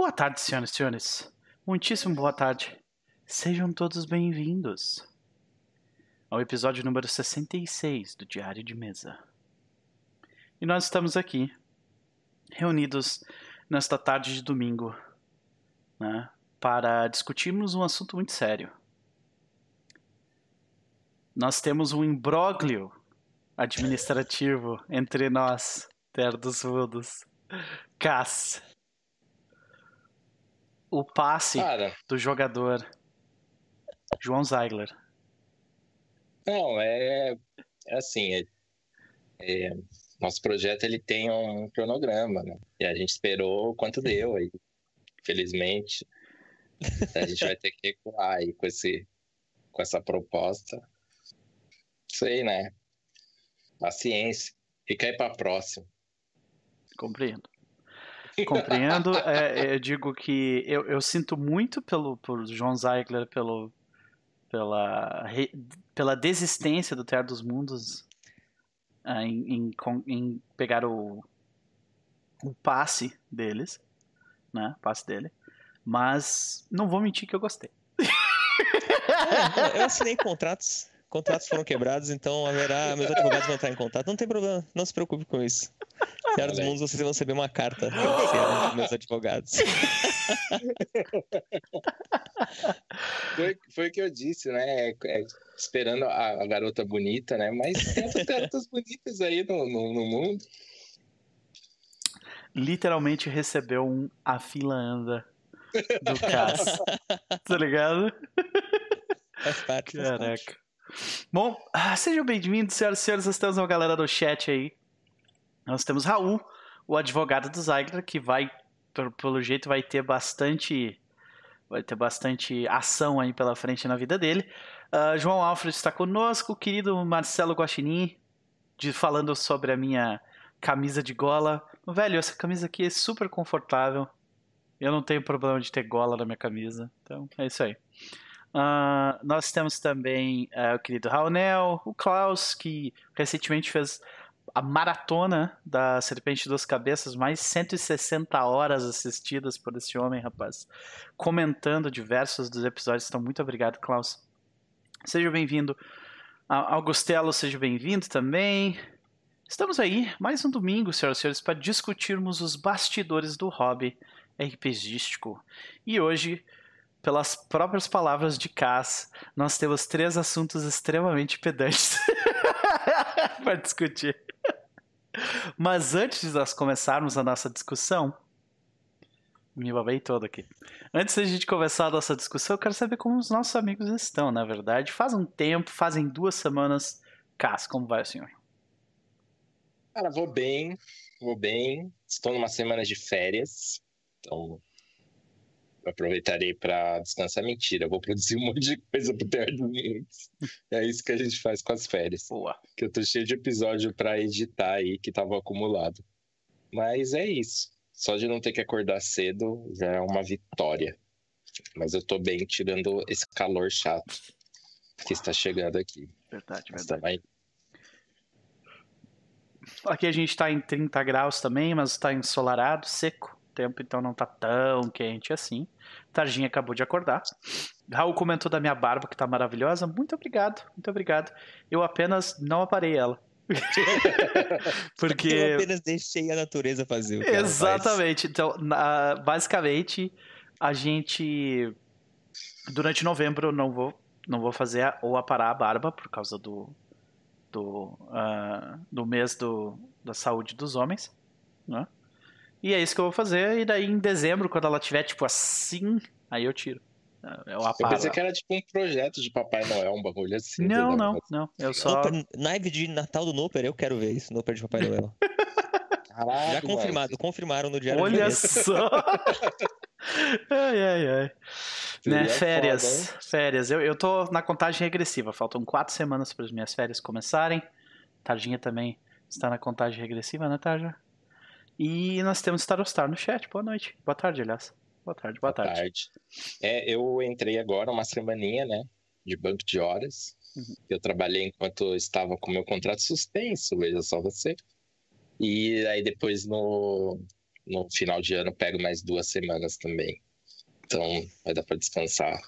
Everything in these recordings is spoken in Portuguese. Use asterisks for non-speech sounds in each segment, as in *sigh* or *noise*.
Boa tarde, senhoras e senhores. Muitíssimo boa tarde. Sejam todos bem-vindos ao episódio número 66 do Diário de Mesa. E nós estamos aqui, reunidos nesta tarde de domingo, né, para discutirmos um assunto muito sério. Nós temos um imbróglio administrativo entre nós, Terra dos Vudos. Cass. O passe Cara, do jogador João Zeigler. não, é, é assim, é- é, nosso projeto ele tem um cronograma, né? E a gente esperou o quanto deu aí. Infelizmente, a gente vai ter que recuar aí com, esse, com essa proposta. Sei, né? Paciência. Fica aí pra próxima. Compreendo. Compreendo. É, eu digo que eu, eu sinto muito pelo por João Zeigler, pelo, pela, pela desistência do Terra dos Mundos ah, em, em em pegar o, o passe deles, né? O passe dele. Mas não vou mentir que eu gostei. É, eu assinei contratos. Contratos foram quebrados, então haverá. Meus advogados vão entrar em contato. Não tem problema, não se preocupe com isso. Terra dos. Mundos, vocês vão receber uma carta dos meus advogados. *laughs* Foi, foi o que eu disse, né? É- é esperando a, a garota bonita, né? Mas tem outras garotas bonitas aí no, no, no mundo. Literalmente recebeu um A Fila Anda do Cass. *laughs* tá ligado? Faz parte. faz parte. Caraca. Bom, ah, sejam bem-vindos, senhoras e senhores. Nós temos uma galera do chat aí. Nós temos Raul, o advogado do Zagler, que vai, pelo, jeito, vai ter bastante. Vai ter bastante ação aí pela frente na vida dele. Ah, João Alfred está conosco, o querido Marcelo Guaxinim, de, falando sobre a minha camisa de gola. Velho, essa camisa aqui é super confortável. Eu não tenho problema de ter gola na minha camisa. Então, é isso aí. Ah, nós temos também ah, o querido Raonel, o Klaus, que recentemente fez a maratona da Serpente de Duas Cabeças, mais 160 horas assistidas por esse homem, rapaz. Comentando diversos dos episódios. Então, muito obrigado, Klaus. Seja bem-vindo. Augustelo, seja bem-vindo também. Estamos aí, mais um domingo, senhoras e senhores, para discutirmos os bastidores do hobby RPGístico. E hoje pelas próprias palavras de Cass, nós temos três assuntos extremamente pedantes *laughs* para discutir. Mas antes de nós começarmos a nossa discussão, me babei todo aqui. Antes da gente começar a nossa discussão, eu quero saber como os nossos amigos estão, na verdade. Faz um tempo, fazem duas semanas. Cass, como vai o senhor? Cara, vou bem, vou bem. Estou numa semana de férias, então aproveitarei para descansar. Mentira, vou produzir um *laughs* monte de coisa pro Terra dos Mundos. É isso que a gente faz com as férias. Boa. Que eu tô cheio de episódio para editar aí que tava acumulado. Mas é isso. Só de não ter que acordar cedo já é uma vitória. Mas eu tô bem tirando esse calor chato que está chegando aqui. Verdade, verdade. Aqui a gente tá em 30 graus também, mas tá ensolarado, seco. Tempo então não tá tão quente assim. Targinha acabou de acordar. Raul comentou da minha barba que tá maravilhosa. Muito obrigado, muito obrigado. Eu apenas não aparei ela. *laughs* Porque. Eu apenas deixei a natureza fazer o que ela faz. Exatamente. Então, na- basicamente, a gente. Durante novembro eu não vou, não vou fazer a- ou aparar a barba por causa do. Do, ah, do mês do, da saúde dos homens. Né? E é isso que eu vou fazer. E daí em dezembro, quando ela tiver tipo assim, aí eu tiro. Eu Eu aparo. pensei que era tipo um projeto de Papai Noel, um bagulho assim. Não, entendeu? não, não. Eu só. Naive de Natal do Noper, eu quero ver isso, Noper de Papai Noel. Caralho, *laughs* Já confirmado, confirmaram no diário de Olha só! *laughs* ai, ai, ai. Né, férias. foda, férias. Eu, eu tô na contagem regressiva. Faltam quatro semanas para as minhas férias começarem. Tardinha também está na contagem regressiva, né, Tarja? E nós temos Starostar no chat. Boa noite. Boa tarde, aliás. Boa tarde, boa Boa tarde. tarde. É, eu entrei agora uma semaninha, né? De banco de horas. Uhum. Eu trabalhei enquanto eu estava com meu contrato suspenso, veja só você. E aí depois no, no final de ano pego mais duas semanas também. Então vai dar pra descansar.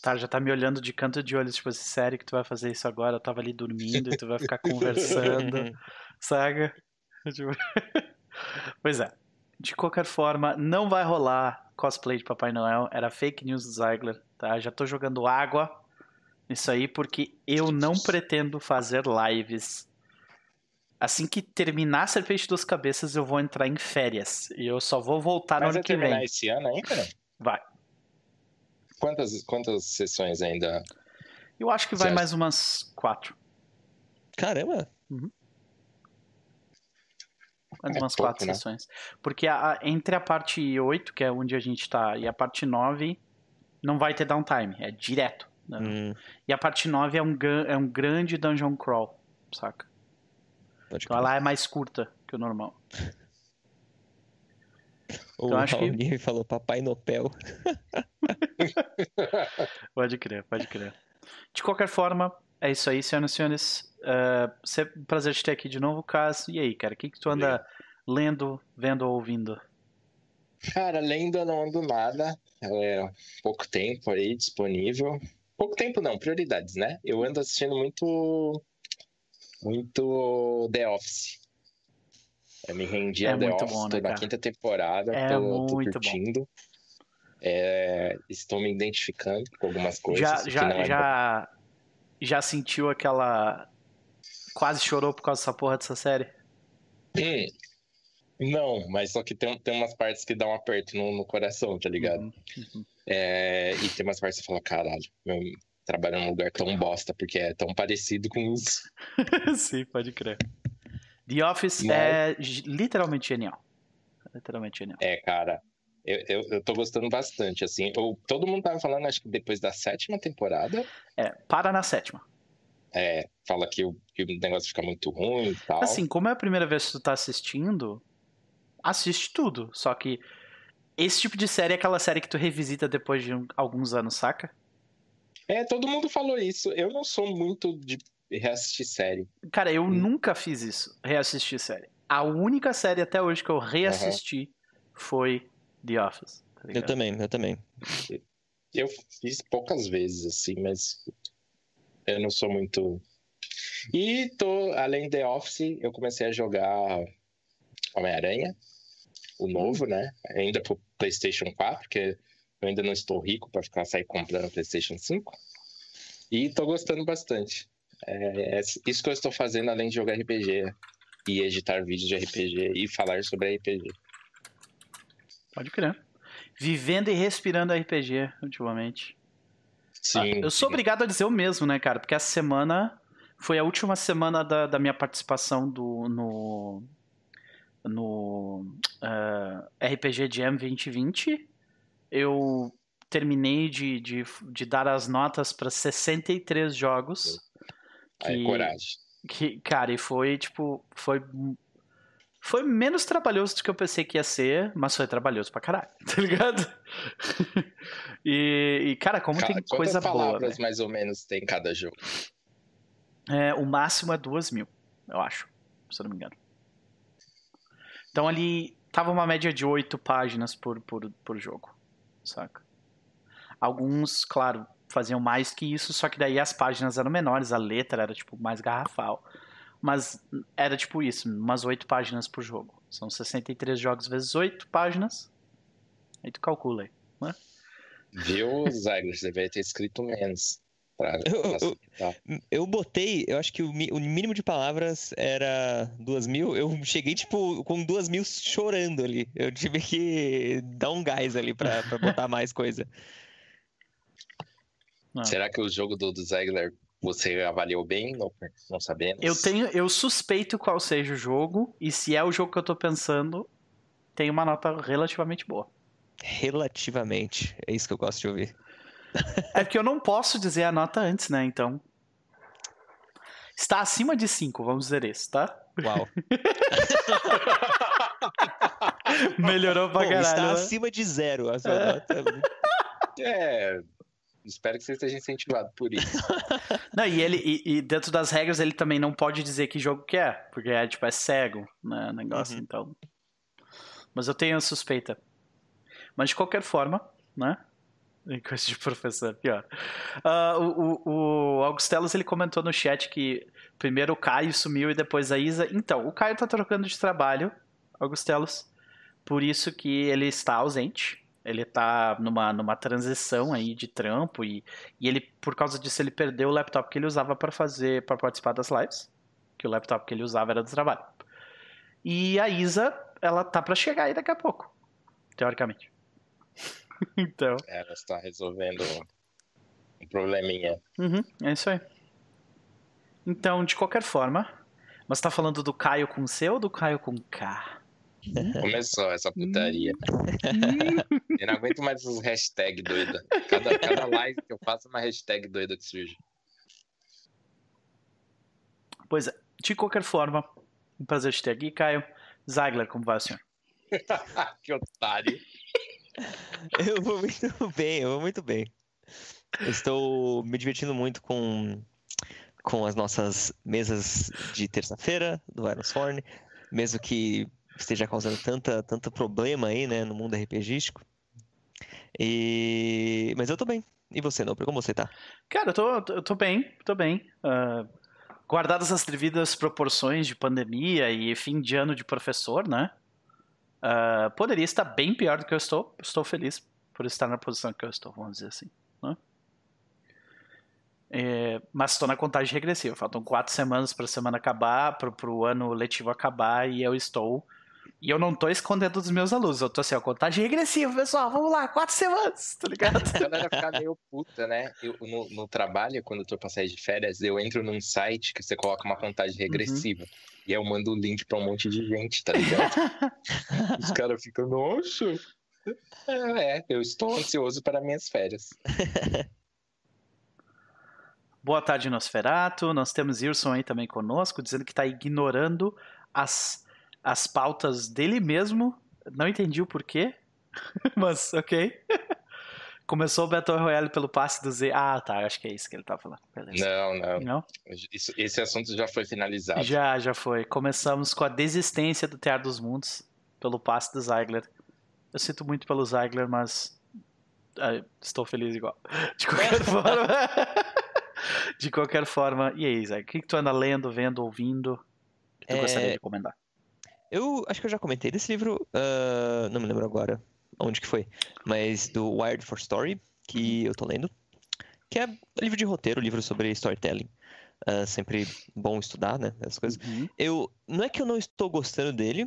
Tá, já tá me olhando de canto de olho, tipo sério que tu vai fazer isso agora? Eu tava ali dormindo e tu vai ficar *laughs* conversando, saca? *laughs* Tipo, pois é. De qualquer forma, não vai rolar cosplay de Papai Noel. Era fake news do Ziegler, tá? Já tô jogando água nisso aí porque eu não pretendo fazer lives. Assim que terminar Serpente Duas Cabeças, eu vou entrar em férias. E eu só vou voltar Mas no vai ano que terminar vem. esse ano ainda? Vai. Quantas, quantas sessões ainda? Eu acho que vai mais umas quatro. Caramba! Mais É umas pouco, quatro né? sessões. Porque a- a- entre a parte 8, que é onde a gente tá, e a parte 9, não vai ter downtime. É direto. né? Hum, E a parte 9 é um, é um grande dungeon crawl, saca? pode Então ela é mais curta que o normal. O *laughs* então acho que- falou Papai Nopel. *laughs* Pode crer, pode crer. De qualquer forma, é isso aí, senhoras e senhores. Uh, sempre um prazer te ter aqui de novo, Cas. E aí, cara, o que, que tu anda lendo, vendo ou ouvindo? Cara, lendo eu não ando nada. É pouco tempo aí disponível. Pouco tempo não, prioridades, né? Eu ando assistindo muito. Muito The Office. Eu me rendi É a The muito Office, bom, né, na quinta temporada, É tô, tô muito bom. curtindo. É, estou me identificando com algumas coisas. Já, já, é já, já sentiu aquela. Quase chorou por causa dessa porra dessa série? Hum, não, mas só que tem, tem umas partes que dão um aperto no, no coração, tá ligado? Uhum, uhum. É, e tem umas partes que você fala, caralho, meu, trabalho num lugar tão bosta, porque é tão parecido com isso. *laughs* Sim, pode crer. The Office Mas- é literalmente genial. Literalmente genial. É, cara, eu, eu, eu tô gostando bastante, assim. Eu, todo mundo tava falando, acho que depois da sétima temporada, É, para na sétima. é, fala que o, que o negócio fica muito ruim e tal. Assim, como é a primeira vez que tu tá assistindo, assiste tudo. Só que esse tipo de série é aquela série que tu revisita depois de um- alguns anos, saca? É, todo mundo falou isso. Eu não sou muito de reassistir série. Cara, eu Hum. nunca fiz isso, reassistir série. A única série até hoje que eu reassisti foi The Office. tá Eu também, eu também. Eu fiz poucas vezes, assim, mas eu não sou muito. E tô, além de The Office, eu comecei a jogar Homem-Aranha, o novo, né? Ainda pro PlayStation 4, porque eu ainda não estou rico para ficar sair comprando PlayStation 5. E tô gostando bastante. É, é isso que eu estou fazendo além de jogar RPG e editar vídeos de RPG e falar sobre RPG. Pode crer. Vivendo e respirando RPG ultimamente. Sim. Ah, eu sou obrigado a dizer o mesmo, né, cara? Porque essa semana foi a última semana da, da minha participação do, no, no ah, RPG Jam 2020. Eu terminei de, de, de dar as notas para 63 jogos. Aí, que- coragem. Que, cara, e foi, tipo, foi. Foi menos trabalhoso do que eu pensei que ia ser, mas foi trabalhoso pra caralho, *laughs* tá ligado? e, e, cara, como Ca- tem Quantas coisa boa, palavras velho. mais ou menos tem cada jogo? É, o máximo é duas mil, eu acho, se eu não me engano. Então ali tava uma média de oito páginas por, por, por jogo, saca? Alguns, claro, faziam mais que isso, só que daí as páginas eram menores, a letra era tipo mais garrafal. Mas era tipo isso, umas oito páginas por jogo. São 63 jogos vezes oito páginas. Aí tu calcula aí. Viu, Zagler? Você vai ter escrito menos. Pra, Eu- eu-. Eu botei, eu acho que o, o mínimo de palavras era duas mil. Eu cheguei, tipo, com duas mil chorando ali. Eu tive que dar um gás ali pra, pra botar *laughs* mais coisa. Ah. Será que o jogo do, do Zagler você avaliou bem? Não, não sabemos. Eu tenho, eu suspeito qual seja o jogo, e se é o jogo que eu tô pensando, tem uma nota relativamente boa. Relativamente. É isso que eu gosto de ouvir. *laughs* É porque eu não posso dizer a nota antes, né? Então. Está acima de 5, vamos dizer isso, tá? Uau. *laughs* Melhorou pra Bom, caralho. está né? acima de zero a sua É. nota. É. Espero que você esteja incentivado por isso. *laughs* não, e ele e, e, dentro das regras ele também não pode dizer que jogo que é, porque é tipo é cego, né, negócio, uhum. então. Mas eu tenho a suspeita. Mas de qualquer forma, né? Coisa de professor, pior. Uh, o, o, o Augustelos ele comentou no chat que primeiro o Caio sumiu e depois a Isa. Então, o Caio tá trocando de trabalho, Augustelos, por isso que ele está ausente. Ele tá numa, numa transição aí de trampo e, e ele, por causa disso, ele perdeu o laptop que ele usava para fazer, para participar das lives. Que o laptop que ele usava era do trabalho. E a Isa, ela tá para chegar aí daqui a pouco, teoricamente. *laughs* então. Ela está resolvendo um probleminha. Uhum, é isso aí. Então, de qualquer forma, mas tá falando do Caio com C ou do Caio com K? Começou essa putaria. eu não aguento mais os hashtags doida. Cada, cada live que eu faço é uma hashtag doida que surge. Pois é, de qualquer forma, um prazer te ter aqui, Caio. Zagler, como vai, senhor? *laughs* que otário. Eu vou muito bem, eu vou muito bem. Eu estou me divertindo muito com, com as nossas mesas de terça-feira do Ironshorn, mesmo que esteja causando tanta, tanto problema aí, né, no mundo RPGístico. E... Mas eu tô bem. E você, Nopre, como você tá? Cara, eu tô, eu tô bem, tô bem. Uh, guardadas as devidas proporções de pandemia e fim de ano de professor, né? Uh, poderia estar bem pior do que eu estou. Estou feliz por estar na posição que eu estou, vamos dizer assim. Né? É, mas estou na contagem regressiva. Faltam quatro semanas para a semana acabar, para o ano letivo acabar, e eu estou e eu não tô escondendo dos meus alunos. Eu tô assim, ó, contagem regressiva, pessoal. Vamos lá, quatro semanas, tá ligado? A galera fica meio puta, né? Eu, no, no, trabalho, quando eu tô sair de férias, eu entro num site que você coloca uma contagem uhum. regressiva. Uhum. E aí eu mando o link pra um monte de gente, tá ligado? *laughs* Os caras ficam, nossa. É, é, eu estou ansioso para minhas férias. *laughs* Boa tarde, Nosferato. Nós temos Irson aí também conosco, dizendo que está ignorando as as pautas dele mesmo. Não entendi o porquê, *laughs* mas ok. Começou o Battle Royale pelo passe do Z. Ah, tá, acho que é isso que ele tá falando. Beleza. Não, não. não? Isso, esse assunto já foi finalizado. Já, já foi. Começamos com a desistência do Teatro dos Mundos pelo passe do Ziegler. Eu sinto muito pelo Ziegler, mas ah, estou feliz igual. *laughs* De qualquer *laughs* forma. de qualquer forma. E aí, Zé? O que, que tu anda lendo, vendo, ouvindo? Que tu é... gostaria de recomendar? Eu acho que eu já comentei desse livro, uh, não me lembro agora onde que foi, mas do Wired for Story, que eu tô lendo, que é livro de roteiro, livro sobre storytelling. Uh, sempre bom estudar, né, essas coisas. Uhum. Eu, não é que eu não estou gostando dele,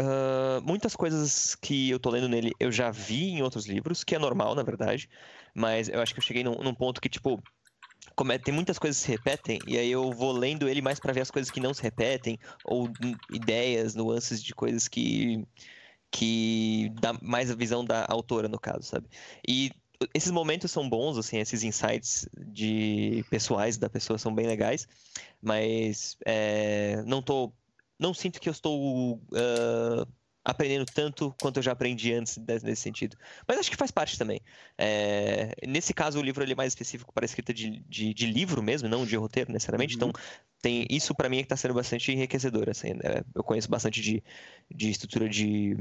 uh, muitas coisas que eu tô lendo nele eu já vi em outros livros, que é normal, na verdade, mas eu acho que eu cheguei num, num ponto que, tipo, como é, tem muitas coisas que se repetem, e aí eu vou lendo ele mais para ver as coisas que não se repetem, ou ideias, nuances de coisas que, que dá mais a visão da autora, no caso, sabe? E esses momentos são bons, assim, esses insights de pessoais da pessoa são bem legais, mas é, não tô. Não sinto que eu estou. Uh, aprendendo tanto quanto eu já aprendi antes nesse sentido. Mas acho que faz parte também. É, nesse caso, o livro ele é mais específico para a escrita de, de, de, livro mesmo, não de roteiro necessariamente. Uhum. Então, tem isso para mim é que está sendo bastante enriquecedor. Assim, né? Eu conheço bastante de, de estrutura de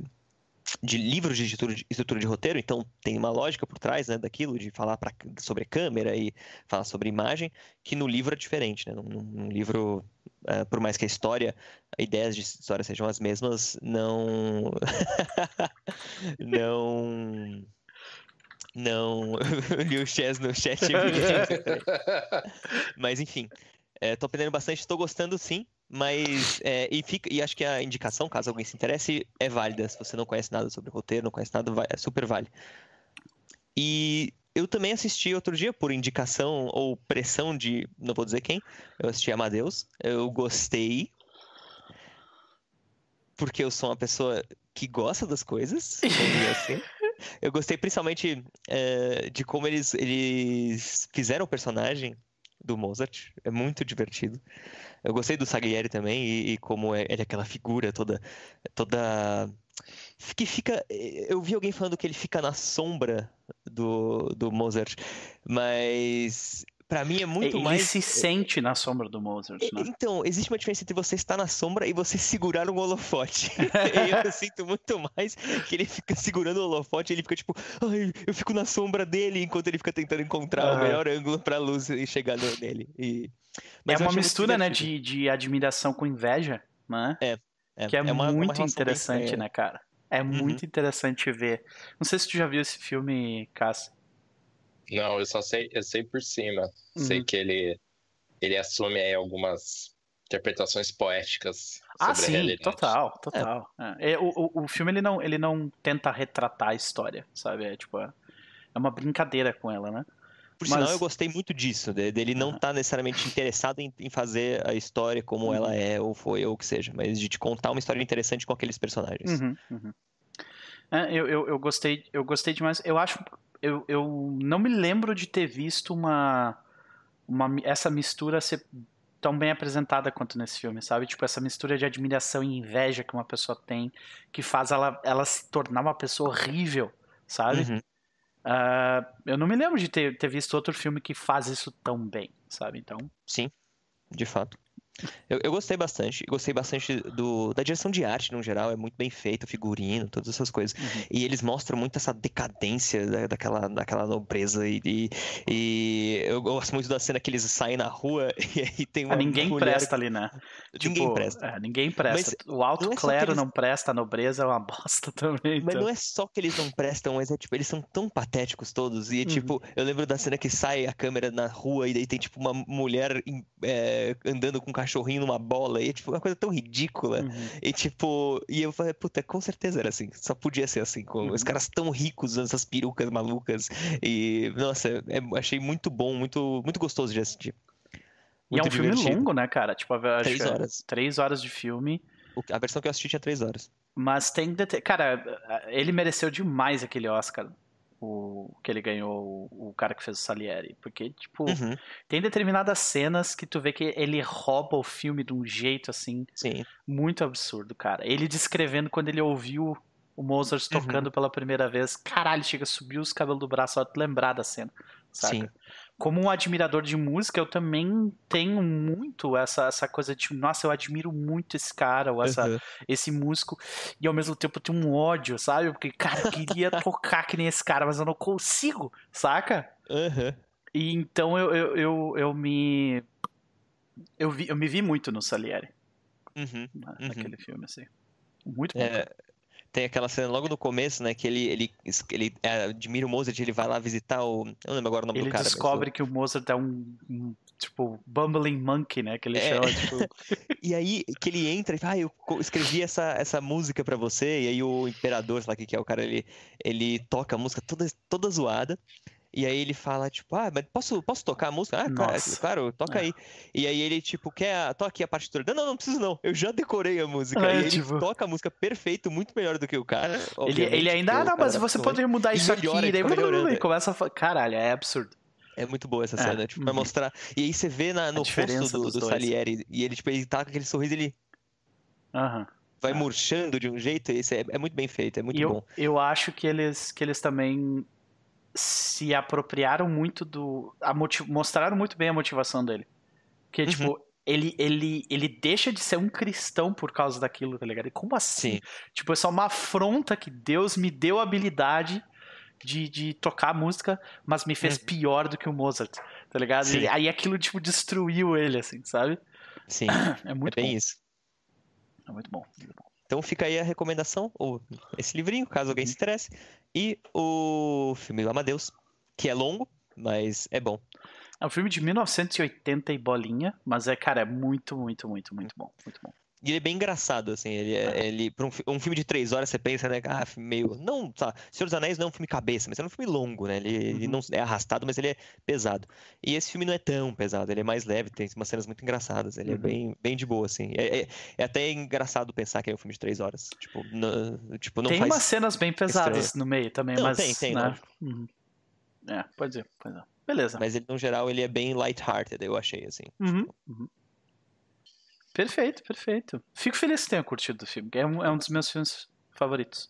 de livros de estrutura, de estrutura de roteiro, então tem uma lógica por trás né, daquilo, de falar pra, sobre câmera e falar sobre imagem, que no livro é diferente. Né? Num, num livro, uh, por mais que a história, ideias de história sejam as mesmas, não. *laughs* não. Não. *laughs* li o Chess no chat. *laughs* Mas enfim. Estou aprendendo bastante, estou gostando sim. Mas, é, e, fica, e acho que a indicação, caso alguém se interesse, é válida. Se você não conhece nada sobre roteiro, não conhece nada, é super vale. E eu também assisti outro dia, por indicação ou pressão de, não vou dizer quem, eu assisti Amadeus. Eu gostei. Porque eu sou uma pessoa que gosta das coisas, assim. Eu gostei principalmente é, de como eles, eles fizeram o personagem do Mozart. É muito divertido. Eu gostei do Salieri também e, e como é, ele é aquela figura toda, toda que fica. Eu vi alguém falando que ele fica na sombra do, do Mozart, mas para mim é muito ele mais. Ele se sente na sombra do Mozart, né? Então, existe uma diferença entre você estar na sombra e você segurar um holofote. *laughs* eu sinto muito mais que ele fica segurando o holofote e ele fica tipo, ai, eu fico na sombra dele enquanto ele fica tentando encontrar uhum. o melhor ângulo pra luz e chegar nele. E... é uma mistura, né, de, de admiração com inveja, né? É. é que é, é uma, muito uma interessante, né, cara? É Uhum. muito interessante ver. Não sei se tu já viu esse filme, Cássio. Não, eu só sei, eu sei por cima. Sei Uhum. que ele, ele assume aí algumas interpretações poéticas Ah, sobre a sim, total, total. É. É, o, o, o filme ele não, ele não tenta retratar a história, sabe? É tipo, é é uma brincadeira com ela, né? Por Mas- sinal, eu gostei muito disso, de- dele não estar necessariamente interessado em, em fazer a história como Uhum. ela é, ou foi, ou o que seja, mas de te contar uma história interessante com aqueles personagens. Uhum, uhum. É, eu, eu, eu gostei, eu gostei demais. Eu acho, eu, eu não me lembro de ter visto uma, uma essa mistura ser tão bem apresentada quanto nesse filme, sabe? Tipo essa mistura de admiração e inveja que uma pessoa tem, que faz ela, ela se tornar uma pessoa horrível, sabe? Uhum. Ah, eu não me lembro de ter, ter visto outro filme que faz isso tão bem, sabe? Então, Sim, de fato. Eu, eu gostei bastante, gostei bastante do, da direção de arte no geral, é muito bem feito, figurino, todas essas coisas. uhum. E eles mostram muito essa decadência da- daquela, daquela nobreza. E, e, e eu gosto muito da cena que eles saem na rua *laughs* e aí tem uma ninguém mulher... presta ali, né? Ninguém Tipo, presta. é, ninguém presta. o alto não é clero eles- não presta, a nobreza é uma *laughs* bosta também. Mas então. não é só que eles não prestam, mas é tipo, eles são tão patéticos todos. E tipo, eu lembro da cena que sai a câmera na rua e daí tem tipo uma mulher é, andando com um cachorrinho numa bola. E é tipo uma coisa tão ridícula. Uhum. E tipo, e eu falei, puta, com certeza era assim. Só podia ser assim, com os Uhum. caras tão ricos usando essas perucas malucas. E, nossa, é- achei muito bom, muito, muito gostoso de assistir. E é Muito um filme divertido. longo, né, cara? Tipo, Três é horas. Três horas de filme. A versão que eu assisti tinha três horas. Mas tem. Cara, ele mereceu demais aquele Oscar. O que ele ganhou, o cara que fez o Salieri. Porque, tipo, Uhum, tem determinadas cenas que tu vê que ele rouba o filme de um jeito, assim, sim. muito absurdo, cara. Ele descrevendo quando ele ouviu o Mozart Uhum. tocando pela primeira vez. Caralho, chega a subir os cabelos do braço só de lembrar da cena. Saca? Sim. Como um admirador de música, eu também tenho muito essa, essa coisa de, nossa, eu admiro muito esse cara, ou essa, Uhum. esse músico, e ao mesmo tempo eu tenho um ódio, sabe? Porque, cara, eu queria *laughs* tocar que nem esse cara, mas eu não consigo, saca? Aham. E então eu, eu, eu, eu me. Eu, vi, eu me vi muito no Salieri, Uhum. Uhum. naquele filme, assim. Muito bom. É, tem aquela cena logo no começo, né? Que ele, ele, ele é, admira o Mozart, ele vai lá visitar o. Eu não lembro agora o nome Ele do cara. mas descobre que o Mozart é um, um, tipo, bumbling monkey, né? Que ele É. chama, tipo. *laughs* E aí que ele entra e fala, ah, eu escrevi essa, essa música pra você. E aí o imperador, sei lá o que que é o cara, ele, ele toca a música toda, toda zoada. E aí ele fala, tipo, ah, mas posso, posso tocar a música? Ah, claro, Nossa. claro, toca É. aí. E aí ele, tipo, quer, a- toca aqui a partitura. Não, não, não preciso não, eu já decorei a música. É, e ele tipo- toca a música perfeito, muito melhor do que o cara. Ele, ele ainda, ah, não, mas você poderia mudar isso melhora, aqui, e daí melhorando. começa a falar, caralho, é absurdo. É muito boa essa É, cena, tipo, pra uhum. mostrar. E aí você vê na, no rosto do, do. Salieri, e ele, tipo, ele tá com aquele sorriso, ele Aham. vai É. murchando de um jeito, isso é, é muito bem feito, é muito E eu, bom. eu acho que eles, que eles também se apropriaram muito do. Mostraram muito bem a motivação dele. Porque, Uhum. tipo, ele, ele, ele deixa de ser um cristão por causa daquilo, tá ligado? E como assim? Sim. Tipo, é só uma afronta que Deus me deu a habilidade de, de tocar música, mas me fez Uhum. pior do que o Mozart, tá ligado? Sim. E aí aquilo, tipo, destruiu ele, assim, sabe? Sim, *clears throat* É é muito bem bom. isso. É muito bom. muito bom. Então fica aí a recomendação, ou esse livrinho, caso alguém Uhum. se interesse, e o filme do Amadeus, que é longo, mas é bom. É um filme de 1980 e bolinha, mas é, cara, é muito, muito, muito, muito bom. Muito bom. E ele é bem engraçado, assim, ele, é- ele para um, um filme de três horas, você pensa, né, ah, meio, não, tá, Senhor dos Anéis não é um filme cabeça, mas é um filme longo, né, ele, ele Uhum. não é arrastado, mas ele é pesado. E esse filme não é tão pesado, ele é mais leve, tem umas cenas muito engraçadas, ele é Uhum. bem, bem de boa, assim. É, é- é até engraçado pensar que é um filme de três horas, tipo, não, tipo, não tem umas cenas bem pesadas no meio também, Não, mas. tem, tem, né? Uhum. É, pode ser, pode ser. Beleza. Mas ele, no geral, ele é bem light-hearted, eu achei, assim. Uhum, uhum. Perfeito, perfeito. Fico feliz que tenha curtido o filme. que É um, é um dos meus filmes favoritos.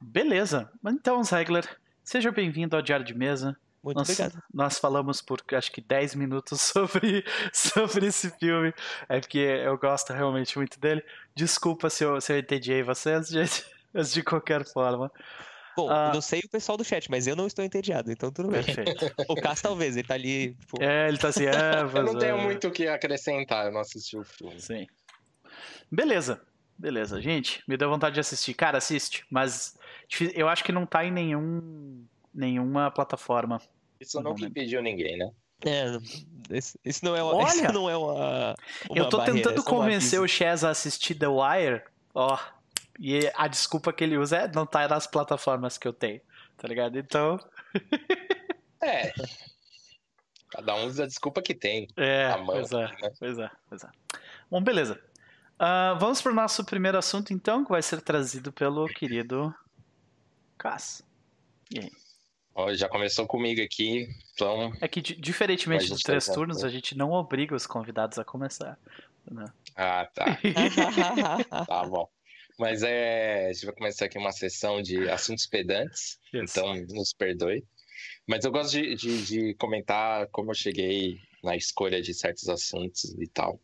Beleza. Então, Zegler, seja bem-vindo ao Diário de Mesa. Muito nós, obrigado. Nós falamos por acho que 10 minutos *laughs* sobre, sobre esse filme. É porque eu gosto realmente muito dele. Desculpa se eu, se eu entediei vocês, *laughs* gente. Mas de qualquer forma. Bom, ah, não sei o pessoal do chat, mas eu não estou entediado, então tudo bem. Perfeito. o Cass talvez, ele tá ali. Tipo... É, ele tá assim, é, *laughs* Eu não tenho muito o que acrescentar, eu não assisti o filme. Sim. Beleza. Beleza, gente, me deu vontade de assistir. Cara, assiste, mas eu acho que não tá em nenhum nenhuma plataforma. Isso não impediu ninguém, né? É, isso não é uma. *laughs* Olha, isso não é uma, uma eu tô barreira, tentando é convencer o Chaz a assistir The Wire, ó. E a desculpa que ele usa é não tá nas plataformas que eu tenho, tá ligado? Então. *laughs* é. Cada um usa a desculpa que tem. É, pois, é né? pois é, pois é. Bom, beleza. Uh, vamos pro nosso primeiro assunto, então, que vai ser trazido pelo querido Cass. E aí? já começou comigo aqui, então. É que, diferentemente dos três turnos, a gente não obriga os convidados a começar. Né? Ah, tá. *laughs* tá bom. Mas é, a gente vai começar aqui uma sessão de assuntos pedantes, Isso. então nos perdoe. Mas eu gosto de, de, de, comentar como eu cheguei na escolha de certos assuntos e tal.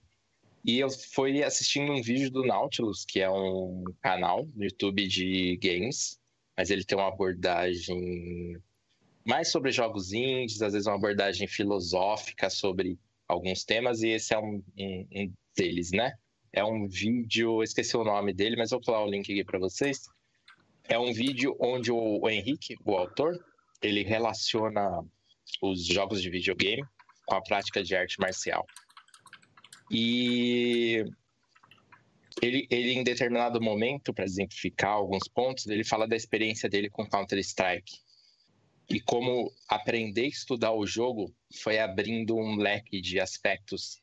E eu fui assistindo um vídeo do Nautilus, que é um canal no YouTube de games, mas ele tem uma abordagem mais sobre jogos indies, às vezes uma abordagem filosófica sobre alguns temas, e esse é um, um, um deles, né? É um vídeo, esqueci o nome dele, mas vou falar o link aqui para vocês. É um vídeo onde o Henrique, o autor, ele relaciona os jogos de videogame com a prática de arte marcial. E ele, ele em determinado momento, para exemplificar alguns pontos, ele fala da experiência dele com Counter-Strike e como aprender a estudar o jogo foi abrindo um leque de aspectos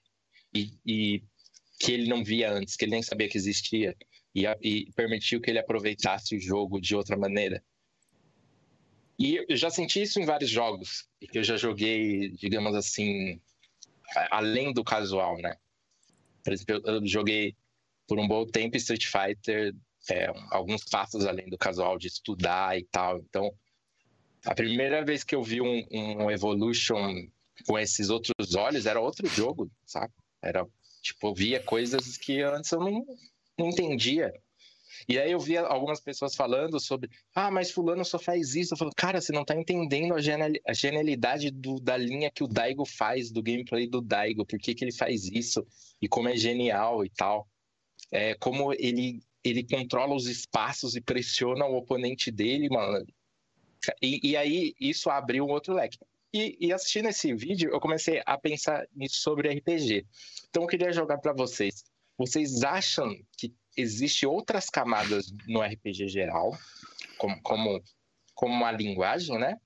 e, e que ele não via antes, que ele nem sabia que existia, e, e, permitiu que ele aproveitasse o jogo de outra maneira. E eu já senti isso em vários jogos, que eu já joguei, digamos assim, além do casual, né? Por exemplo, eu joguei por um bom tempo Street Fighter, é, alguns passos além do casual de estudar e tal. Então, a primeira vez que eu vi um, um Evolution com esses outros olhos era outro jogo, sabe? Era, tipo, via coisas que antes eu não, não entendia. E aí eu via algumas pessoas falando sobre, ah, mas fulano só faz isso. Eu falo, cara, você não tá entendendo a, genial, a genialidade do, da linha que o Daigo faz, do gameplay do Daigo, por que, que ele faz isso, e como é genial e tal. É, como ele, ele controla os espaços e pressiona o oponente dele, mano. E, e aí isso abriu um outro leque. E, e, assistindo esse vídeo, eu comecei a pensar sobre RPG. Então eu queria jogar para vocês. Vocês acham que existe outras camadas no RPG geral, como, como, como uma linguagem, né?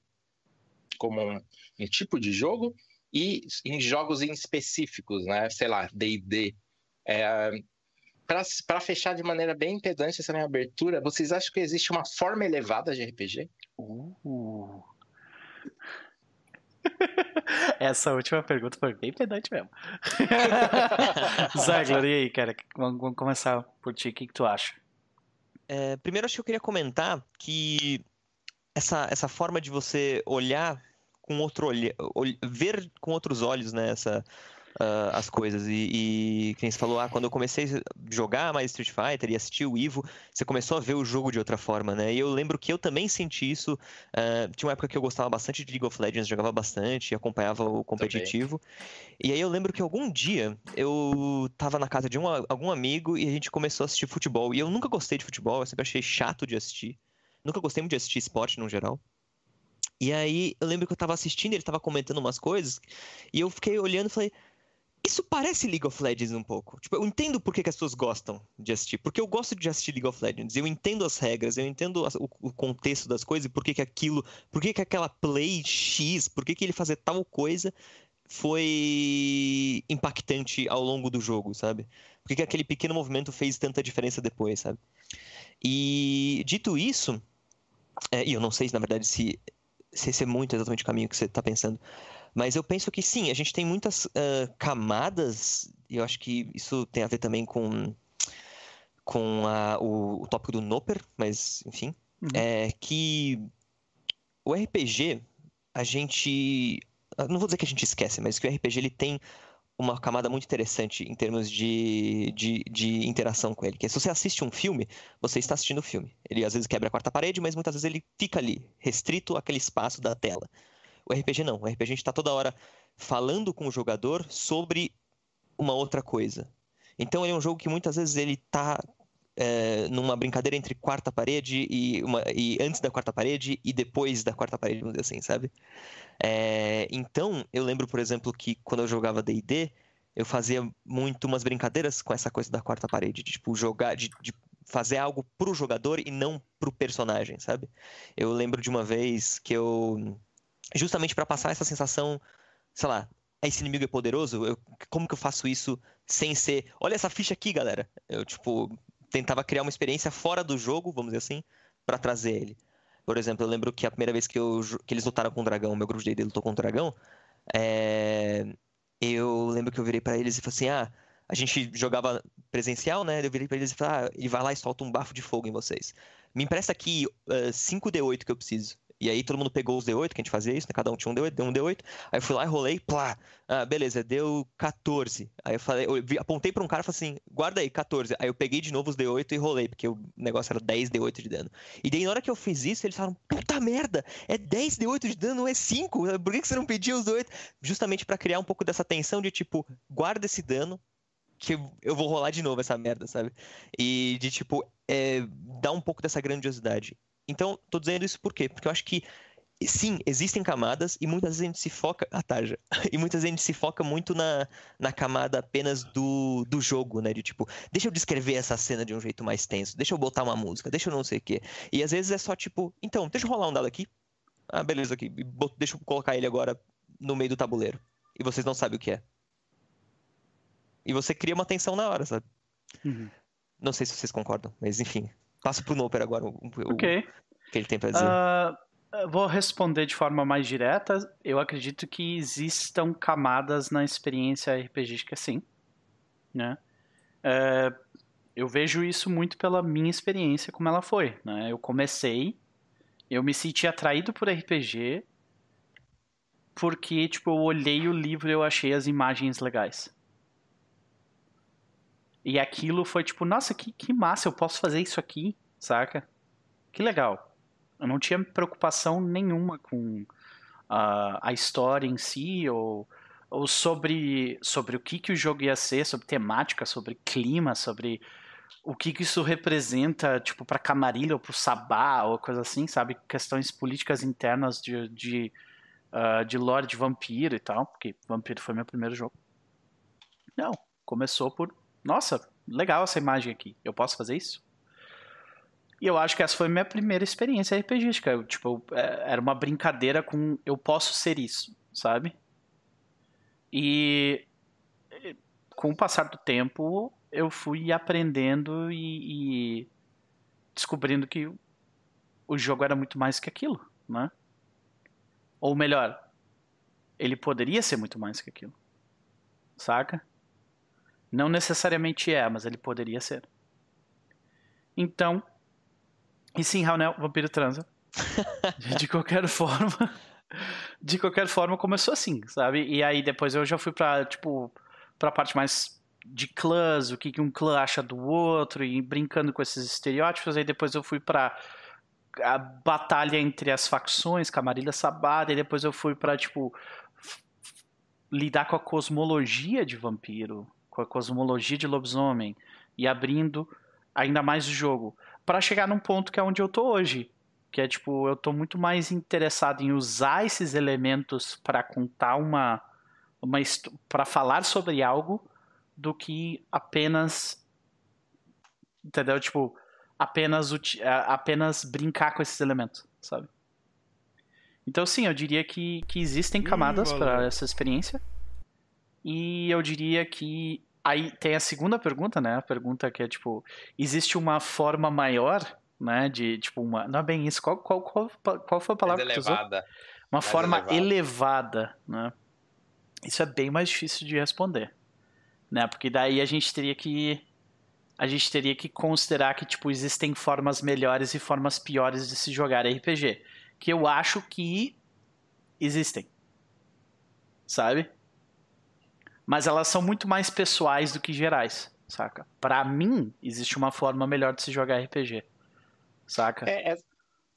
Como um, um tipo de jogo, e em jogos em específicos, né? Sei lá, D&D. É, para fechar de maneira bem pedante essa minha abertura, vocês acham que existe uma forma elevada de RPG? Uh. *laughs* Essa última pergunta foi bem pedante mesmo. *laughs* Zagler, e aí, cara? Vamos começar por ti. O que, que tu acha? É, primeiro, acho que eu queria comentar que essa, essa forma de você olhar com outro olhar, ver com outros olhos, né? Essa, uh, as coisas. E, e quem você falou, ah, quando eu comecei a jogar mais Street Fighter e assistir o Ivo, você começou a ver o jogo de outra forma, né? E eu lembro que eu também senti isso. Uh, tinha uma época que eu gostava bastante de League of Legends, jogava bastante, acompanhava o competitivo. Também. E aí eu lembro que algum dia eu tava na casa de um, algum amigo e a gente começou a assistir futebol. E eu nunca gostei de futebol, eu sempre achei chato de assistir. Nunca gostei muito de assistir esporte no geral. E aí eu lembro que eu tava assistindo, ele tava comentando umas coisas, e eu fiquei olhando e falei, isso parece League of Legends um pouco. Tipo, eu entendo por que, que, as pessoas gostam de assistir. Porque eu gosto de assistir League of Legends. Eu entendo as regras, eu entendo o, o, contexto das coisas e por que, que aquilo. Por que, que aquela play X, por que, que ele fazer tal coisa foi impactante ao longo do jogo, sabe? Por que, que aquele pequeno movimento fez tanta diferença depois, sabe? E dito isso, é, e eu não sei, na verdade, se, se esse é muito exatamente o caminho que você está pensando. Mas eu penso que sim, a gente tem muitas uh, camadas, e eu acho que isso tem a ver também com, com a, o, o tópico do Noper, mas enfim, Uhum. é que o RPG, a gente. eu Não vou dizer que a gente esquece, mas que o RPG ele tem uma camada muito interessante em termos de, de, de interação com ele. Que é, se você assiste um filme, você está assistindo o filme. Ele às vezes quebra a quarta parede, mas muitas vezes ele fica ali, restrito àquele espaço da tela. O RPG não. O RPG a gente está toda hora falando com o jogador sobre uma outra coisa. Então ele é um jogo que muitas vezes ele tá é, numa brincadeira entre quarta parede e, uma, e antes da quarta parede e depois da quarta parede, vamos dizer assim, sabe? É, então, eu lembro, por exemplo, que quando eu jogava D&D, eu fazia muito umas brincadeiras com essa coisa da quarta parede, de tipo, jogar, de, de fazer algo pro jogador e não pro personagem, sabe? Eu lembro de uma vez que eu, justamente para passar essa sensação, sei lá, esse inimigo é poderoso, eu, como que eu faço isso sem ser, olha essa ficha aqui, galera. Eu, tipo, tentava criar uma experiência fora do jogo, vamos dizer assim, para trazer ele. Por exemplo, eu lembro que a primeira vez que, eu, que eles lutaram com o dragão, meu grupo de D&D lutou com o dragão, é, eu lembro que eu virei para eles e falei assim, ah, a gente jogava presencial, né? Eu virei para eles e falei, ah, ele vai lá e solta um bafo de fogo em vocês. Me empresta aqui 5 uh, D8 que eu preciso. E aí todo mundo pegou os D8, que a gente fazia isso, né? Cada um tinha um D8, deu um D8. Aí eu fui lá e rolei, plá. Ah, beleza, deu 14. Aí eu falei, eu vi, apontei pra um cara e falei assim, guarda aí, 14. Aí eu peguei de novo os D8 e rolei, porque o negócio era 10 D8 de dano. E daí na hora que eu fiz isso, eles falaram, puta merda, é 10 D8 de dano, não é 5. Por que você não pediu os D8? Justamente para criar um pouco dessa tensão de tipo, guarda esse dano, que eu vou rolar de novo essa merda, sabe? E de tipo, é, dar um pouco dessa grandiosidade. Então, tô dizendo isso por quê? Porque eu acho que sim, existem camadas e muitas vezes a gente se foca. Ah, tarja. *laughs* E muitas vezes a gente se foca muito na, na camada apenas do, do jogo, né? De tipo, deixa eu descrever essa cena de um jeito mais tenso, deixa eu botar uma música, deixa eu não sei o quê. E às vezes é só tipo, então, deixa eu rolar um dado aqui. Ah, beleza, aqui. Deixa eu colocar ele agora no meio do tabuleiro. E vocês não sabem o que é. E você cria uma tensão na hora, sabe? Uhum. Não sei se vocês concordam, mas enfim. Passo pro Noper agora. O, ok. O que ele tem pra dizer. Uh, vou responder de forma mais direta. Eu acredito que existam camadas na experiência RPGística, sim. Né? Uh, eu vejo isso muito pela minha experiência, como ela foi. Né? Eu comecei, eu me senti atraído por RPG, porque tipo, eu olhei o livro e eu achei as imagens legais. E aquilo foi tipo, nossa, que, que massa, eu posso fazer isso aqui, saca? Que legal. Eu não tinha preocupação nenhuma com uh, a história em si, ou, ou sobre, sobre o que, que o jogo ia ser, sobre temática, sobre clima, sobre o que, que isso representa, tipo, pra Camarilha ou pro Sabá, ou coisa assim, sabe? Questões políticas internas de, de, uh, de lore de vampiro e tal, porque Vampiro foi meu primeiro jogo. Não, começou por nossa, legal essa imagem aqui, eu posso fazer isso? E eu acho que essa foi a minha primeira experiência RPGística. Eu, tipo, era uma brincadeira com eu posso ser isso, sabe? E com o passar do tempo, eu fui aprendendo e, e descobrindo que o jogo era muito mais que aquilo, né? Ou melhor, ele poderia ser muito mais que aquilo. Saca? Não necessariamente é, mas ele poderia ser. Então, e sim, Raul, vampiro transa. de qualquer *laughs* forma, de qualquer forma começou assim, sabe? E aí depois eu já fui pra, tipo, pra parte mais de clãs, o que, que um clã acha do outro, e brincando com esses estereótipos. Aí depois eu fui pra a batalha entre as facções, Camarilha Sabada, e depois eu fui pra, tipo, lidar com a cosmologia de vampiro, com a cosmologia de lobisomem e abrindo ainda mais o jogo para chegar num ponto que é onde eu tô hoje, que é tipo, eu tô muito mais interessado em usar esses elementos para contar uma uma para falar sobre algo do que apenas entendeu? Tipo, apenas apenas brincar com esses elementos, sabe? Então sim, eu diria que, que existem camadas hum, para essa experiência. E eu diria que Aí tem a segunda pergunta, né? A pergunta que é tipo, existe uma forma maior, né? De tipo uma, não é bem isso. Qual qual qual, qual foi a palavra mais que elevada. usou? Uma mais forma elevada. elevada, né? Isso é bem mais difícil de responder, né? Porque daí a gente teria que a gente teria que considerar que tipo existem formas melhores e formas piores de se jogar RPG, que eu acho que existem. Sabe? Mas elas são muito mais pessoais do que gerais, saca? Para mim, existe uma forma melhor de se jogar RPG. Saca? É, é,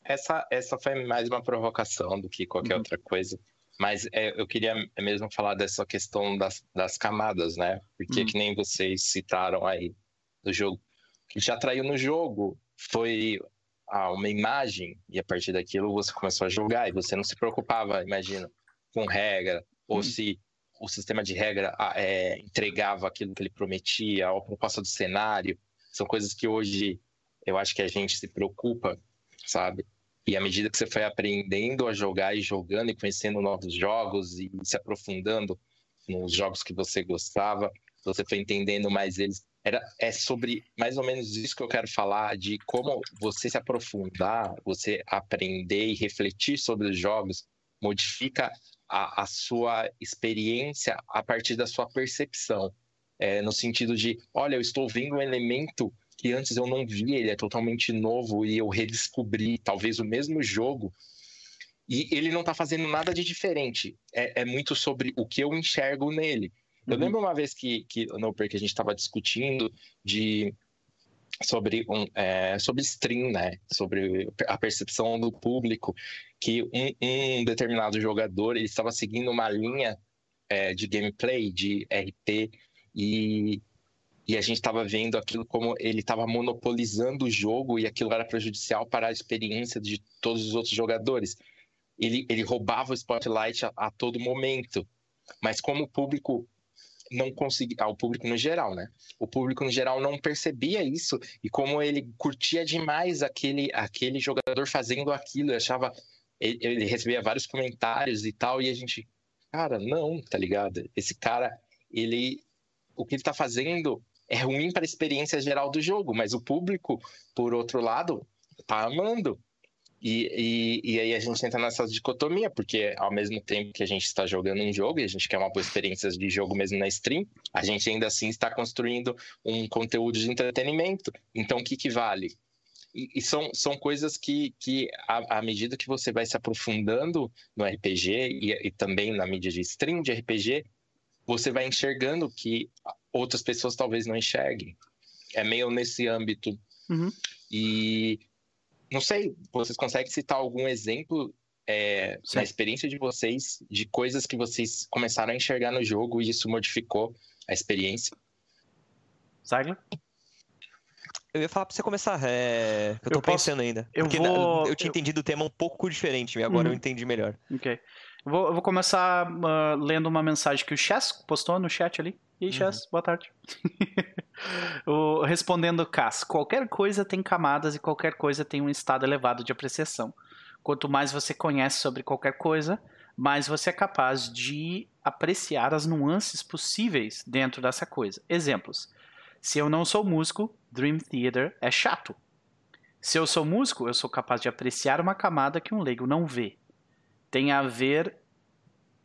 essa, essa foi mais uma provocação do que qualquer Uhum. outra coisa. Mas é, eu queria mesmo falar dessa questão das, das camadas, né? Porque Hum. que nem vocês citaram aí do jogo. O que te atraiu no jogo foi ah, uma imagem, e a partir daquilo você começou a jogar, e você não se preocupava, imagina, com regra, ou Hum. se o sistema de regra é, entregava aquilo que ele prometia, a proposta do cenário. São coisas que hoje eu acho que a gente se preocupa, sabe? E à medida que você foi aprendendo a jogar e jogando e conhecendo novos jogos e se aprofundando nos jogos que você gostava, você foi entendendo mais eles. Era, é sobre mais ou menos isso que eu quero falar, de como você se aprofundar, você aprender e refletir sobre os jogos, modifica a, a sua experiência a partir da sua percepção. É, no sentido de, olha, eu estou vendo um elemento que antes eu não via, ele é totalmente novo e eu redescobri talvez o mesmo jogo. E ele não está fazendo nada de diferente. É, é, muito sobre o que eu enxergo nele. Eu Uhum. lembro uma vez que, que no que a gente estava discutindo de sobre um, é, sobre stream, né? Sobre a percepção do público, que um, um determinado jogador ele estava seguindo uma linha é, de gameplay, de RP, e, e a gente estava vendo aquilo como ele estava monopolizando o jogo e aquilo era prejudicial para a experiência de todos os outros jogadores. Ele, ele roubava o spotlight a, a todo momento, mas como o público não conseguia, ah, o público no geral, né? O público no geral não percebia isso e como ele curtia demais aquele aquele jogador fazendo aquilo, achava ele, ele recebia vários comentários e tal e a gente, cara, não, tá ligado? Esse cara, ele o que ele tá fazendo é ruim para a experiência geral do jogo, mas o público, por outro lado, tá amando. E, e, e, aí a gente entra nessa dicotomia, porque ao mesmo tempo que a gente está jogando um jogo e a gente quer uma boa experiência de jogo mesmo na stream, a gente ainda assim está construindo um conteúdo de entretenimento. Então, o que, que vale? E, e são, são coisas que, que à, medida que você vai se aprofundando no RPG e, e também na mídia de stream de RPG, você vai enxergando que outras pessoas talvez não enxerguem. É meio nesse âmbito. Uhum. E não sei, vocês conseguem citar algum exemplo é, na experiência de vocês de coisas que vocês começaram a enxergar no jogo e isso modificou a experiência? Zagler? Eu ia falar pra você começar, é... eu tô Eu posso- pensando ainda. eu Porque vou- na- eu tinha eu- entendido o tema um pouco diferente, e agora Uhum. eu entendi melhor. Ok. Eu vou, eu vou começar ah, lendo uma mensagem que o Chess postou no chat ali. E aí, Uhum. Chess, boa tarde. *laughs* o, respondendo Cass, qualquer coisa tem camadas e qualquer coisa tem um estado elevado de apreciação. Quanto mais você conhece sobre qualquer coisa, mais você é capaz de apreciar as nuances possíveis dentro dessa coisa. Exemplos. Se eu não sou músico, Dream Theater é chato. Se eu sou músico, eu sou capaz de apreciar uma camada que um leigo não vê tem a ver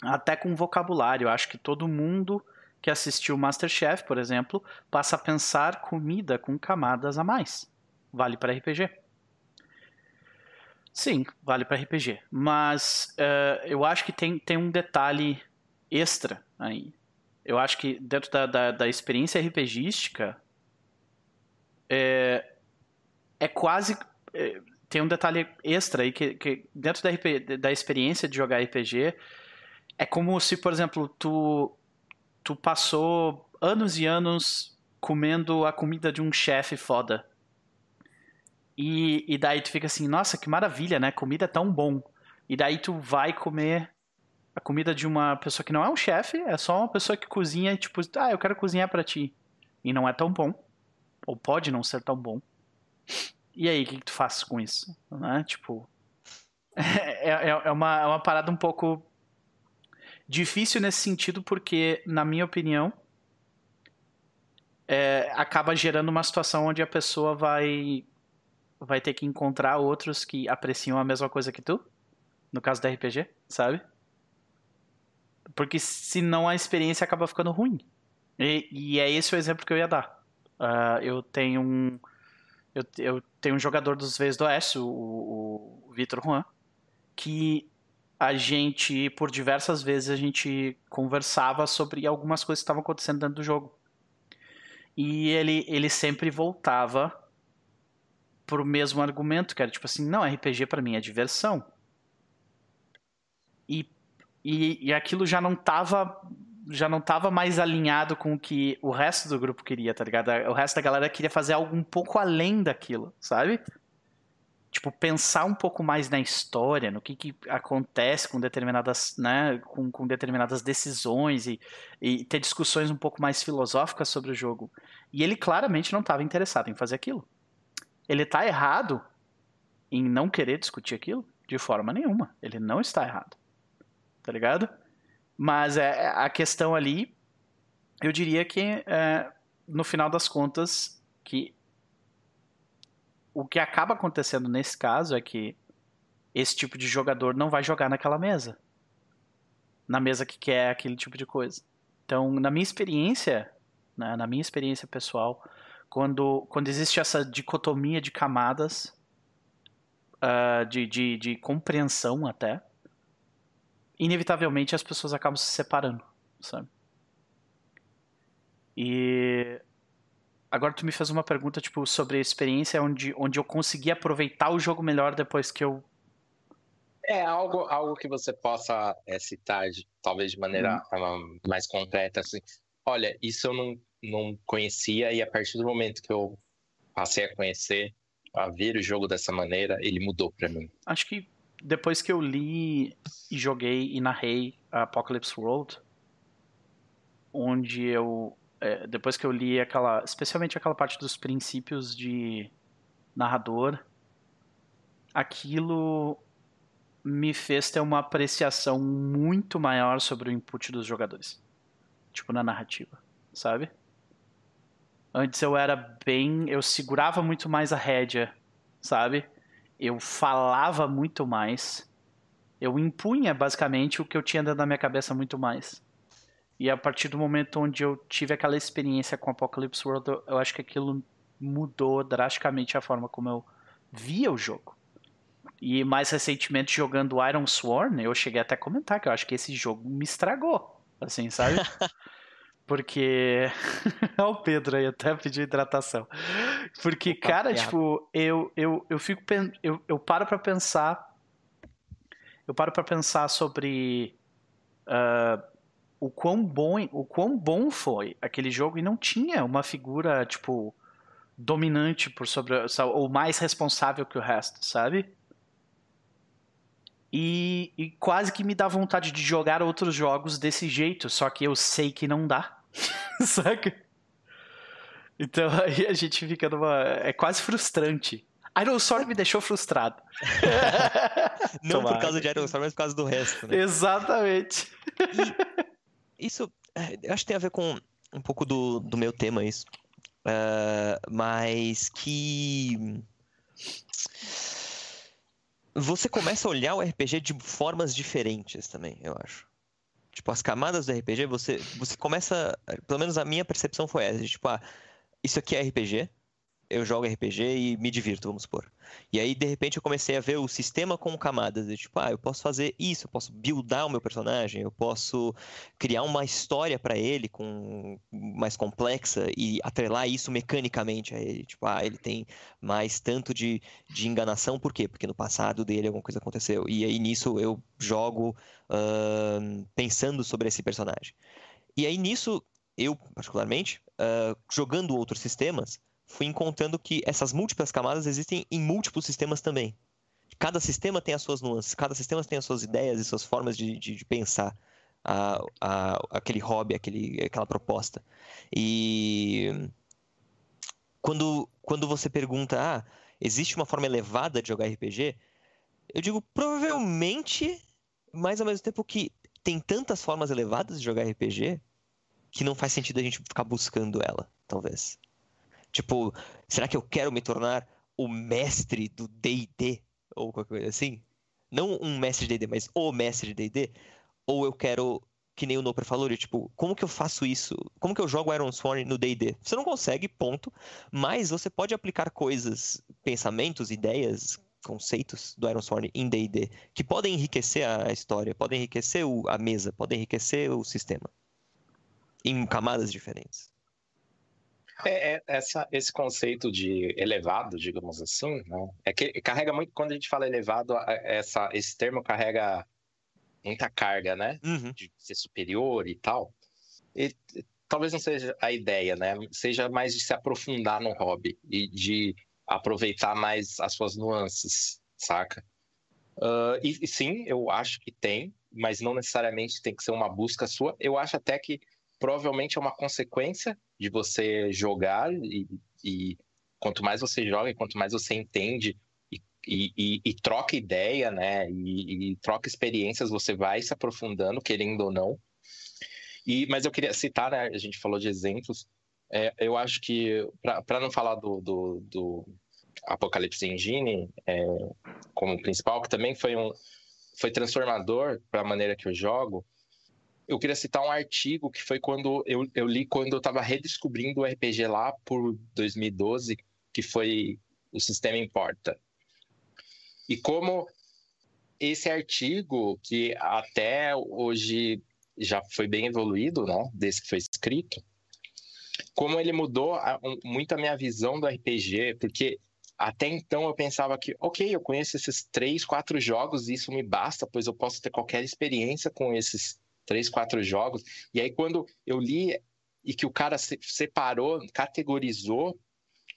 até com vocabulário. Eu acho que todo mundo que assistiu Masterchef, por exemplo, passa a pensar comida com camadas a mais. Vale para RPG. Sim, vale para RPG. Mas eh, eu acho que tem, tem um detalhe extra aí. Eu acho que dentro da, da, da experiência RPGística é, é quase. é, tem um detalhe extra aí que, que dentro da, RP da experiência de jogar RPG é como se, por exemplo, tu, tu passou anos e anos comendo a comida de um chefe foda. E, e daí tu fica assim, nossa, que maravilha, né? Comida é tão bom. E daí tu vai comer a comida de uma pessoa que não é um chefe, é só uma pessoa que cozinha e tipo, ah, eu quero cozinhar pra ti. E não é tão bom. Ou pode não ser tão bom. E aí, o que, que tu faz com isso? Né? Tipo. *laughs* É, é, é uma, é uma parada um pouco difícil nesse sentido, porque, na minha opinião, é, acaba gerando uma situação onde a pessoa vai, vai ter que encontrar outros que apreciam a mesma coisa que tu. No caso da RPG, sabe? Porque senão a experiência acaba ficando ruim. E, e é esse o exemplo que eu ia dar. Uh, eu tenho um. Eu, eu, tenho um jogador dos Vezes do Oeste, o, o, o Vitor Juan, que a gente, por diversas vezes, a gente conversava sobre algumas coisas que estavam acontecendo dentro do jogo. E ele, ele sempre voltava pro mesmo argumento, que era tipo assim, não, RPG para mim é diversão. E, e, e aquilo já não tava já não tava mais alinhado com o que o resto do grupo queria, tá ligado? O resto da galera queria fazer algo um pouco além daquilo, sabe? Tipo, pensar um pouco mais na história, no que, que acontece com determinadas, né, com, com determinadas decisões e, e ter discussões um pouco mais filosóficas sobre o jogo. E ele claramente não estava interessado em fazer aquilo. Ele tá errado em não querer discutir aquilo? De forma nenhuma. Ele não está errado. Tá ligado? Mas é, é, a questão ali, eu diria que é, no final das contas, que o que acaba acontecendo nesse caso é que esse tipo de jogador não vai jogar naquela mesa. Na mesa que quer aquele tipo de coisa. Então, na minha experiência, né, na minha experiência pessoal, quando, quando existe essa dicotomia de camadas, uh, de, de, de compreensão até, inevitavelmente as pessoas acabam se separando, sabe? E agora tu me fez uma pergunta tipo sobre a experiência onde, onde eu consegui aproveitar o jogo melhor depois que eu é algo, algo que você possa é, citar, de, talvez de maneira hum. mais concreta, assim. Olha, isso eu não, não conhecia e a partir do momento que eu passei a conhecer, a ver o jogo dessa maneira, ele mudou para mim. Acho que depois que eu li e joguei e narrei Apocalypse World, onde eu é, depois que eu li aquela, especialmente aquela parte dos princípios de narrador, aquilo me fez ter uma apreciação muito maior sobre o input dos jogadores, tipo na narrativa, sabe? Antes eu era bem, eu segurava muito mais a rédea, sabe? Eu falava muito mais. Eu impunha basicamente o que eu tinha dentro da minha cabeça muito mais. E a partir do momento onde eu tive aquela experiência com Apocalypse World, eu, acho que aquilo mudou drasticamente a forma como eu via o jogo. E mais recentemente jogando Iron Sworn, eu cheguei até a comentar que eu acho que esse jogo me estragou, assim, sabe? *laughs* Porque. *laughs* Olha o Pedro aí, até pediu hidratação. Porque, Opa, cara, tipo, eu, eu, eu fico. Eu, eu paro pra pensar. Eu paro pra pensar sobre. Uh, o quão bom o quão bom foi aquele jogo e não tinha uma figura tipo dominante por sobre ou mais responsável que o resto, sabe? E, e, quase que me dá vontade de jogar outros jogos desse jeito, só que eu sei que não dá. *laughs* Saca? Então *laughs* aí a gente fica numa. É quase frustrante. Iron Sword me deixou frustrado. *laughs* Não Tomara. por causa de Iron Sword, mas por causa do resto, né? Exatamente. E isso, é, eu acho que tem a ver com um pouco do, do meu tema, isso. Uh, mas que. Você começa a olhar o RPG de formas diferentes também, eu acho. Tipo, as camadas do RPG, você, você começa. Pelo menos a minha percepção foi essa. Tipo, ah, isso aqui é RPG, eu jogo RPG e me divirto, vamos supor. E aí, de repente, eu comecei a ver o sistema com camadas. De, tipo, ah, eu posso fazer isso, eu posso buildar o meu personagem, eu posso criar uma história para ele com mais complexa e atrelar isso mecanicamente a ele. Tipo, ah, ele tem mais tanto de, de enganação, por quê? Porque no passado dele alguma coisa aconteceu. E aí, nisso, eu jogo uh, pensando sobre esse personagem. E aí, nisso, eu, particularmente, uh, jogando outros sistemas, fui encontrando que essas múltiplas camadas existem em múltiplos sistemas também. Cada sistema tem as suas nuances, cada sistema tem as suas ideias e suas formas de, de, de pensar a, a, aquele hobby, aquele, aquela proposta. E quando, quando você pergunta, ah, existe uma forma elevada de jogar RPG? Eu digo, provavelmente, mas ao mesmo tempo que tem tantas formas elevadas de jogar RPG que não faz sentido a gente ficar buscando ela, talvez. Tipo, será que eu quero me tornar o mestre do D&D? Ou qualquer coisa assim? Não um mestre de D&D, mas o mestre de D&D? Ou eu quero que nem o Noper falou, de, tipo, como que eu faço isso? Como que eu jogo Iron Sworn no D&D? Você não consegue, ponto, mas você pode aplicar coisas, pensamentos, ideias, conceitos do Iron Sworn em D&D, que podem enriquecer a história, podem enriquecer a mesa, podem enriquecer o sistema, em camadas diferentes. É, é essa, esse conceito de elevado, digamos assim, né? é que carrega muito, quando a gente fala elevado, essa, esse termo carrega muita carga, né? Uhum. De ser superior e tal. E, talvez não seja a ideia, né? Seja mais de se aprofundar no hobby e de aproveitar mais as suas nuances, saca? Uh, e, e, sim, eu acho que tem, mas não necessariamente tem que ser uma busca sua. Eu acho até que provavelmente é uma consequência de você jogar e, e quanto mais você joga e quanto mais você entende e, e, e, troca ideia, né? E, e, troca experiências, você vai se aprofundando, querendo ou não. E, mas eu queria citar, né? A gente falou de exemplos. É, eu acho que, para não falar do, do, do Apocalipse Engine é, como principal, que também foi um foi transformador para a maneira que eu jogo, eu queria citar um artigo que foi quando eu, eu li quando eu estava redescobrindo o RPG lá por 2012, que foi o Sistema Importa. E como esse artigo, que até hoje já foi bem evoluído, né, desde que foi escrito, como ele mudou muito a minha visão do RPG, porque até então eu pensava que, ok, eu conheço esses três, quatro jogos e isso me basta, pois eu posso ter qualquer experiência com esses três, quatro jogos. E aí quando eu li e que o cara separou, categorizou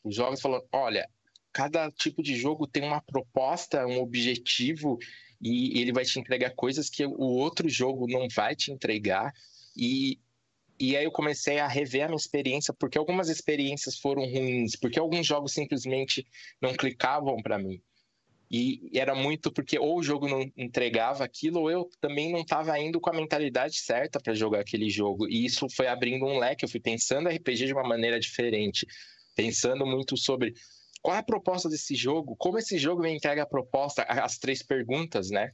os jogos, falou, olha, cada tipo de jogo tem uma proposta, um objetivo e ele vai te entregar coisas que o outro jogo não vai te entregar. E, e aí eu comecei a rever a minha experiência, porque algumas experiências foram ruins, porque alguns jogos simplesmente não clicavam para mim. E era muito porque ou o jogo não entregava aquilo, ou eu também não estava indo com a mentalidade certa para jogar aquele jogo. E isso foi abrindo um leque. Eu fui pensando RPG de uma maneira diferente, pensando muito sobre qual é a proposta desse jogo? Como esse jogo me entrega a proposta? As três perguntas, né?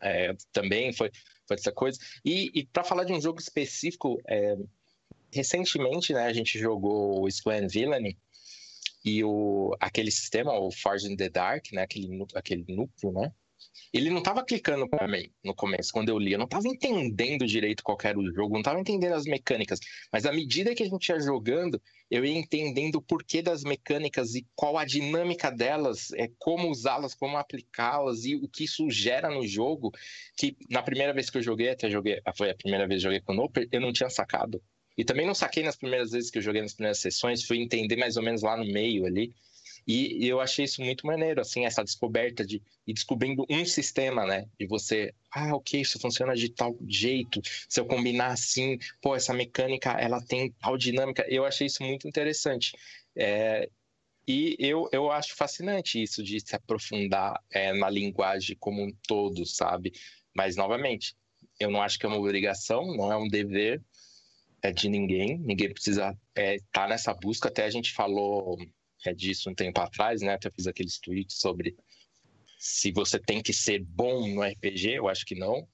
É, também foi, foi essa coisa. E, e para falar de um jogo específico, é, recentemente né, a gente jogou o Square Villainy e o, aquele sistema, o Forge in the Dark, né, aquele, aquele núcleo, né? ele não estava clicando para mim no começo, quando eu li. Eu não estava entendendo direito qual era o jogo, não estava entendendo as mecânicas. Mas à medida que a gente ia jogando, eu ia entendendo o porquê das mecânicas e qual a dinâmica delas, é como usá-las, como aplicá-las e o que isso gera no jogo. Que na primeira vez que eu joguei, até joguei, foi a primeira vez que eu joguei com o Noper, eu não tinha sacado. E também não saquei nas primeiras vezes que eu joguei nas primeiras sessões, fui entender mais ou menos lá no meio ali. E, eu achei isso muito maneiro, assim, essa descoberta de ir descobrindo um sistema, né? E você, ah, ok, isso funciona de tal jeito. Se eu combinar assim, pô, essa mecânica, ela tem tal dinâmica. Eu achei isso muito interessante. É, e eu, eu acho fascinante isso de se aprofundar é, na linguagem como um todo, sabe? Mas, novamente, eu não acho que é uma obrigação, não é um dever é de ninguém. Ninguém precisa estar é, tá nessa busca. Até a gente falou é disso um tempo atrás, né? Até fiz aqueles tweets sobre se você tem que ser bom no RPG, eu acho que não.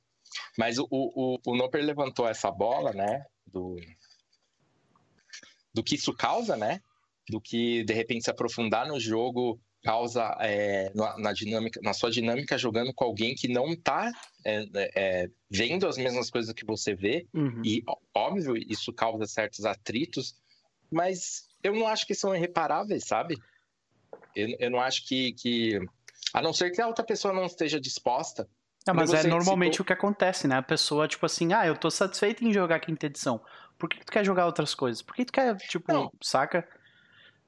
Mas o, o, o Noper levantou essa bola, né? Do, do que isso causa, né? Do que de repente se aprofundar no jogo causa é, na, na, dinâmica, na sua dinâmica jogando com alguém que não está é, é, vendo as mesmas coisas que você vê. Uhum. E óbvio, isso causa certos atritos, mas eu não acho que são irreparáveis, sabe? Eu, eu não acho que, que. A não ser que a outra pessoa não esteja disposta. Não, mas é normalmente citou... o que acontece, né? A pessoa, tipo assim, ah, eu tô satisfeito em jogar quinta edição. Por que tu quer jogar outras coisas? Por que tu quer, tipo, não. saca?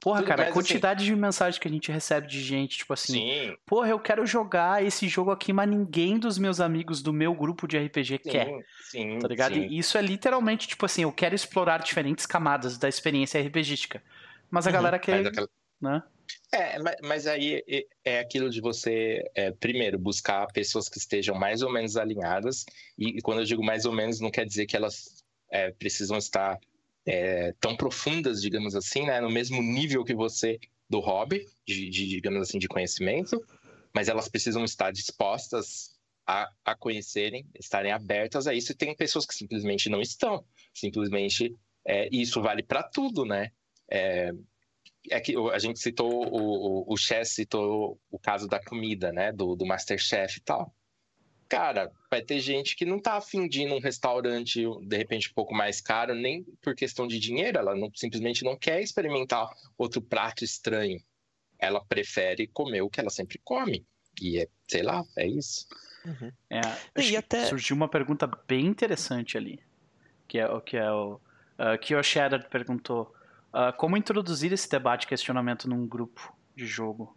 Porra, Tudo cara, a assim quantidade assim... de mensagens que a gente recebe de gente, tipo assim, Sim. porra, eu quero jogar esse jogo aqui, mas ninguém dos meus amigos do meu grupo de RPG sim, quer. Sim, tá ligado? Sim. E isso é literalmente, tipo assim, eu quero explorar diferentes camadas da experiência RPGística. Mas a uhum, galera quer. Aquela... Né? É, mas aí é aquilo de você, é, primeiro, buscar pessoas que estejam mais ou menos alinhadas. E, quando eu digo mais ou menos, não quer dizer que elas é, precisam estar é, tão profundas, digamos assim, né, no mesmo nível que você do hobby, de, de, digamos assim, de conhecimento, mas elas precisam estar dispostas a, a conhecerem, estarem abertas a isso, e tem pessoas que simplesmente não estão. Simplesmente, é, isso vale para tudo, né? É, é que a gente citou, o, o, o citou o caso da comida, né? Do, do Masterchef e tal. Cara, vai ter gente que não tá afim de ir num restaurante, de repente, um pouco mais caro, nem por questão de dinheiro, ela não, simplesmente não quer experimentar outro prato estranho. Ela prefere comer o que ela sempre come. E é, sei lá, é isso. Uhum. É, e até... Surgiu uma pergunta bem interessante ali. Que é o que é o. Uh, que o Shadow perguntou. Uh, como introduzir esse debate e questionamento num grupo de jogo?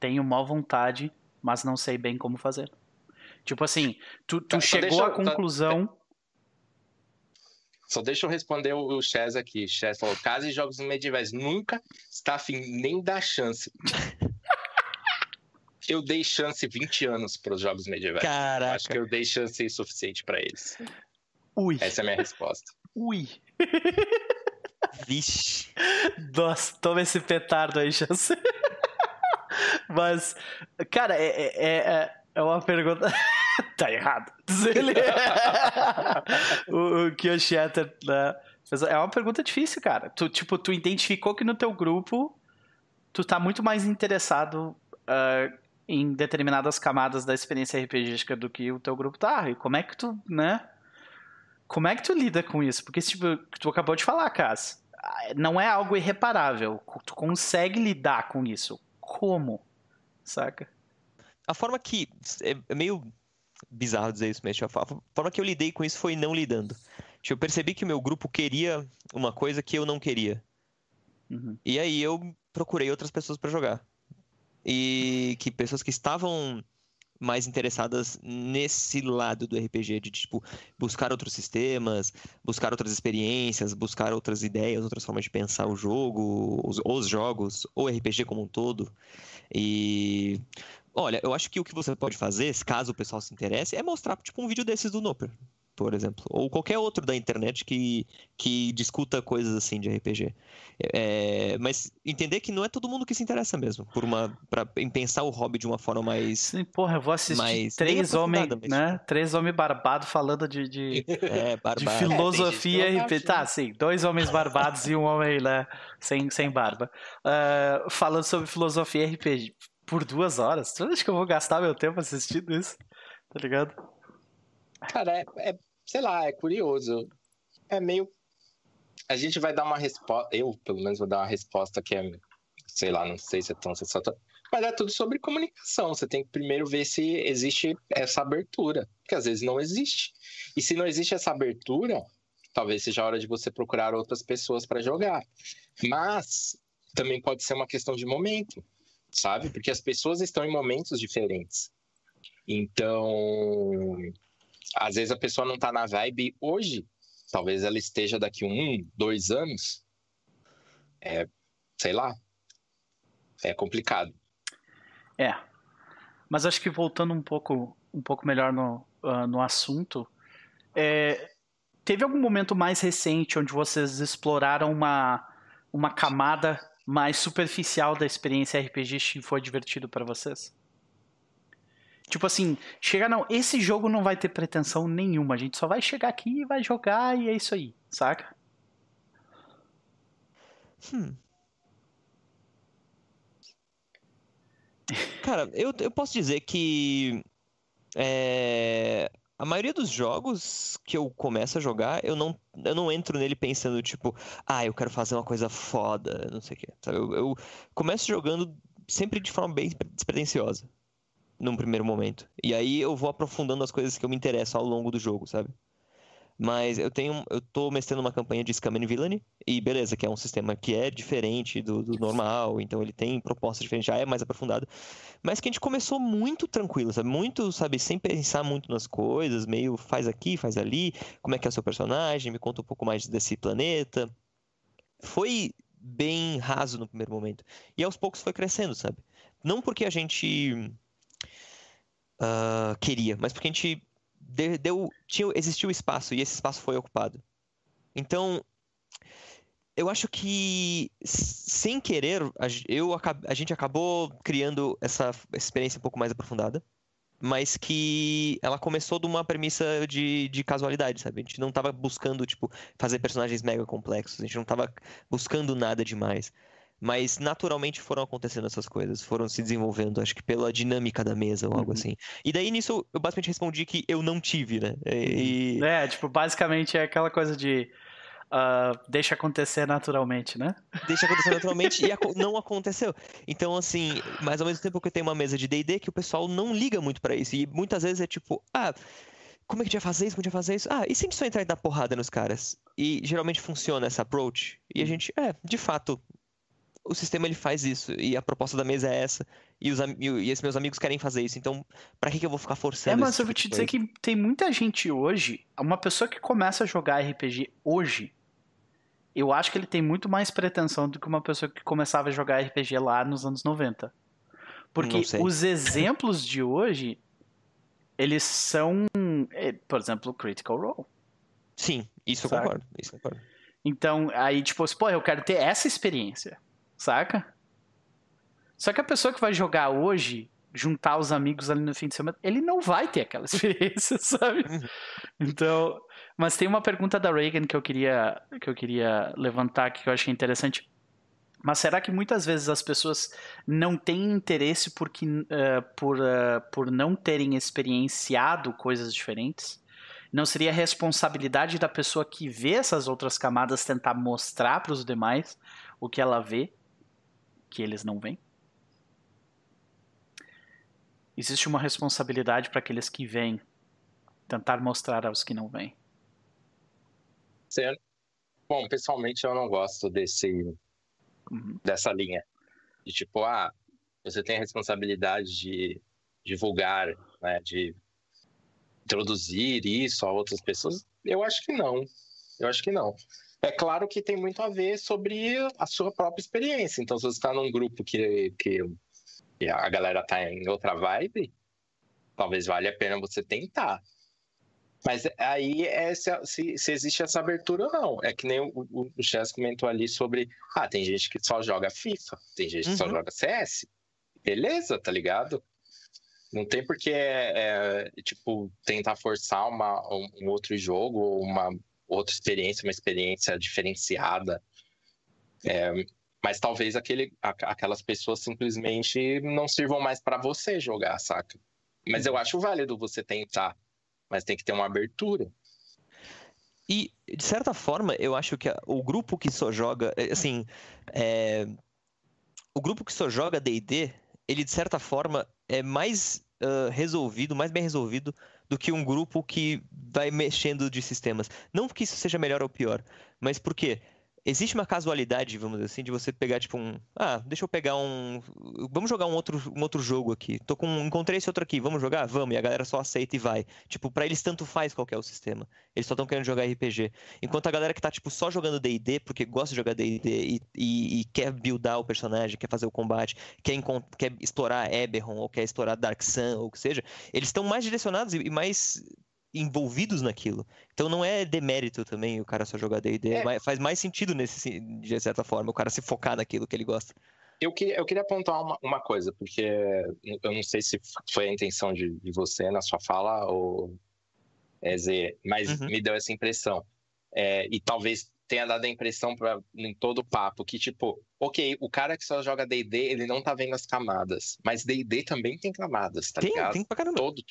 Tenho má vontade, mas não sei bem como fazer. Tipo assim, tu, tu tá, chegou à conclusão. Tá, só deixa eu responder o, Chess aqui. Chess falou: casa e jogos medievais. Nunca está afim nem dá chance. *laughs* eu dei chance 20 anos para os jogos medievais. Caraca. Acho que eu dei chance suficiente para eles. Ui. Essa é a minha resposta. Ui. *laughs* Vixe. Nossa, toma esse petardo aí, chance. *laughs* Mas, cara, é, é, é, é uma pergunta. *laughs* tá errado. Ele... *laughs* o, o Kyoshita, né? É uma pergunta difícil, cara. Tu, tipo, tu identificou que no teu grupo tu tá muito mais interessado uh, em determinadas camadas da experiência RPGística do que o teu grupo tá. E como é que tu, né? Como é que tu lida com isso? Porque, tipo, tu acabou de falar, Cass, não é algo irreparável. Tu consegue lidar com isso. Como? Saca? A forma que. É, é meio bizarro dizer isso, mas a forma que eu lidei com isso foi não lidando. Tipo, eu percebi que o meu grupo queria uma coisa que eu não queria. Uhum. E aí eu procurei outras pessoas para jogar. E que pessoas que estavam mais interessadas nesse lado do RPG, de tipo, buscar outros sistemas, buscar outras experiências, buscar outras ideias, outras formas de pensar o jogo, os, os jogos, ou RPG como um todo. E Olha, eu acho que o que você pode fazer, caso o pessoal se interesse, é mostrar tipo um vídeo desses do Noper, por exemplo, ou qualquer outro da internet que, que discuta coisas assim de RPG. É, mas entender que não é todo mundo que se interessa mesmo por uma pra, em pensar o hobby de uma forma mais. Sim, porra, eu vou assistir mais, três homens, né? Três homens barbados falando de, de, *laughs* é, de filosofia é, RPG. Tá, sim, dois homens barbados e um homem né, sem, sem barba. Uh, falando sobre filosofia RPG por duas horas. Tu acha que eu vou gastar meu tempo assistindo isso? Tá ligado? Cara, é, é sei lá, é curioso. É meio. A gente vai dar uma resposta. Eu, pelo menos, vou dar uma resposta que é. Sei lá, não sei se é tão sensata. Mas é tudo sobre comunicação. Você tem que primeiro ver se existe essa abertura. Porque às vezes não existe. E se não existe essa abertura, talvez seja a hora de você procurar outras pessoas para jogar. Mas também pode ser uma questão de momento sabe? Porque as pessoas estão em momentos diferentes. Então, às vezes a pessoa não está na vibe hoje, talvez ela esteja daqui um, dois anos. É, sei lá. É complicado. É. Mas acho que voltando um pouco, um pouco melhor no, uh, no assunto, é, teve algum momento mais recente onde vocês exploraram uma, uma camada mais superficial da experiência RPG foi divertido para vocês? Tipo assim, chega não, esse jogo não vai ter pretensão nenhuma, a gente só vai chegar aqui e vai jogar e é isso aí, saca? Hum. *laughs* Cara, eu, eu posso dizer que é, a maioria dos jogos que eu começo a jogar, eu não, eu não entro nele pensando, tipo, ah, eu quero fazer uma coisa foda, não sei o quê. Sabe? Eu, eu começo jogando sempre de forma bem despretensiosa, num primeiro momento. E aí eu vou aprofundando as coisas que eu me interesso ao longo do jogo, sabe? Mas eu tenho. Eu tô mestrando uma campanha de Scam and Villainy, e beleza, que é um sistema que é diferente do, do, normal, então ele tem propostas diferentes, já é mais aprofundado. Mas que a gente começou muito tranquilo, sabe? Muito, sabe, sem pensar muito nas coisas, meio faz aqui, faz ali, como é que é o seu personagem, me conta um pouco mais desse planeta. Foi bem raso no primeiro momento. E aos poucos foi crescendo, sabe? Não porque a gente uh, queria, mas porque a gente deu, tinha, existiu espaço e esse espaço foi ocupado. Então, eu acho que sem querer, a, eu, a gente acabou criando essa experiência um pouco mais aprofundada. mas que ela começou de uma premissa de, de casualidade, sabe? A gente não tava buscando, tipo, fazer personagens mega complexos, a gente não tava buscando nada demais. Mas naturalmente foram acontecendo essas coisas, foram se desenvolvendo, acho que pela dinâmica da mesa ou algo Uhum. assim. E daí nisso eu basicamente respondi que eu não tive, né? E, É, tipo, basicamente é aquela coisa de. ah, deixa acontecer naturalmente, né? deixa acontecer *laughs* naturalmente e aco- não aconteceu. Então, assim, mas ao mesmo tempo que eu tenho uma mesa de D&D que o pessoal não liga muito pra isso. E muitas vezes é tipo, ah, como é que a gente vai fazer isso? Como a gente vai fazer isso? Ah, e se a gente só entrar e dar porrada nos caras? E geralmente funciona essa approach. E a gente, é, de fato, o sistema ele faz isso. E a proposta da mesa é essa. E, os, e e esses meus amigos querem fazer isso. Então, pra que, que eu vou ficar forçando É, mas eu vou tipo te de dizer que tem muita gente hoje, uma pessoa que começa a jogar RPG hoje, eu acho que ele tem muito mais pretensão do que uma pessoa que começava a jogar RPG lá nos anos 90. Porque os exemplos de hoje, eles são, é, por exemplo, Critical Role. Sim, isso eu concordo. Isso eu concordo. Então, aí, tipo, assim, pô, eu quero ter essa experiência, saca? Só que a pessoa que vai jogar hoje, juntar os amigos ali no fim de semana, ele não vai ter aquela *laughs* experiência, sabe? Uhum. Então, mas tem uma pergunta da Reagan que eu queria que eu queria levantar aqui que eu achei interessante. Mas será que muitas vezes as pessoas não têm interesse porque, eh, por, eh, por não terem experienciado coisas diferentes? Não seria responsabilidade da pessoa que vê essas outras camadas tentar mostrar para os demais o que ela vê, que eles não veem? Existe uma responsabilidade para aqueles que veem tentar mostrar aos que não veem. Você- Bom, pessoalmente eu não gosto desse Uhum. dessa linha de tipo, ah, você tem a responsabilidade de divulgar, né, de introduzir isso a outras pessoas. Eu acho que não. Eu acho que não. É claro que tem muito a ver sobre a sua própria experiência. Então, se você está num grupo que, que, que a galera tá em outra vibe, talvez valha a pena você tentar. Mas aí é se, se, se existe essa abertura ou não. É que nem o, o, o Chess comentou ali sobre. Ah, tem gente que só joga FIFA, tem gente que só Uhum. joga CS. Beleza, tá ligado? Não tem por que, é, é, tipo, tentar forçar uma, um, um outro jogo ou uma outra experiência, uma experiência diferenciada. É, mas talvez aquele, aquelas pessoas simplesmente não sirvam mais para você jogar, saca? Mas eu acho válido você tentar, mas tem que ter uma abertura. E, de certa forma, eu acho que o grupo que só joga. é, Assim. é, O grupo que só joga DD, ele, de certa forma, é mais ah, resolvido, mais bem resolvido do que um grupo que vai mexendo de sistemas. Não que isso seja melhor ou pior, mas porque existe uma casualidade, vamos dizer assim, de você pegar, tipo, um. Ah, deixa eu pegar um. Vamos jogar um outro, um outro jogo aqui. Tô com. Encontrei esse outro aqui, vamos jogar? Vamos. E a galera só aceita e vai. Tipo, pra eles tanto faz qual é o sistema. Eles só estão querendo jogar RPG. Enquanto a galera que tá, tipo, só jogando D&D, porque gosta de jogar D&D e, e, e quer buildar o personagem, quer fazer o combate, quer, quer explorar Eberron, ou quer explorar Dark Sun, ou o que seja, eles estão mais direcionados e mais envolvidos naquilo. Então não é demérito também o cara só jogar D&D. É. Faz mais sentido, nesse, se- de certa forma, o cara se focar naquilo que ele gosta. Eu queria, eu queria apontar uma, uma coisa, porque eu não sei se foi a intenção de, de você na sua fala, ou é, Zé, mas Uhum. me deu essa impressão. É, e talvez tenha dado a impressão pra, em todo o papo que, tipo, ok, o cara que só joga D&D, ele não tá vendo as camadas, mas D&D também tem camadas, tá tem, ligado? tem pra caramba. todo,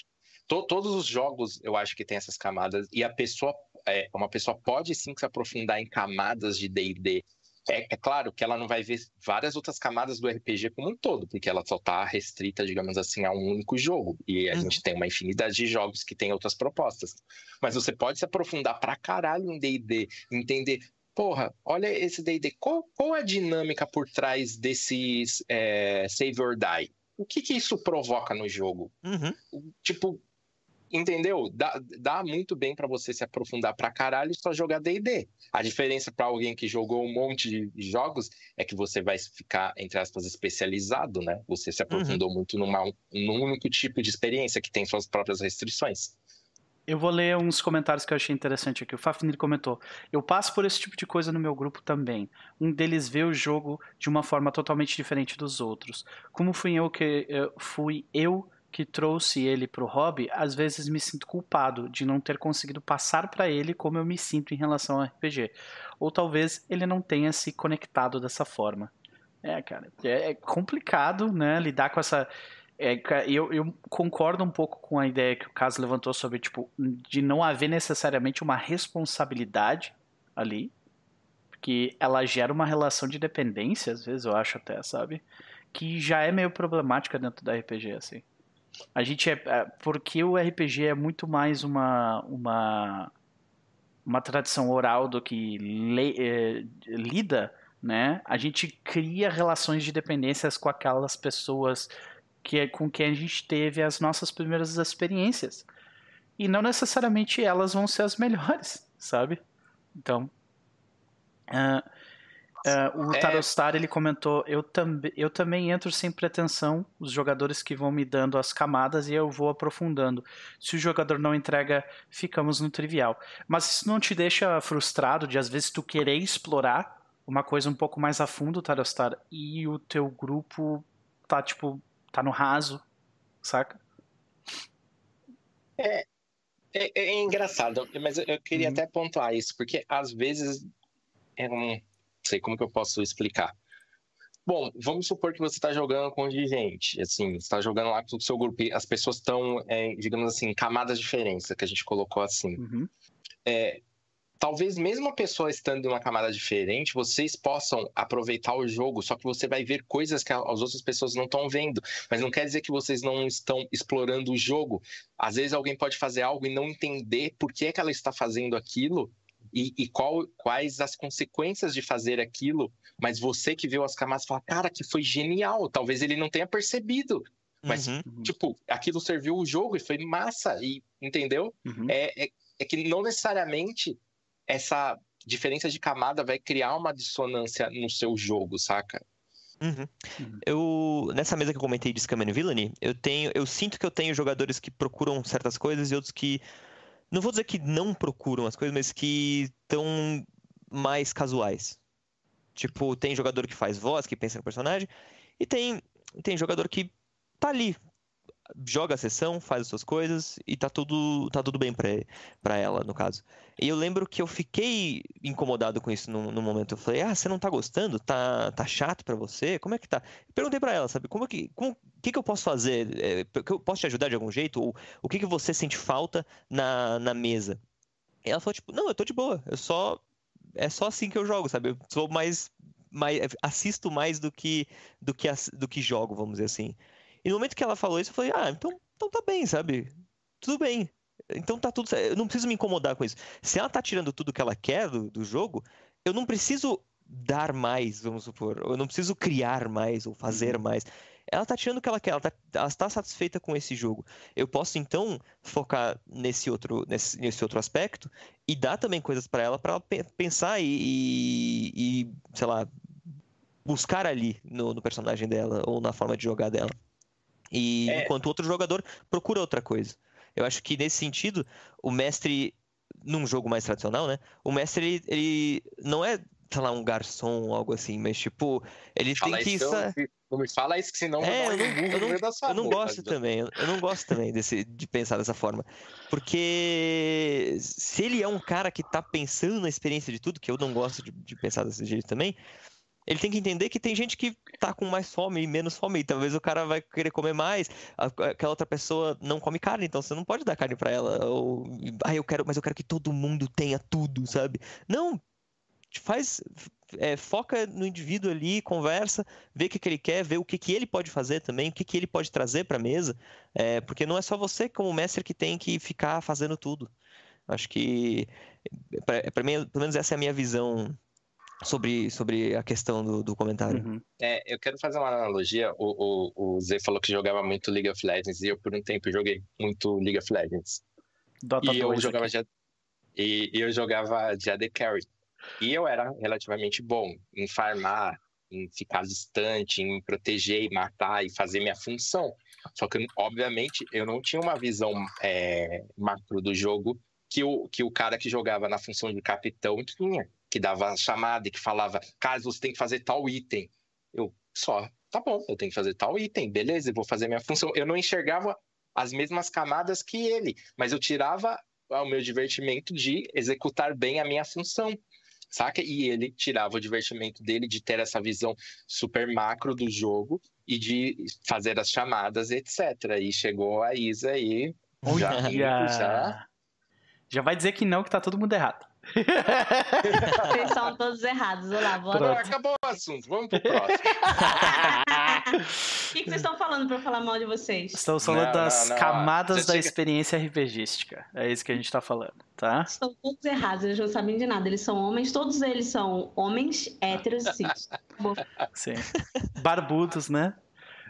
to- todos os jogos eu acho que tem essas camadas e a pessoa é, uma pessoa pode sim se aprofundar em camadas de D&D é, é claro que ela não vai ver várias outras camadas do RPG como um todo porque ela só tá restrita digamos assim a um único jogo e a Uhum. gente tem uma infinidade de jogos que tem outras propostas mas você pode se aprofundar pra caralho em D&D entender Porra, olha esse D&D. Qual, qual a dinâmica por trás desses é, Save or Die? O que, que isso provoca no jogo? Uhum. tipo, entendeu? Dá, dá muito bem pra você se aprofundar pra caralho e só jogar D&D. A diferença pra alguém que jogou um monte de jogos é que você vai ficar, entre aspas, especializado, né? Você se aprofundou muito numa, num único tipo de experiência que tem suas próprias restrições. Eu vou ler uns comentários que eu achei interessante aqui. O Fafnir comentou: Eu passo por esse tipo de coisa no meu grupo também. Um deles vê o jogo de uma forma totalmente diferente dos outros. Como fui eu que eh, fui eu que trouxe ele pro hobby, às vezes me sinto culpado de não ter conseguido passar para ele como eu me sinto em relação ao RPG. Ou talvez ele não tenha se conectado dessa forma. É, cara, é, é complicado, né, lidar com essa é, eu, eu, concordo um pouco com a ideia que o caso levantou sobre, tipo, de não haver necessariamente uma responsabilidade ali, porque ela gera uma relação de dependência, às vezes, eu acho até, sabe? Que já é meio problemática dentro da RPG, assim. A gente é. é porque o RPG é muito mais uma. uma uma tradição oral do que le, é, lida, né? A gente cria relações de dependências com aquelas pessoas que é com quem a gente teve as nossas primeiras experiências. E não necessariamente elas vão ser as melhores, *laughs* sabe? Então. Uh, uh, o é... Tarostar ele comentou: eu, tam eu também entro sem pretensão, os jogadores que vão me dando as camadas e eu vou aprofundando. Se o jogador não entrega, ficamos no trivial. Mas isso não te deixa frustrado de às vezes tu querer explorar uma coisa um pouco mais a fundo, Tarostar, e o teu grupo tá tipo tá no raso, saca? É, é, é engraçado, mas eu queria uhum. até pontuar isso, porque às vezes é um, sei como que eu posso explicar. Bom, vamos supor que você está jogando com gente, assim, está jogando lá com o seu grupo, e as pessoas estão, é, digamos assim, camadas diferentes, que a gente colocou assim. Uhum. É, talvez mesmo a pessoa estando em uma camada diferente, vocês possam aproveitar o jogo, só que você vai ver coisas que as outras pessoas não estão vendo. Mas não quer dizer que vocês não estão explorando o jogo. Às vezes alguém pode fazer algo e não entender por que, é que ela está fazendo aquilo e, e qual, quais as consequências de fazer aquilo. Mas você que viu as camadas fala, cara, que foi genial. Talvez ele não tenha percebido. Mas, uhum. tipo, aquilo serviu o jogo e foi massa, e entendeu? Uhum. É, é, é que não necessariamente essa diferença de camada vai criar uma dissonância no seu jogo, saca? Uhum. Uhum. Eu nessa mesa que eu comentei de Scam and Villainy, eu tenho, eu sinto que eu tenho jogadores que procuram certas coisas e outros que não vou dizer que não procuram as coisas, mas que estão mais casuais. Tipo, tem jogador que faz voz, que pensa no personagem, e tem tem jogador que tá ali, joga a sessão, faz as suas coisas e tá tudo, tá tudo bem para ela, no caso. E eu lembro que eu fiquei incomodado com isso no, no momento. Eu falei, ah, você não tá gostando? Tá, tá chato para você? Como é que tá? perguntei para ela, sabe, como é que. O que, que eu posso fazer? É, que eu posso te ajudar de algum jeito? Ou o que, que você sente falta na, na mesa? E ela falou, tipo, não, eu tô de boa. Eu só. É só assim que eu jogo, sabe? Eu sou mais. mais assisto mais do que, do, que, do que jogo, vamos dizer assim. E no momento que ela falou isso, eu falei, ah, então, então tá bem, sabe? Tudo bem. Então tá tudo certo. Eu não preciso me incomodar com isso. Se ela tá tirando tudo que ela quer do, do jogo, eu não preciso dar mais, vamos supor. Eu não preciso criar mais ou fazer uhum. mais. Ela tá tirando o que ela quer, ela, tá, ela está satisfeita com esse jogo. Eu posso então focar nesse outro, nesse, nesse outro aspecto e dar também coisas para ela, para ela pensar e, e, e, sei lá, buscar ali no, no personagem dela ou na forma de jogar dela. E é... enquanto outro jogador procura outra coisa. Eu acho que nesse sentido, o mestre, num jogo mais tradicional, né? O mestre, ele, ele não é, sei lá, um garçom ou algo assim, mas tipo, ele Fala tem que. Eu, não me fala isso, que senão é, eu não, eu não, eu não gosto também. Eu não gosto também desse, de pensar dessa forma. Porque se ele é um cara que tá pensando na experiência de tudo, que eu não gosto de, de pensar desse jeito também, ele tem que entender que tem gente que tá com mais fome e menos fome. E talvez o cara vai querer comer mais, aquela outra pessoa não come carne, então você não pode dar carne para ela. Ou, ah, eu quero, mas eu quero que todo mundo tenha tudo, sabe? Não, faz é, foca no indivíduo ali, conversa, vê o que, que ele quer, vê o que, que ele pode fazer também, o que, que ele pode trazer para a mesa, é, porque não é só você como mestre que tem que ficar fazendo tudo. Acho que para mim, pelo menos essa é a minha visão sobre, sobre a questão do, do comentário. Uhum. É, eu quero fazer uma analogia. O, o, o Zé falou que jogava muito League of Legends e eu, por um tempo, joguei muito League of Legends. Dota e eu jogava já, e, e, eu jogava já The Carry. E eu era relativamente bom em farmar, em ficar distante, em proteger e matar e fazer minha função. Só que, obviamente, eu não tinha uma visão é, macro do jogo que o, que o cara que jogava na função de capitão tinha que dava chamada e que falava, caso você tem que fazer tal item. Eu só. tá bom, eu tenho que fazer tal item, beleza, eu vou fazer minha função. Eu não enxergava as mesmas camadas que ele, mas eu tirava o meu divertimento de executar bem a minha função saca? E ele tirava o divertimento dele de ter essa visão super macro do jogo e de fazer as chamadas, etc. E chegou a Isa aí. Já, já, já vai dizer que não, que tá todo mundo errado. *laughs* Vocês são todos errados. Olá, boa noite. Acabou o assunto, vamos pro próximo. *laughs* O que, que, vocês estão falando pra eu falar mal de vocês? Estamos falando não, das não, não. camadas da chega... experiência RPGística. É isso que a gente tá falando, tá? Estão todos errados, eles não sabem de nada. Eles são homens, todos eles são homens héteros e cis. Sim. Barbudos, né?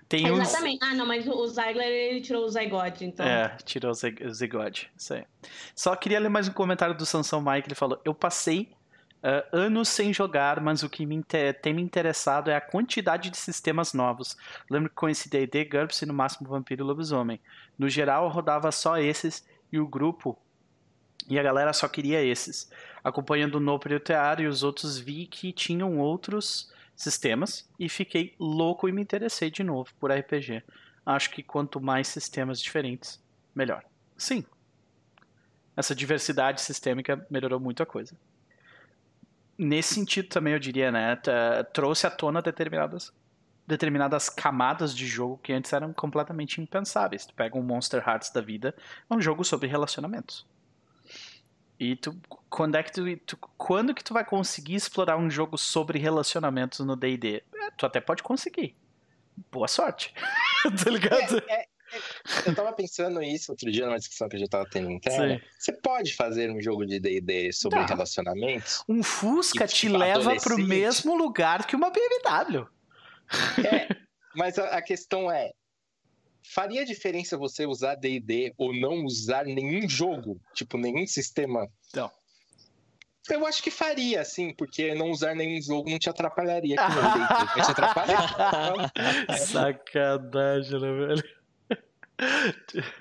Tem Exatamente. Uns... Ah, não, mas o Zygler, ele tirou o Zygode, então. É, tirou o Zygode, isso aí. Só queria ler mais um comentário do Sansão Mike, ele falou, eu passei uh, anos sem jogar, mas o que me tem me interessado é a quantidade de sistemas novos. Lembro que conheci D&D, GURPS e no máximo Vampiro e Lobisomem. No geral, eu rodava só esses e o grupo e a galera só queria esses. Acompanhando o Noper e o Tear e os outros vi que tinham outros sistemas e fiquei louco e me interessei de novo por RPG. Acho que quanto mais sistemas diferentes, melhor. Sim. Essa diversidade sistêmica melhorou muito a coisa. Nesse sentido também eu diria, né, trouxe à tona determinadas determinadas camadas de jogo que antes eram completamente impensáveis. Tu pega um Monster Hearts da vida, é um jogo sobre relacionamentos. E tu, quando é que tu, tu, quando que tu vai conseguir explorar um jogo sobre relacionamentos no D&D? É, tu até pode conseguir. Boa sorte. *laughs* tá ligado? É, é, é, eu tava pensando isso outro dia numa discussão que a gente tava tendo interna. Você pode fazer um jogo de D&D sobre tá. relacionamentos? Um Fusca te tipo, leva pro mesmo lugar que uma BMW. É, mas a, a questão é, faria diferença você usar D&D ou não usar nenhum jogo? Tipo, nenhum sistema? Não. Eu acho que faria, sim, porque não usar nenhum jogo não te atrapalharia. Que não, vai te atrapalhar. *laughs* Sacanagem, né, velho?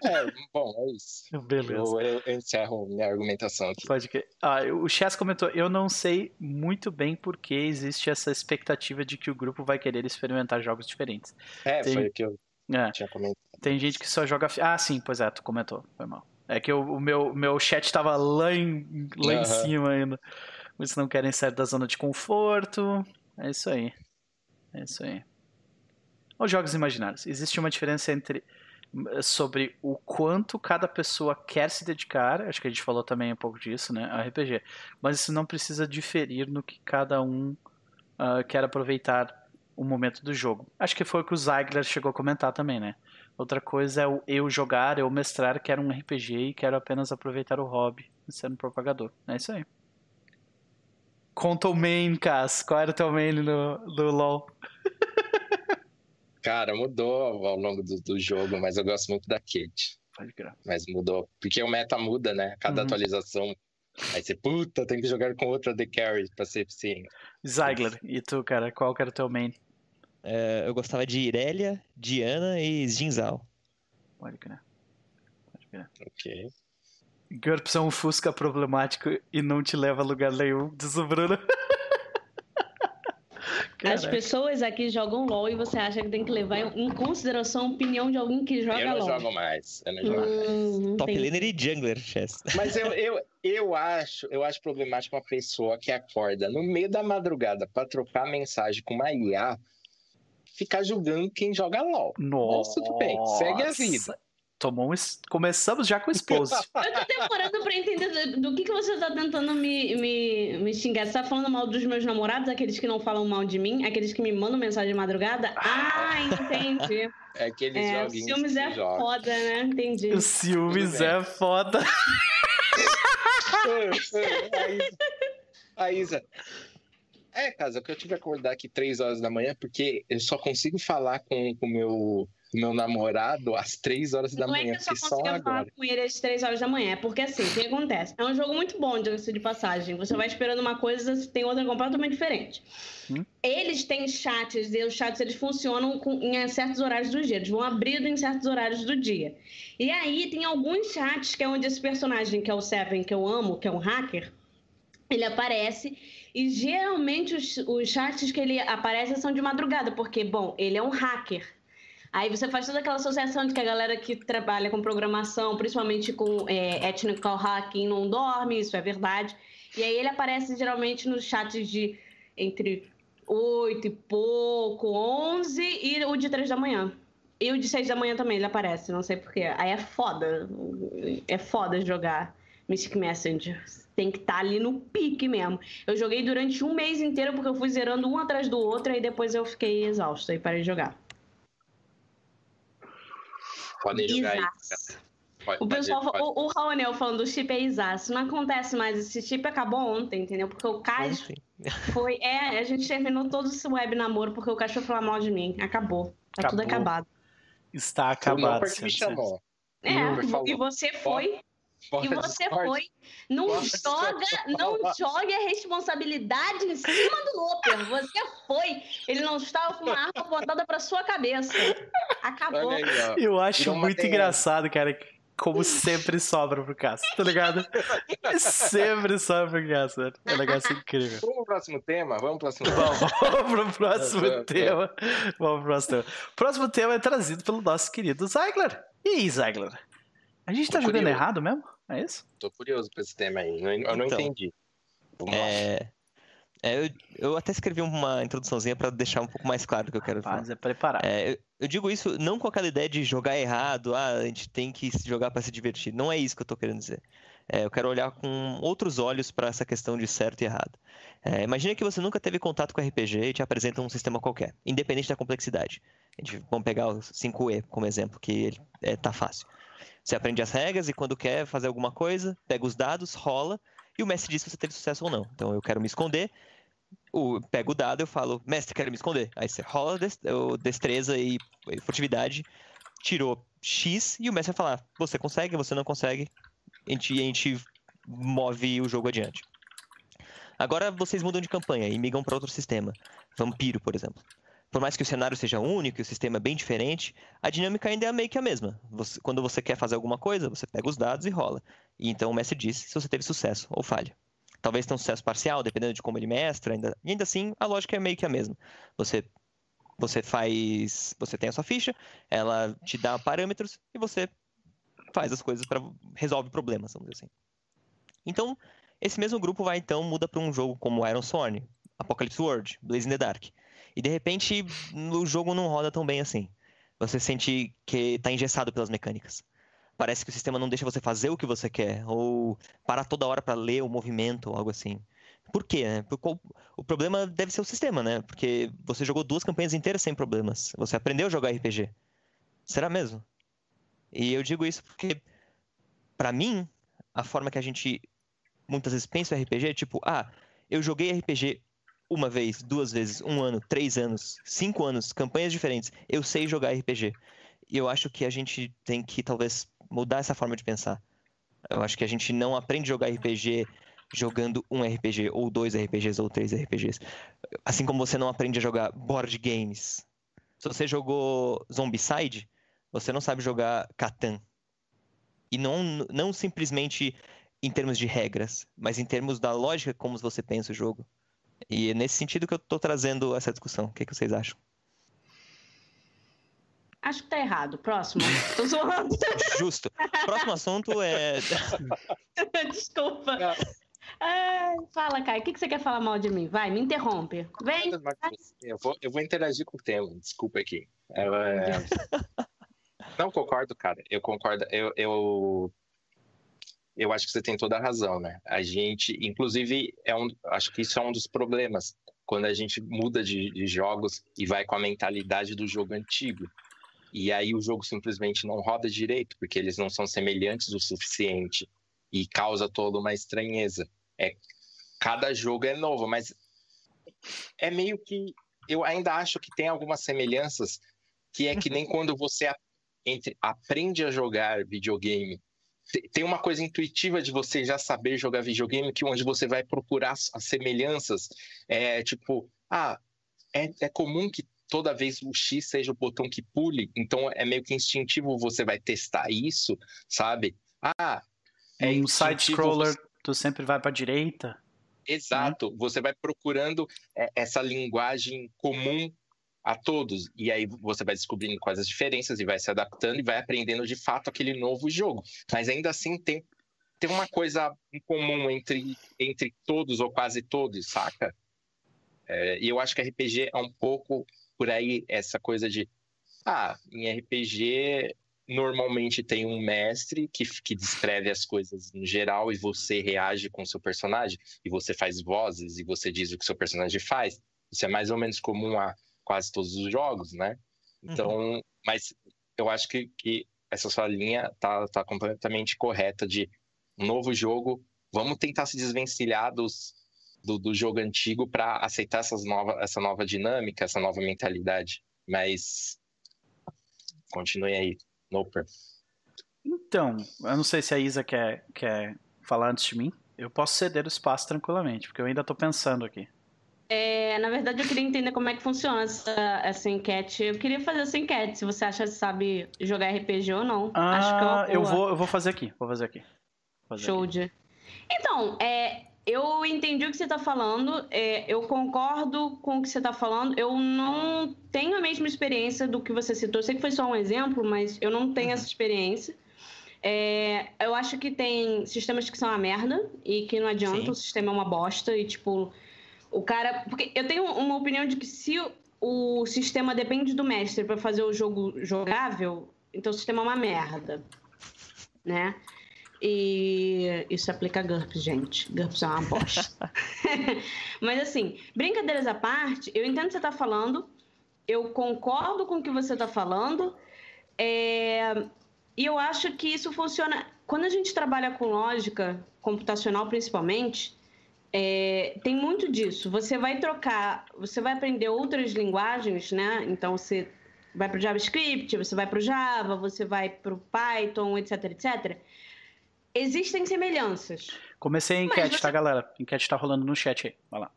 É, bom, é isso. Beleza. Eu, eu, eu encerro minha argumentação aqui. Pode que. Ah, o Chess comentou: eu não sei muito bem por que existe essa expectativa de que o grupo vai querer experimentar jogos diferentes. É, Tem... foi o que eu é. Tinha comentado. Tem gente que só joga. Ah, sim, pois é, tu comentou. Foi mal. É que o, o meu, meu chat tava lá em, lá uhum. em cima ainda. Eles não querem sair da zona de conforto. É isso aí. É isso aí. Os jogos imaginários. Existe uma diferença entre sobre o quanto cada pessoa quer se dedicar, acho que a gente falou também um pouco disso, né, a RPG, mas isso não precisa diferir no que cada um uh, quer aproveitar o momento do jogo. Acho que foi o que o Zygler chegou a comentar também, né? Outra coisa é o eu jogar, eu mestrar, quero um RPG e quero apenas aproveitar o hobby sendo propagador. É isso aí. Conta o main, Cass. Qual era o teu main no, no LoL? *laughs* Cara, mudou ao longo do, do, jogo, mas eu gosto muito da Kate. Pode crer. Mas mudou. Porque o meta muda, né? Cada uhum. atualização. Aí você, puta, tem que jogar com outra The Carry pra ser eficiente. Zygler, e tu, cara, qual que era o teu main? É, eu gostava de Irelia, Diana e Jinzal. Pode crer. Pode crer. Ok. GURPS é um Fusca problemático e não te leva a lugar nenhum, diz o Bruno. *laughs* As pessoas aqui jogam LOL e você acha que tem que levar em consideração a opinião de alguém que joga LOL. Eu não LOL. jogo mais. Eu não jogo hum, mais. Top laner e jungler, Chess. Mas eu, eu, eu, acho, eu acho problemático uma pessoa que acorda no meio da madrugada para trocar mensagem com uma IA ficar julgando quem joga LOL. Nossa, tudo bem, segue a vida. Tomou um... Começamos já com o esposo. *laughs* Eu tô demorando pra entender do, do que, que você tá tentando me, me, me xingar. Você tá falando mal dos meus namorados, aqueles que não falam mal de mim, aqueles que me mandam mensagem de madrugada? *laughs* Ah, entendi. *laughs* É aqueles é, joguinhos. O ciúmes é joga. foda, né? Entendi. O ciúmes é foda. a Isa. A Isa. É, casa, que eu tive que acordar aqui três horas da manhã, porque eu só consigo falar com o meu, meu namorado às três horas da não manhã. Não é que eu só consigo falar com ele às três horas da manhã, é porque assim, o que acontece? É um jogo muito bom, diga-se de passagem. Você vai esperando uma coisa, tem outra completamente diferente. Hum? Eles têm chats, e os chats eles funcionam com, em certos horários do dia, eles vão abrindo em certos horários do dia. E aí tem alguns chats que é onde esse personagem, que é o Seven, que eu amo, que é um hacker, ele aparece E geralmente os, os chats que ele aparece são de madrugada, porque, bom, ele é um hacker. Aí você faz toda aquela associação de que a galera que trabalha com programação, principalmente com é, ethical hacking, não dorme, isso é verdade. E aí ele aparece geralmente nos chats de entre 8 e pouco, 11 e o de 3 da manhã. E o de 6 da manhã também ele aparece, não sei porquê. Aí é foda. É foda jogar Mystic Messenger. Tem que estar tá ali no pique mesmo. Eu joguei durante um mês inteiro porque eu fui zerando um atrás do outro e depois eu fiquei exausta e parei de jogar. Podem jogar aí. Pode, o pessoal, pode, pode. o, o Raonel falando do chip é exato. Não acontece mais. Esse chip acabou ontem, entendeu? Porque o Cais foi. É, a gente terminou todo esse web namoro porque o cachorro falou mal de mim. Acabou. Tá acabou. tudo acabado. Está acabado. O me chamou. É, e você foi. E você foi. Não joga, não jogue a responsabilidade em cima do Loper. Você foi. Ele não estava com uma arma apontada para sua cabeça. Acabou. Aí, Eu acho muito engraçado, cara, como sempre sobra pro Cássio, tá ligado? sempre sobra pro Cássio, É um negócio incrível. Vamos pro próximo tema? Vamos pro próximo tema. Vamos, vamos pro próximo tema. Vamos pro próximo tema. O próximo tema é trazido pelo nosso querido Zagler. E aí, Zagler? A gente tá jogando errado mesmo? É isso? Tô curioso pra esse tema aí. Eu não então, entendi. Vamos é... É, eu, eu, até escrevi uma introduçãozinha para deixar um pouco mais claro o que eu quero falar. Mas é preparar. É, eu, eu, digo isso não com aquela ideia de jogar errado, ah, a gente tem que jogar para se divertir. Não é isso que eu tô querendo dizer. É, eu quero olhar com outros olhos para essa questão de certo e errado. É, imagina que você nunca teve contato com RPG e te apresenta um sistema qualquer, independente da complexidade. A gente, vamos pegar o 5E como exemplo, que ele, é, tá fácil. Você aprende as regras e quando quer fazer alguma coisa, pega os dados, rola, e o mestre diz se você teve sucesso ou não. Então eu quero me esconder, o, pego o dado eu falo, mestre, quero me esconder. Aí você rola destreza e, furtividade, tirou X e o mestre vai falar, você consegue, você não consegue, a gente, a gente move o jogo adiante. Agora vocês mudam de campanha e migram para outro sistema. Vampiro, por exemplo. Por mais que o cenário seja único e o sistema é bem diferente, a dinâmica ainda é meio que a mesma. Você, quando você quer fazer alguma coisa, você pega os dados e rola. E então o mestre diz se você teve sucesso ou falha. Talvez tenha um sucesso parcial, dependendo de como ele mestra, ainda, e ainda assim a lógica é meio que a mesma. Você você faz, você tem a sua ficha, ela te dá parâmetros e você faz as coisas para resolve problemas, vamos dizer assim. Então, esse mesmo grupo vai então muda para um jogo como Iron Sworn, Apocalypse World, Blaze in the Dark. E de repente o jogo não roda tão bem assim. Você sente que está engessado pelas mecânicas parece que o sistema não deixa você fazer o que você quer, ou parar toda hora para ler o movimento, ou algo assim. Por quê? Né? O problema deve ser o sistema, né? Porque você jogou duas campanhas inteiras sem problemas. Você aprendeu a jogar RPG. Será mesmo? E eu digo isso porque, para mim, a forma que a gente muitas vezes pensa o RPG é tipo, ah, eu joguei RPG uma vez, duas vezes, um ano, três anos, cinco anos, campanhas diferentes. Eu sei jogar RPG. E eu acho que a gente tem que talvez mudar essa forma de pensar. Eu acho que a gente não aprende a jogar RPG jogando um RPG, ou dois RPGs, ou três RPGs. Assim como você não aprende a jogar board games. Se você jogou Zombicide, você não sabe jogar Catan. E não, não simplesmente em termos de regras, mas em termos da lógica como você pensa o jogo. E é nesse sentido que eu estou trazendo essa discussão. O que, que vocês acham? Acho que tá errado. Próximo. Tô zoando. *laughs* Justo. Próximo assunto é. *laughs* Desculpa. fala, Caio. O que, que você quer falar mal de mim? Vai, me interrompe. Vem. Eu vou, eu vou interagir com o tema. Desculpa aqui. É... Não concordo, cara. Eu concordo. Eu, eu, eu acho que você tem toda a razão, né? A gente, inclusive, é um, acho que isso é um dos problemas quando a gente muda de, de jogos e vai com a mentalidade do jogo antigo e aí o jogo simplesmente não roda direito, porque eles não são semelhantes o suficiente e causa toda uma estranheza. É, cada jogo é novo, mas é meio que eu ainda acho que tem algumas semelhanças que é que nem quando você entre, aprende a jogar videogame. Tem uma coisa intuitiva de você já saber jogar videogame, que onde você vai procurar as semelhanças. É tipo, ah, é, é comum que toda vez o X seja o botão que pule, então é meio que instintivo você vai testar isso, sabe? Ah, é um side scroller, você... tu sempre vai para direita. Exato. Né? Você vai procurando é, essa linguagem comum a todos. E aí você vai descobrindo quais as diferenças e vai se adaptando e vai aprendendo de fato aquele novo jogo. Mas ainda assim tem, tem uma coisa em comum entre, entre todos ou quase todos, saca? É, e eu acho que RPG é um pouco por aí essa coisa de ah, em RPG normalmente tem um mestre que, que descreve as coisas no geral e você reage com o seu personagem, e você faz vozes e você diz o que seu personagem faz. Isso é mais ou menos comum a quase todos os jogos, né? Então, uhum. mas eu acho que, que essa sua linha tá, tá completamente correta de um novo jogo, vamos tentar se desvencilhar dos, do, do jogo antigo para aceitar essas nova, essa nova dinâmica, essa nova mentalidade. Mas continue aí. Noper. Então, eu não sei se a Isa quer, quer falar antes de mim. Eu posso ceder o espaço tranquilamente, porque eu ainda estou pensando aqui. É, na verdade, eu queria entender como é que funciona essa, essa enquete. Eu queria fazer essa enquete, se você acha que sabe jogar RPG ou não. Ah, Acho que eu, ah, eu vou, eu vou fazer aqui. Vou fazer aqui. Vou fazer Show aqui. de. Então, é, eu entendi o que você está falando, é, eu concordo com o que você está falando. Eu não tenho a mesma experiência do que você citou. Eu sei que foi só um exemplo, mas eu não tenho uhum. essa experiência. É, eu acho que tem sistemas que são uma merda e que não adianta, Sim. o sistema é uma bosta e, tipo, o cara. Porque eu tenho uma opinião de que se o sistema depende do mestre para fazer o jogo jogável, então o sistema é uma merda. Né? E isso aplica a GURPS, gente. GURPS é uma bosta. *laughs* *laughs* Mas assim, brincadeiras à parte, eu entendo o que você está falando, eu concordo com o que você está falando, é... e eu acho que isso funciona. Quando a gente trabalha com lógica computacional, principalmente, é... tem muito disso. Você vai trocar, você vai aprender outras linguagens, né? Então você vai para o JavaScript, você vai para o Java, você vai para o Python, etc, etc existem semelhanças. Comecei a enquete, você... tá, galera? A enquete tá rolando no chat aí. Vai lá.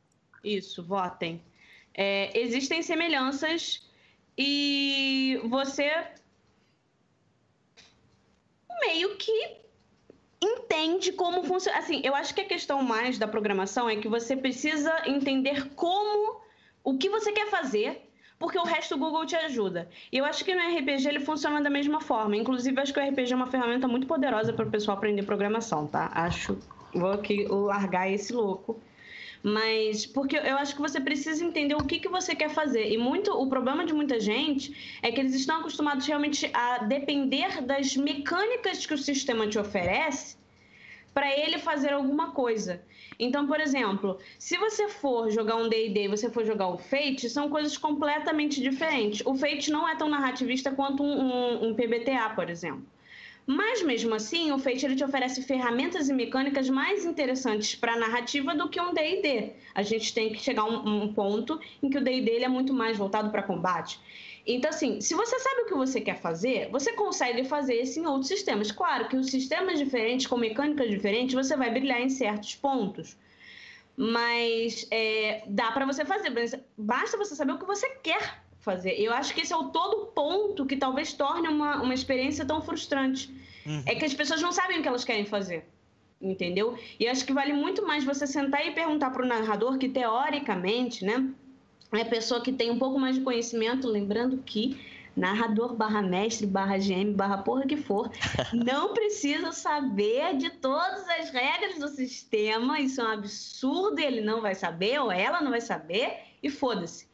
Isso, votem. É, existem semelhanças e você meio que entende como funciona. Assim, eu acho que a questão mais da programação é que você precisa entender como, o que você quer fazer porque o resto do Google te ajuda. E eu acho que no RPG ele funciona da mesma forma. Inclusive, acho que o RPG é uma ferramenta muito poderosa para o pessoal aprender programação, tá? Acho. Vou aqui largar esse louco. Mas porque eu acho que você precisa entender o que, que você quer fazer. E muito o problema de muita gente é que eles estão acostumados realmente a depender das mecânicas que o sistema te oferece para ele fazer alguma coisa. Então, por exemplo, se você for jogar um D&D e você for jogar o Fate, são coisas completamente diferentes. O Fate não é tão narrativista quanto um, um, um PBTA, por exemplo. Mas mesmo assim, o Fate ele te oferece ferramentas e mecânicas mais interessantes para a narrativa do que um D&D. A gente tem que chegar a um, um ponto em que o D&D é muito mais voltado para combate. Então, assim, se você sabe o que você quer fazer, você consegue fazer isso em outros sistemas. Claro que os sistemas diferentes, com mecânicas diferentes, você vai brilhar em certos pontos. Mas é, dá para você fazer. Basta você saber o que você quer fazer. Eu acho que esse é o todo ponto que talvez torne uma, uma experiência tão frustrante. Uhum. É que as pessoas não sabem o que elas querem fazer. Entendeu? E acho que vale muito mais você sentar e perguntar para o narrador, que teoricamente, né? é pessoa que tem um pouco mais de conhecimento, lembrando que narrador barra mestre barra GM barra porra que for, *laughs* não precisa saber de todas as regras do sistema, isso é um absurdo, ele não vai saber, ou ela não vai saber, e foda-se.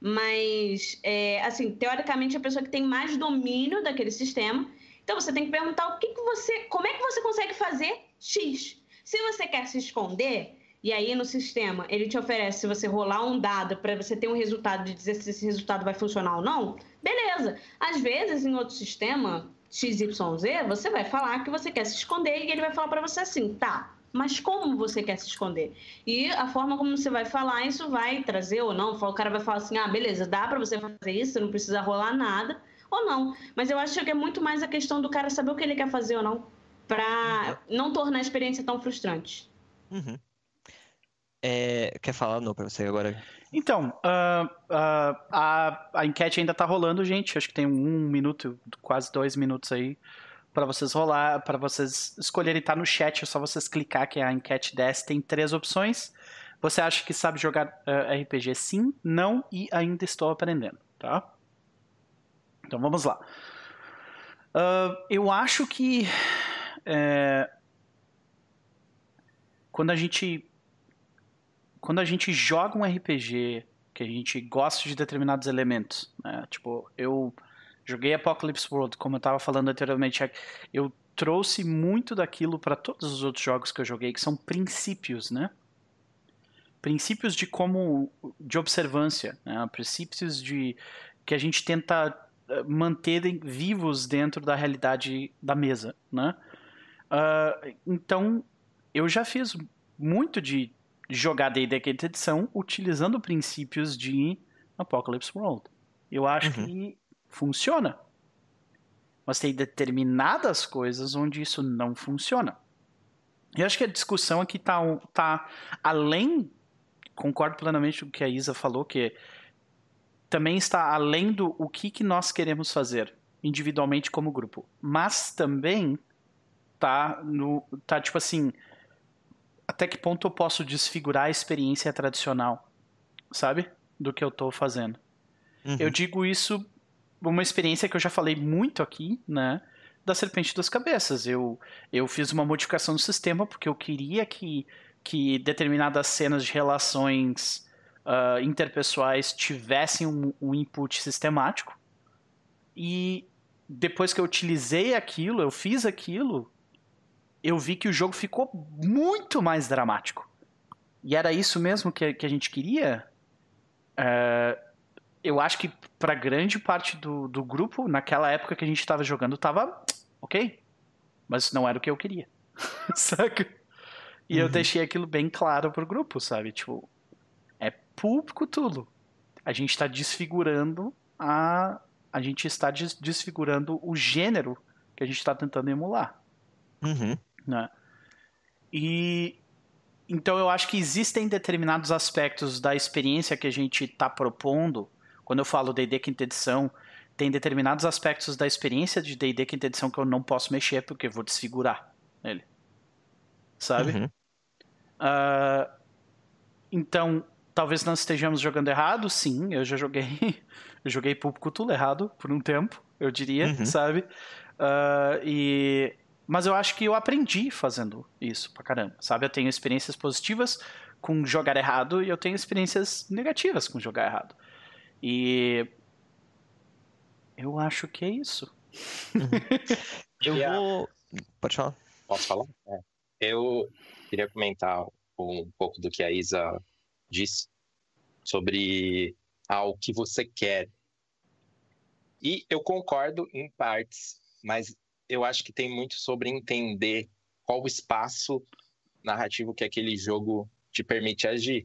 Mas, é, assim, teoricamente, a pessoa que tem mais domínio daquele sistema, então você tem que perguntar o que, que você, como é que você consegue fazer X. Se você quer se esconder, e aí no sistema ele te oferece, se você rolar um dado para você ter um resultado de dizer se esse resultado vai funcionar ou não, beleza. Às vezes em outro sistema XYZ, você vai falar que você quer se esconder e ele vai falar para você assim, tá, mas como você quer se esconder? E a forma como você vai falar, isso vai trazer ou não. O cara vai falar assim: ah, beleza, dá para você fazer isso, não precisa rolar nada, ou não. Mas eu acho que é muito mais a questão do cara saber o que ele quer fazer ou não, para não tornar a experiência tão frustrante. Uhum. É, quer falar não para você agora? Então, uh, uh, a, a enquete ainda tá rolando, gente. Acho que tem um minuto, quase dois minutos aí para vocês rolar, para vocês escolherem tá no chat, é só vocês clicar que a enquete 10 tem três opções. Você acha que sabe jogar uh, eh, RPG sim, não e ainda estou aprendendo, tá? Então vamos lá. Uh, eu acho que é, quando a gente quando a gente joga um RPG que a gente gosta de determinados elementos, né? Tipo, eu joguei Apocalypse World, como eu estava falando anteriormente, eu trouxe muito daquilo para todos os outros jogos que eu joguei, que são princípios, né? Princípios de como de observância, né? princípios de que a gente tenta eh, manter vivos dentro da realidade da mesa, né? Uh, então, eu já fiz muito de jogar D&D quinta edição utilizando princípios de Apocalypse World. Eu acho uhum. que funciona. Mas tem determinadas coisas onde isso não funciona. E acho que a discussão aqui está tá além, concordo plenamente com o que a Isa falou, que também está além do o que, que nós queremos fazer individualmente como grupo. Mas também tá no tá tipo assim, até que ponto eu posso desfigurar a experiência tradicional, sabe? Do que eu estou fazendo. Uhum. Eu digo isso uma experiência que eu já falei muito aqui, né? Da Serpente das Cabeças. Eu, eu fiz uma modificação no sistema porque eu queria que, que determinadas cenas de relações uh, interpessoais tivessem um, um input sistemático. E depois que eu utilizei aquilo, eu fiz aquilo, eu vi que o jogo ficou muito mais dramático. E era isso mesmo que, que a gente queria? Uh, eu acho que para grande parte do, do grupo, naquela época que a gente estava jogando, tava ok. Mas não era o que eu queria. *laughs* Saca? E uhum. eu deixei aquilo bem claro pro grupo, sabe? Tipo, é público tudo. A gente está desfigurando a. A gente está desfigurando o gênero que a gente está tentando emular. Uhum. Né? E então eu acho que existem determinados aspectos da experiência que a gente está propondo. Quando eu falo D&D quinta edição, tem determinados aspectos da experiência de D&D quinta edição que eu não posso mexer porque eu vou desfigurar ele, sabe? Uhum. Uh, então, talvez nós estejamos jogando errado, sim. Eu já joguei, *laughs* eu joguei público tudo errado por um tempo, eu diria, uhum. sabe? Uh, e mas eu acho que eu aprendi fazendo isso pra caramba, sabe? Eu tenho experiências positivas com jogar errado e eu tenho experiências negativas com jogar errado. E eu acho que é isso. Uhum. *laughs* eu vou. Pode falar. Posso falar? É. Eu queria comentar um pouco do que a Isa disse sobre ah, o que você quer. E eu concordo em partes, mas eu acho que tem muito sobre entender qual o espaço narrativo que aquele jogo te permite agir.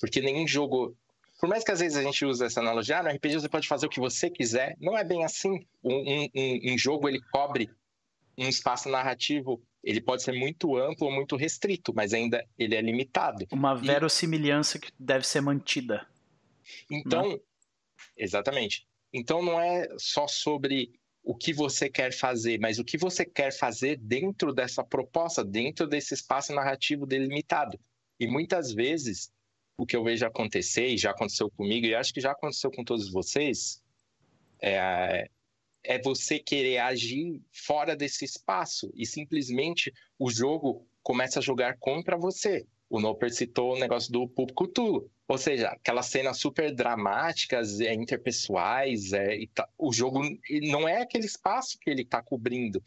Porque nenhum jogo. Por mais que às vezes a gente use essa analogia, ah, no RPG você pode fazer o que você quiser, não é bem assim. Um, um, um jogo ele cobre um espaço narrativo, ele pode ser muito amplo ou muito restrito, mas ainda ele é limitado. Uma verossimilhança e... que deve ser mantida. Então, né? exatamente. Então não é só sobre o que você quer fazer, mas o que você quer fazer dentro dessa proposta, dentro desse espaço narrativo delimitado. E muitas vezes, o que eu vejo acontecer, e já aconteceu comigo, e acho que já aconteceu com todos vocês, é, é você querer agir fora desse espaço e simplesmente o jogo começa a jogar contra você. O Noper citou o negócio do público Tulo. Ou seja, aquelas cenas super dramáticas, é, interpessoais, é, tá, o jogo não é aquele espaço que ele está cobrindo.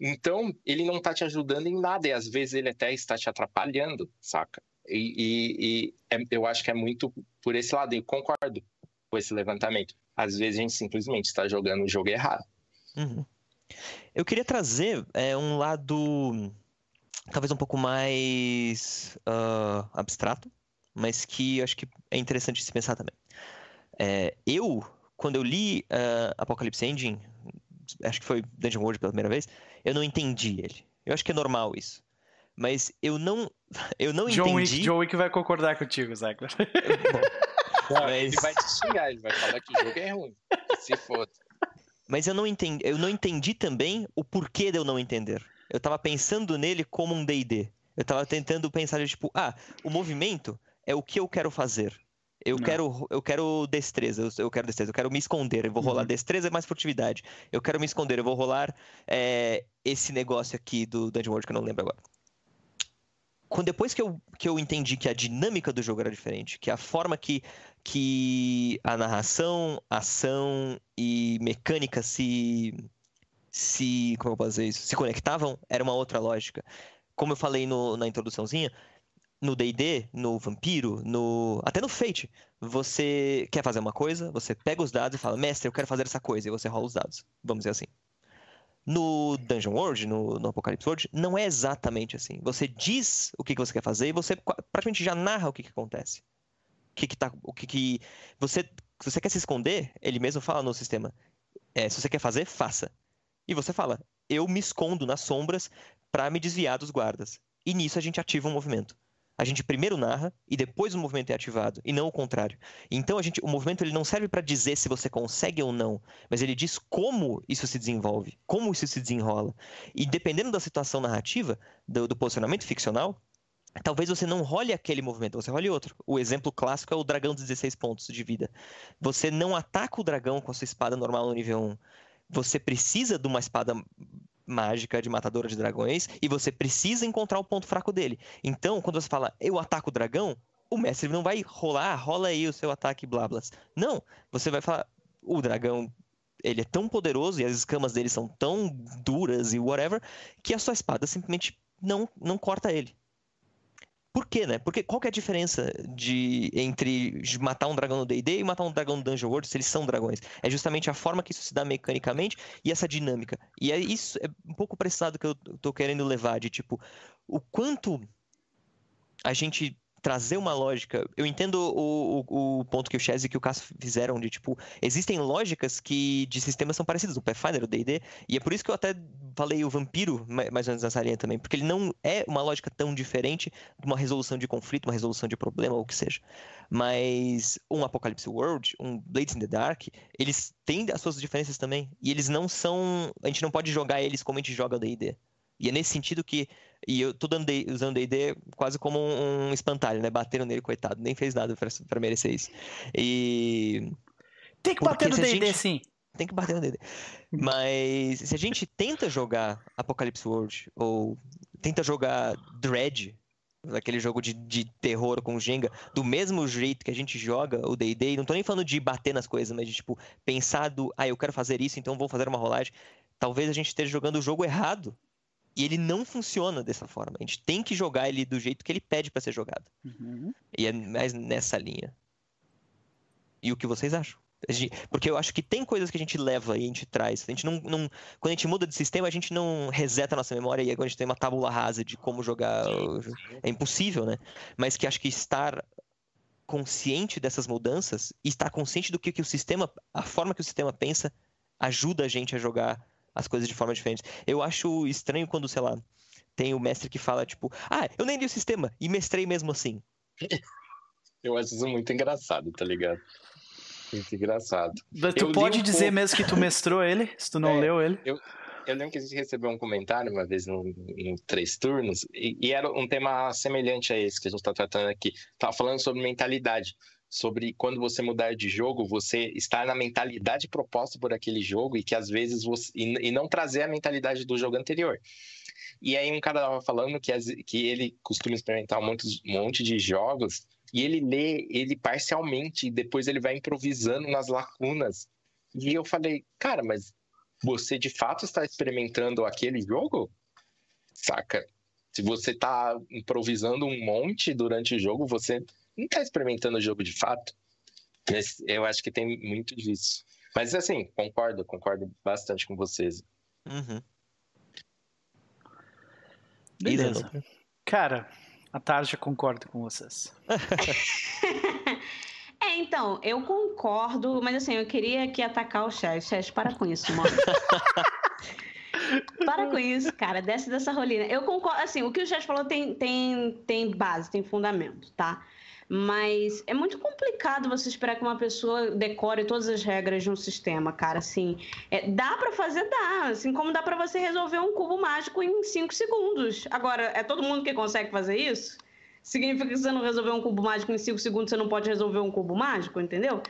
Então, ele não está te ajudando em nada, e às vezes ele até está te atrapalhando, saca? E, e, e é, eu acho que é muito por esse lado, e concordo com esse levantamento. Às vezes a gente simplesmente está jogando o jogo errado. Uhum. Eu queria trazer é, um lado talvez um pouco mais uh, abstrato, mas que acho que é interessante se pensar também. É, eu, quando eu li uh, Apocalypse Engine, acho que foi Dungeon World pela primeira vez, eu não entendi ele. Eu acho que é normal isso. Mas eu não, *laughs* eu não John entendi... Wick, John Wick vai concordar contigo, Zach. mas... Ele vai te xingar, ele vai falar que o jogo é ruim. Se for. Mas eu não entendi, eu não entendi também o porquê de eu não entender. Eu tava pensando nele como um D&D. Eu tava tentando pensar, tipo, ah, o movimento é o que eu quero fazer. Eu quero, eu quero destreza, eu quero destreza, eu quero me esconder, eu vou rolar uhum. destreza mais furtividade. Eu quero me esconder, eu vou rolar é, esse negócio aqui do Dungeon World que eu não lembro agora. Quando, depois que eu, que eu entendi que a dinâmica do jogo era diferente, que a forma que, que a narração, ação e mecânica se. se. como eu posso dizer isso? Se conectavam, era uma outra lógica. Como eu falei no, na introduçãozinha, no D&D, no Vampiro, no até no Fate, você quer fazer uma coisa, você pega os dados e fala, mestre, eu quero fazer essa coisa, e você rola os dados. Vamos dizer assim. No Dungeon World, no, no Apocalypse World, não é exatamente assim. Você diz o que, que você quer fazer e você praticamente já narra o que, que acontece. O que, que tá. O que, que. Você. Se você quer se esconder, ele mesmo fala no sistema. É, se você quer fazer, faça. E você fala, eu me escondo nas sombras para me desviar dos guardas. E nisso a gente ativa um movimento a gente primeiro narra e depois o movimento é ativado, e não o contrário. Então a gente, o movimento ele não serve para dizer se você consegue ou não, mas ele diz como isso se desenvolve, como isso se desenrola. E dependendo da situação narrativa, do, do posicionamento ficcional, talvez você não role aquele movimento, você role outro. O exemplo clássico é o dragão de 16 pontos de vida. Você não ataca o dragão com a sua espada normal no nível 1. Você precisa de uma espada mágica de matadora de dragões e você precisa encontrar o ponto fraco dele. Então, quando você fala, eu ataco o dragão, o mestre não vai rolar, rola aí o seu ataque blablas. Não, você vai falar, o dragão ele é tão poderoso e as escamas dele são tão duras e whatever que a sua espada simplesmente não não corta ele. Por quê, né? Porque qual que é a diferença de entre matar um dragão no D&D e matar um dragão no Dungeon World se eles são dragões? É justamente a forma que isso se dá mecanicamente e essa dinâmica. E é isso é um pouco lado que eu tô querendo levar de tipo o quanto a gente trazer uma lógica. Eu entendo o, o, o ponto que o Chaz e que o Cass fizeram de, tipo, existem lógicas que de sistemas são parecidas, o Pathfinder, o D&D, e é por isso que eu até falei o Vampiro mais ou menos nessa linha também, porque ele não é uma lógica tão diferente de uma resolução de conflito, uma resolução de problema, ou o que seja. Mas um Apocalypse World, um Blades in the Dark, eles têm as suas diferenças também, e eles não são... A gente não pode jogar eles como a gente joga o D&D. E é nesse sentido que. E eu tô dando, usando DD quase como um, um, espantalho, né? Bateram nele, coitado. Nem fez nada para merecer isso. E. Tem que bater no DD, sim. Tem que bater no DD. Mas se a gente tenta jogar Apocalypse World, ou tenta jogar Dread, aquele jogo de, de terror com Jenga, do mesmo jeito que a gente joga o D&D, não tô nem falando de bater nas coisas, mas de, tipo, pensar do, ah, eu quero fazer isso, então vou fazer uma rolagem. Talvez a gente esteja jogando o jogo errado e ele não funciona dessa forma. A gente tem que jogar ele do jeito que ele pede para ser jogado. Uhum. E é mais nessa linha. E o que vocês acham? Gente, porque eu acho que tem coisas que a gente leva e a gente traz. A gente não, não, quando a gente muda de sistema, a gente não reseta a nossa memória e agora a gente tem uma tábula rasa de como jogar. É impossível, né? Mas que acho que estar consciente dessas mudanças e estar consciente do que, que o sistema, a forma que o sistema pensa, ajuda a gente a jogar as coisas de forma diferente. Eu acho estranho quando, sei lá, tem o mestre que fala, tipo, ah, eu nem li o sistema e mestrei mesmo assim. *laughs* Eu acho isso muito engraçado, tá ligado? Muito engraçado. Tu eu pode um dizer pouco... mesmo que tu mestrou *laughs* ele, se tu não é, leu ele? Eu, eu lembro que a gente recebeu um comentário uma vez no, no Três Turnos, e, e, era um tema semelhante a esse que a gente está tratando aqui. Tava falando sobre mentalidade sobre quando você mudar de jogo, você estar na mentalidade proposta por aquele jogo e que às vezes você. e, não trazer a mentalidade do jogo anterior. E aí um cara tava falando que, as, que ele costuma experimentar um monte, um monte de jogos e ele lê ele parcialmente e depois ele vai improvisando nas lacunas. E eu falei, cara, mas você de fato está experimentando aquele jogo? Saca? Se você está improvisando um monte durante o jogo, você não está experimentando o jogo de fato. Eu acho que tem muito disso. Mas assim, concordo, concordo bastante com vocês. Uhum. Beleza. Cara, a Tarja concorda com vocês. *laughs* é, então, eu concordo, mas assim, eu queria aqui atacar o Chess. Chess, para com isso, mano. *laughs* para com isso, cara. Desce dessa rolina. Eu concordo, assim, o que o Chess falou tem, tem, tem base, tem fundamento, tá? Mas é muito complicado você esperar que uma pessoa decore todas as regras de um sistema, cara. Assim, é, dá para fazer, dá. Assim como dá para você resolver um cubo mágico em 5 segundos. Agora, é todo mundo que consegue fazer isso? Significa que você não resolveu um cubo mágico em 5 segundos, você não pode resolver um cubo mágico, entendeu?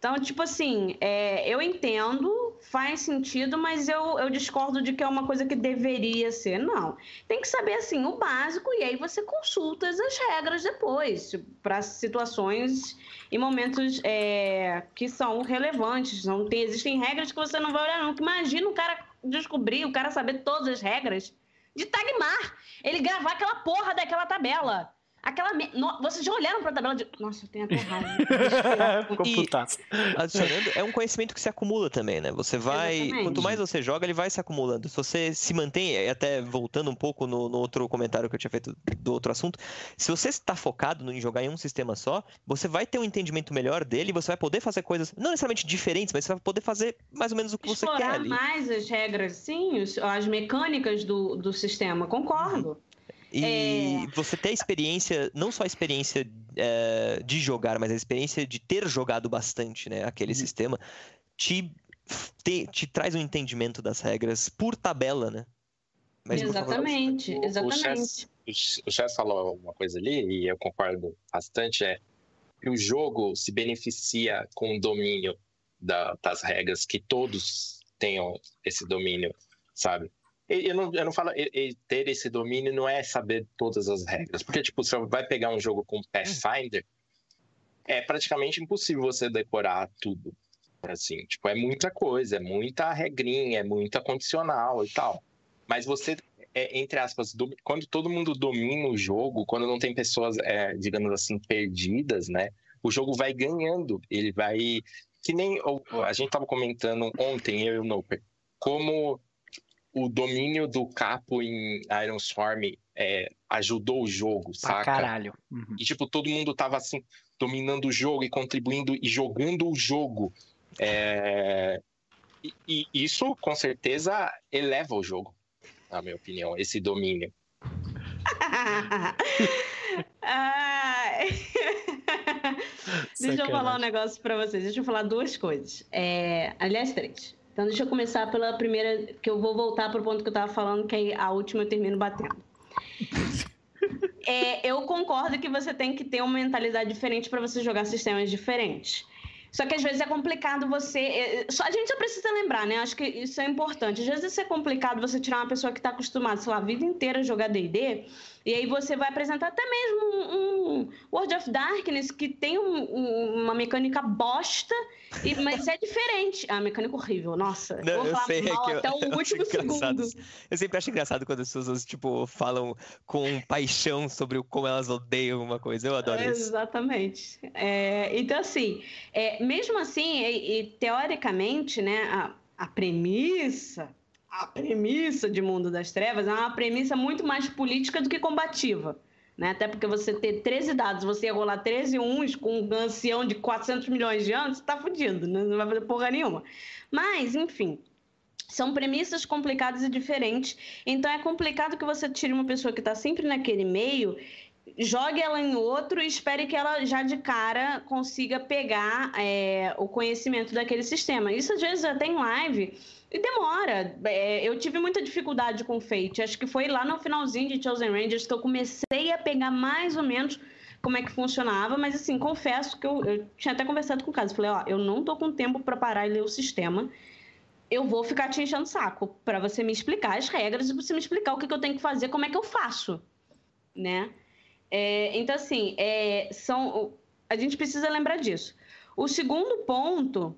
Então, tipo assim, é, eu entendo, faz sentido, mas eu, eu discordo de que é uma coisa que deveria ser. Não. Tem que saber, assim, o básico e aí você consulta as regras depois, para situações e momentos é, que são relevantes. Não tem, existem regras que você não vai olhar, não. Imagina o cara descobrir, o cara saber todas as regras de Tagmar. Ele gravar aquela porra daquela tabela. Aquela. Me... No... Vocês já olharam para a tabela de. Nossa, eu tenho até raiva. *laughs* adicionando, é um conhecimento que se acumula também, né? Você vai. Exatamente. Quanto mais você joga, ele vai se acumulando. Se você se mantém, até voltando um pouco no, no, outro comentário que eu tinha feito do outro assunto, se você está focado em jogar em um sistema só, você vai ter um entendimento melhor dele, você vai poder fazer coisas, não necessariamente diferentes, mas você vai poder fazer mais ou menos o que Explorar você quer ali. mais as regras, sim, as mecânicas do, do sistema, concordo. Uhum. E é... você ter a experiência, não só a experiência é, de jogar, mas a experiência de ter jogado bastante, né, aquele uhum. sistema, te, te, te, traz um entendimento das regras por tabela, né? Mas, exatamente, o, exatamente. O Chess falou uma coisa ali, e eu concordo bastante, é que o jogo se beneficia com o domínio da, das regras, que todos tenham esse domínio, sabe? Eu não, eu não falo ter esse domínio não é saber todas as regras. Porque, tipo, você vai pegar um jogo com Pathfinder, é praticamente impossível você decorar tudo. Assim, tipo, é muita coisa, é muita regrinha, é muita condicional e tal. Mas você, é, entre aspas, do, quando todo mundo domina o jogo, quando não tem pessoas, é, digamos assim, perdidas, né? O jogo vai ganhando, ele vai. Que nem a gente tava comentando ontem, eu e o Noper, como o domínio do capo em Iron Storm é, ajudou o jogo, pra saca? caralho. Uhum. E, tipo, todo mundo tava, assim, dominando o jogo e contribuindo e jogando o jogo. É... E, e, isso, com certeza, eleva o jogo, na minha opinião, esse domínio. *laughs* *laughs* Deixa eu falar um negócio para vocês. Deixa eu falar duas coisas. É... Aliás, três. Então, deixa eu começar pela primeira, que eu vou voltar para o ponto que eu estava falando, que a última eu termino batendo. *laughs* É, eu concordo que você tem que ter uma mentalidade diferente para você jogar sistemas diferentes. Só que às vezes é complicado você. É, só, a gente só precisa lembrar, né? Acho que isso é importante. Às vezes é complicado você tirar uma pessoa que está acostumada, sei lá, a vida inteira a jogar DD e aí você vai apresentar até mesmo um, um World of Darkness que tem um, um, uma mecânica bosta, e, mas é diferente. Ah, mecânica horrível, nossa. Não, vou falar sei, é até *laughs* eu, o último segundo. Eu sempre acho engraçado quando as pessoas, tipo, falam com paixão sobre como elas odeiam uma coisa. Eu adoro é, isso. Exatamente. É, então, assim, é, mesmo assim, e, e, teoricamente, né, a, a premissa a premissa de Mundo das Trevas é uma premissa muito mais política do que combativa. Né? Até porque você ter 13 dados, você ia rolar 13 uns com um ancião de 400 milhões de anos, você tá fudido, né? não vai fazer porra nenhuma. Mas, enfim, são premissas complicadas e diferentes. Então é complicado que você tire uma pessoa que está sempre naquele meio, jogue ela em outro e espere que ela já de cara consiga pegar é, o conhecimento daquele sistema. Isso às vezes até em live e demora. É, eu tive muita dificuldade com Fate. Acho que foi lá no finalzinho de Chosen Rangers que eu comecei a pegar mais ou menos como é que funcionava, mas assim, confesso que eu, eu tinha até conversado com o caso. Falei, ó, eu não tô com tempo para parar e ler o sistema. Eu vou ficar te enchendo o saco para você me explicar as regras e você me explicar o que, que eu tenho que fazer, como é que eu faço, né? É, então, assim, é, são, a gente precisa lembrar disso. O segundo ponto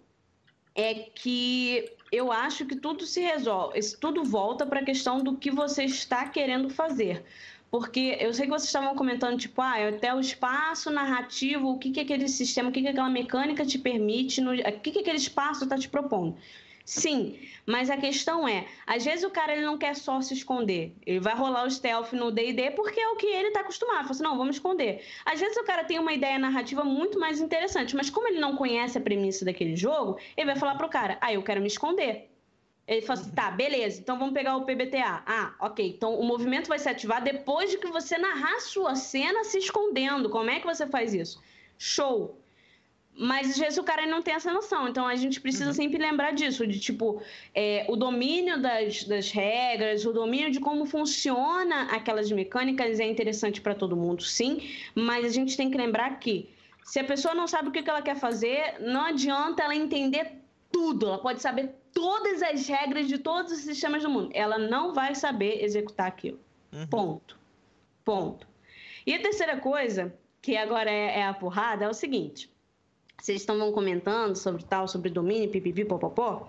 é que eu acho que tudo se resolve, tudo volta para a questão do que você está querendo fazer. Porque eu sei que vocês estavam comentando, tipo, ah, até o espaço narrativo, o que, que aquele sistema, o que, que aquela mecânica te permite, no, o que, que aquele espaço está te propondo. Sim, mas a questão é, às vezes o cara ele não quer só se esconder. Ele vai rolar o stealth no D&D porque é o que ele está acostumado. Fala assim, não, vamos esconder. Às vezes o cara tem uma ideia narrativa muito mais interessante, mas como ele não conhece a premissa daquele jogo, ele vai falar pro cara, ah, eu quero me esconder. Ele fala assim, tá, beleza, então vamos pegar o PBTA. Ah, ok, então o movimento vai se ativar depois de que você narrar sua cena se escondendo. Como é que você faz isso? Show. Mas às vezes o cara não tem essa noção, então a gente precisa uhum. sempre lembrar disso, de tipo, é, o domínio das, das regras, o domínio de como funciona aquelas mecânicas é interessante para todo mundo, sim, mas a gente tem que lembrar que se a pessoa não sabe o que ela quer fazer, não adianta ela entender tudo, ela pode saber todas as regras de todos os sistemas do mundo, ela não vai saber executar aquilo. Uhum. Ponto. Ponto. E a terceira coisa, que agora é, é a porrada, é o seguinte vocês estavam comentando sobre tal, sobre domínio, pipipi, popopó.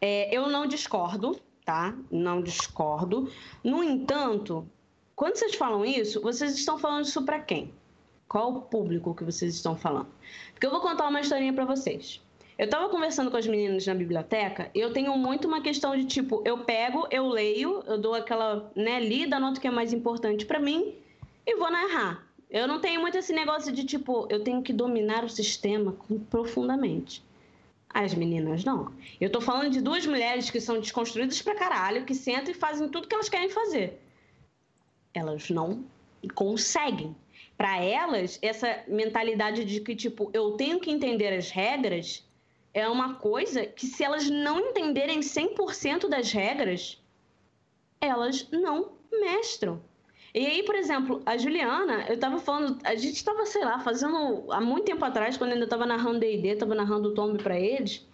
É, eu não discordo, tá? Não discordo. No entanto, quando vocês falam isso, vocês estão falando isso para quem? Qual o público que vocês estão falando? Porque eu vou contar uma historinha para vocês. Eu estava conversando com as meninas na biblioteca, e eu tenho muito uma questão de tipo, eu pego, eu leio, eu dou aquela, né, lida, anoto o que é mais importante para mim e vou narrar. Eu não tenho muito esse negócio de tipo, eu tenho que dominar o sistema profundamente. As meninas não. Eu tô falando de duas mulheres que são desconstruídas pra caralho, que sentam e fazem tudo que elas querem fazer. Elas não conseguem. Para elas, essa mentalidade de que, tipo, eu tenho que entender as regras é uma coisa que, se elas não entenderem 100% das regras, elas não mestram. E aí, por exemplo, a Juliana, eu tava falando, a gente tava, sei lá, fazendo há muito tempo atrás, quando ainda tava narrando D&D, tava narrando o Tomb para eles.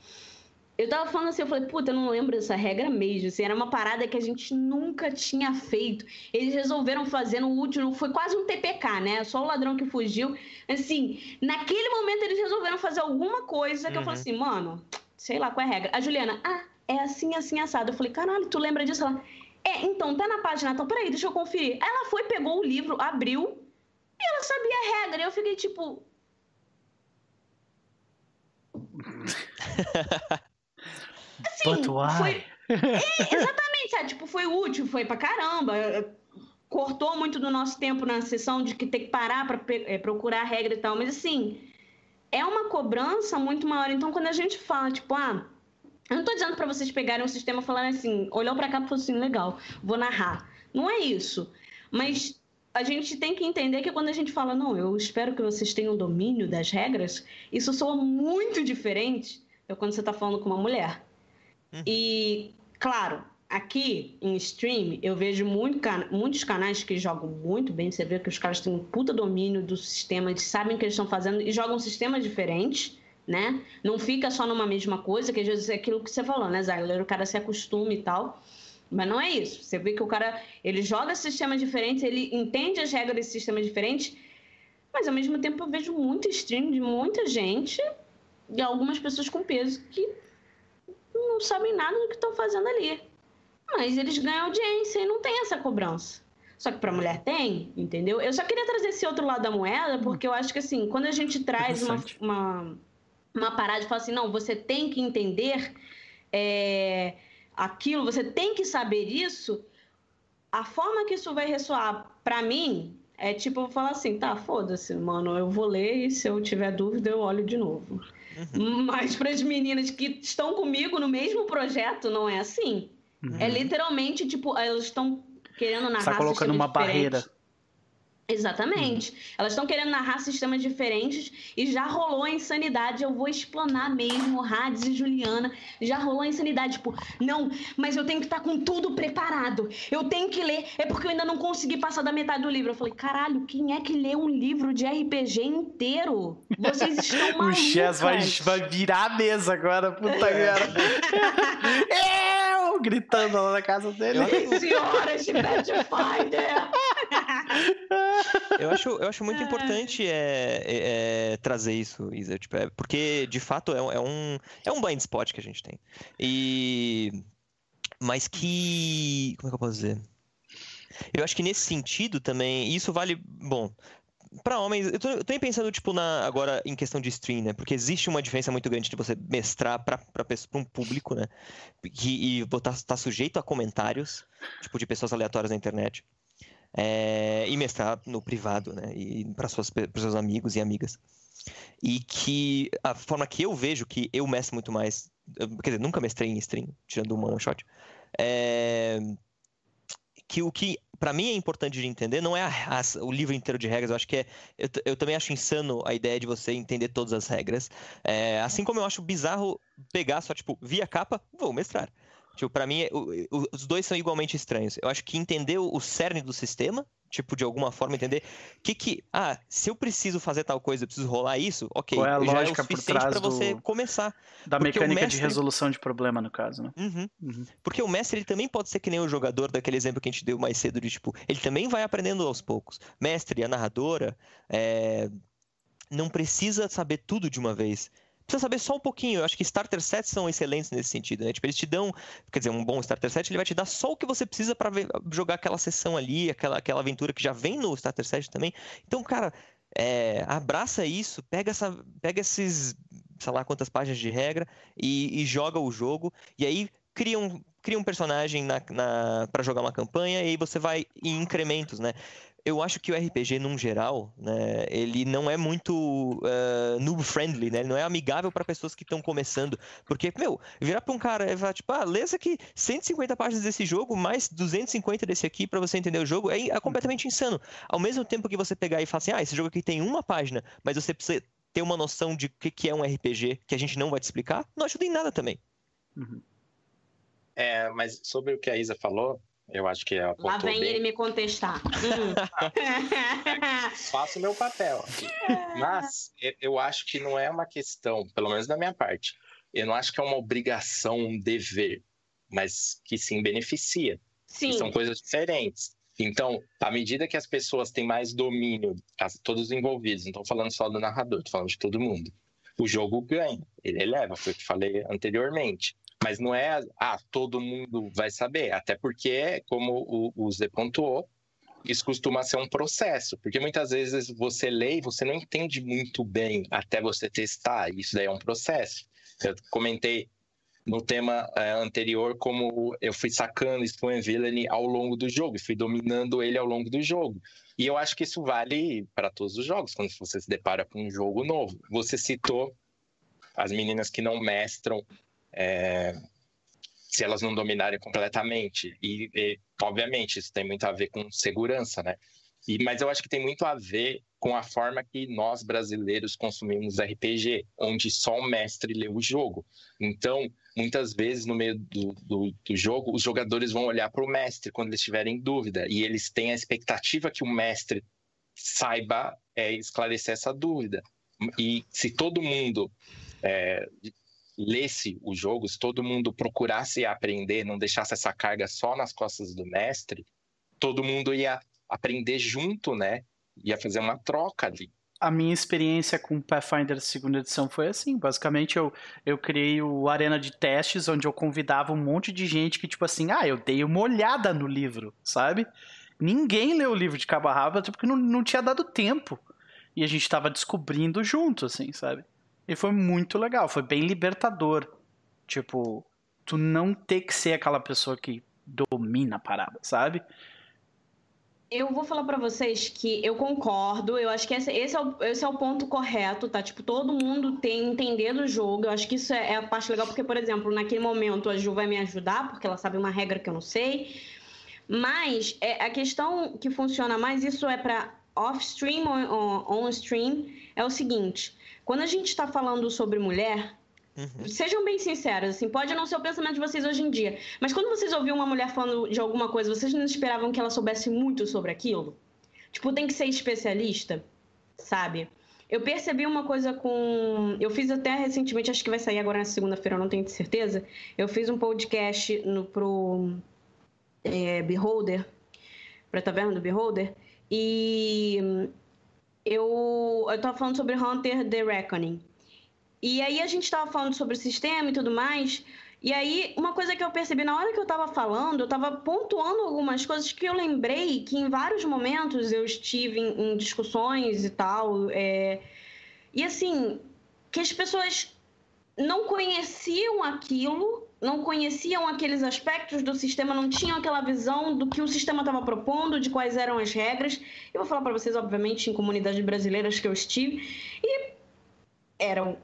Eu tava falando assim, eu falei, puta, eu não lembro dessa regra mesmo. Assim, era uma parada que a gente nunca tinha feito. Eles resolveram fazer no último, foi quase um TPK, né? Só o ladrão que fugiu. Assim, naquele momento eles resolveram fazer alguma coisa que uhum. eu falei uhum. assim, mano, sei lá qual é a regra. A Juliana, ah, é assim, assim, assado. Eu falei, caralho, tu lembra disso? Ela, é, então, tá na página, então, peraí, deixa eu conferir. Ela foi, pegou o livro, abriu, e ela sabia a regra. E eu fiquei tipo. *laughs* assim, But why? Foi... *laughs* É, exatamente, sabe? Tipo, foi útil, foi pra caramba. Cortou muito do nosso tempo na sessão de que ter que parar pra é, procurar a regra e tal. Mas assim, é uma cobrança muito maior. Então, quando a gente fala, tipo, ah eu não tô dizendo para vocês pegarem um sistema e falarem assim, olhou para cá e falou assim, legal, vou narrar. Não é isso. Mas a gente tem que entender que quando a gente fala, não, eu espero que vocês tenham domínio das regras, isso soa muito diferente do quando você está falando com uma mulher. Uhum. E, claro, aqui em stream, eu vejo muito, muitos canais que jogam muito bem. Você vê que os caras têm um puta domínio do sistema, eles sabem o que eles estão fazendo e jogam sistemas diferentes né? Não fica só numa mesma coisa, que às vezes é aquilo que você falou, né, Zagler? O cara se acostuma e tal. Mas não é isso. Você vê que o cara, ele joga sistemas diferentes, ele entende as regras desses sistemas diferentes, mas ao mesmo tempo eu vejo muito stream de muita gente e algumas pessoas com peso que não sabem nada do que estão fazendo ali. Mas eles ganham audiência e não tem essa cobrança. Só que para mulher tem, entendeu? Eu só queria trazer esse outro lado da moeda, porque eu acho que assim, quando a gente traz uma, uma uma parada de falar assim, não, você tem que entender é, aquilo, você tem que saber isso, a forma que isso vai ressoar para mim é tipo, eu vou falar assim, tá, foda-se, mano, eu vou ler e se eu tiver dúvida eu olho de novo. Uhum. Mas para as meninas que estão comigo no mesmo projeto, não é assim. Uhum. É literalmente, tipo, elas estão querendo narrar. Está colocando uma barreira. Exatamente. Elas estão querendo narrar sistemas diferentes e já rolou a insanidade. Eu vou explanar mesmo, Hades e Juliana. Já rolou a insanidade. Tipo, não, mas eu tenho que estar tá com tudo preparado. Eu tenho que ler. É porque eu ainda não consegui passar da metade do livro. Eu falei, caralho, quem é que lê um livro de RPG inteiro? Vocês estão malucos. *laughs* o Chess vai, vai virar a mesa agora, puta merda. *laughs* eu! Gritando lá na casa dele. Senhoras de Pathfinder! Eu, acho, eu acho muito *laughs* importante é, é, é, trazer isso, Isa, tipo, é, porque de fato é, é, um, é um blind spot que a gente tem. E. Mas que. Como é que eu posso dizer? Eu acho que nesse sentido também, isso vale. Bom, para homens, eu tô, eu tô pensando, tipo, na, agora em questão de stream, né? Porque existe uma diferença muito grande de você mestrar para um público, né? Que, e estar tá sujeito a comentários, tipo, de pessoas aleatórias na internet é, e mestrar no privado, né? E para seus amigos e amigas. E que a forma que eu vejo que eu mestro muito mais Quer dizer, nunca mestrei em stream, tirando uma one shot. É, que o que para mim é importante de entender não é a, a, o livro inteiro de regras. Eu acho que é. Eu, eu, também acho insano a ideia de você entender todas as regras. É, assim como eu acho bizarro pegar só, tipo, via capa, vou mestrar. Tipo, pra mim, os dois são igualmente estranhos. Eu acho que entender o cerne do sistema tipo, de alguma forma entender que que, ah, se eu preciso fazer tal coisa, eu preciso rolar isso, ok, Qual é a já lógica é o suficiente para você começar. Da Porque mecânica mestre... de resolução de problema, no caso, né? Uhum. Uhum. Porque o mestre, ele também pode ser que nem o jogador daquele exemplo que a gente deu mais cedo, de tipo, ele também vai aprendendo aos poucos. Mestre, a narradora, é... não precisa saber tudo de uma vez precisa saber só um pouquinho. Eu acho que starter sets são excelentes nesse sentido, né? Tipo, eles te dão, quer dizer, um bom starter set, ele vai te dar só o que você precisa para jogar aquela sessão ali, aquela, aquela aventura que já vem no starter set também. Então, cara, é, abraça isso, pega, essa, pega esses, sei lá quantas páginas de regra e, e joga o jogo, e aí cria um, cria um personagem na, na para jogar uma campanha e aí você vai em incrementos, né? Eu acho que o RPG, num geral, né, ele não é muito uh, noob-friendly, né? Ele não é amigável para pessoas que estão começando. Porque, meu, virar para um cara e falar, tipo, ah, lê aqui 150 páginas desse jogo, mais 250 desse aqui para você entender o jogo, é, é completamente insano. Ao mesmo tempo que você pegar e falar assim, ah, esse jogo aqui tem uma página, mas você precisa ter uma noção de o que, que é um RPG, que a gente não vai te explicar, não ajuda em nada também. Uhum. É, mas sobre o que a Isa falou, eu acho que é Lá vem bem... ele me contestar. Hum. *laughs* Faço o meu papel. Mas eu acho que não é uma questão, pelo menos da minha parte, eu não acho que é uma obrigação, um dever, mas que sim beneficia. Sim. são coisas diferentes. Então, à medida que as pessoas têm mais domínio, todos os envolvidos, não estou falando só do narrador, estou falando de todo mundo, o jogo ganha, ele eleva, foi o que falei anteriormente. Mas não é, ah, todo mundo vai saber. Até porque, como o, o Zé pontuou, isso costuma ser um processo, porque muitas vezes você lê e você não entende muito bem até você testar, isso daí é um processo. Eu comentei no tema é, anterior como eu fui sacando Spawn Villain ao longo do jogo, fui dominando ele ao longo do jogo. E eu acho que isso vale para todos os jogos, quando você se depara com um jogo novo. Você citou as meninas que não mestram é, se elas não dominarem completamente. E, e, obviamente, isso tem muito a ver com segurança, né? E, mas eu acho que tem muito a ver com a forma que nós brasileiros consumimos RPG, onde só o mestre lê o jogo. Então, muitas vezes no meio do, do, do jogo, os jogadores vão olhar para o mestre quando eles tiverem dúvida, e eles têm a expectativa que o mestre saiba é, esclarecer essa dúvida. E se todo mundo é, lesse o jogo, se todo mundo procurasse aprender, não deixasse essa carga só nas costas do mestre, todo mundo ia aprender junto, né? Ia fazer uma troca ali. A minha experiência com Pathfinder segunda edição foi assim. Basicamente, eu, eu criei o Arena de Testes, onde eu convidava um monte de gente que, tipo assim, ah, eu dei uma olhada no livro, sabe? Ninguém leu o livro de cabo a rabo, até porque não, não tinha dado tempo. E a gente tava descobrindo junto, assim, sabe? E foi muito legal, foi bem libertador. Tipo, tu não ter que ser aquela pessoa que domina a parada, sabe? Eu vou falar para vocês que eu concordo, eu acho que esse, esse, é o, esse é o ponto correto, tá? Tipo, todo mundo tem entender do jogo, eu acho que isso é, é a parte legal, porque, por exemplo, naquele momento a Ju vai me ajudar, porque ela sabe uma regra que eu não sei, mas é, a questão que funciona mais, isso é para off-stream ou on-stream, é o seguinte, quando a gente está falando sobre mulher, Uhum. Sejam bem sinceros, assim, pode não ser o pensamento de vocês hoje em dia, mas quando vocês ouviam uma mulher falando de alguma coisa, vocês não esperavam que ela soubesse muito sobre aquilo? Tipo, tem que ser especialista, sabe? Eu percebi uma coisa com. Eu fiz até recentemente, acho que vai sair agora na segunda-feira, eu não tenho certeza. Eu fiz um podcast no, pro é, Beholder, pra Taverna do Beholder, e eu, eu tava falando sobre Hunter The Reckoning. E aí a gente tava falando sobre o sistema e tudo mais. E aí, uma coisa que eu percebi na hora que eu tava falando, eu tava pontuando algumas coisas que eu lembrei que em vários momentos eu estive em, em discussões e tal. É... E assim, que as pessoas não conheciam aquilo, não conheciam aqueles aspectos do sistema, não tinham aquela visão do que o sistema estava propondo, de quais eram as regras. Eu vou falar para vocês, obviamente, em comunidades brasileiras que eu estive, e eram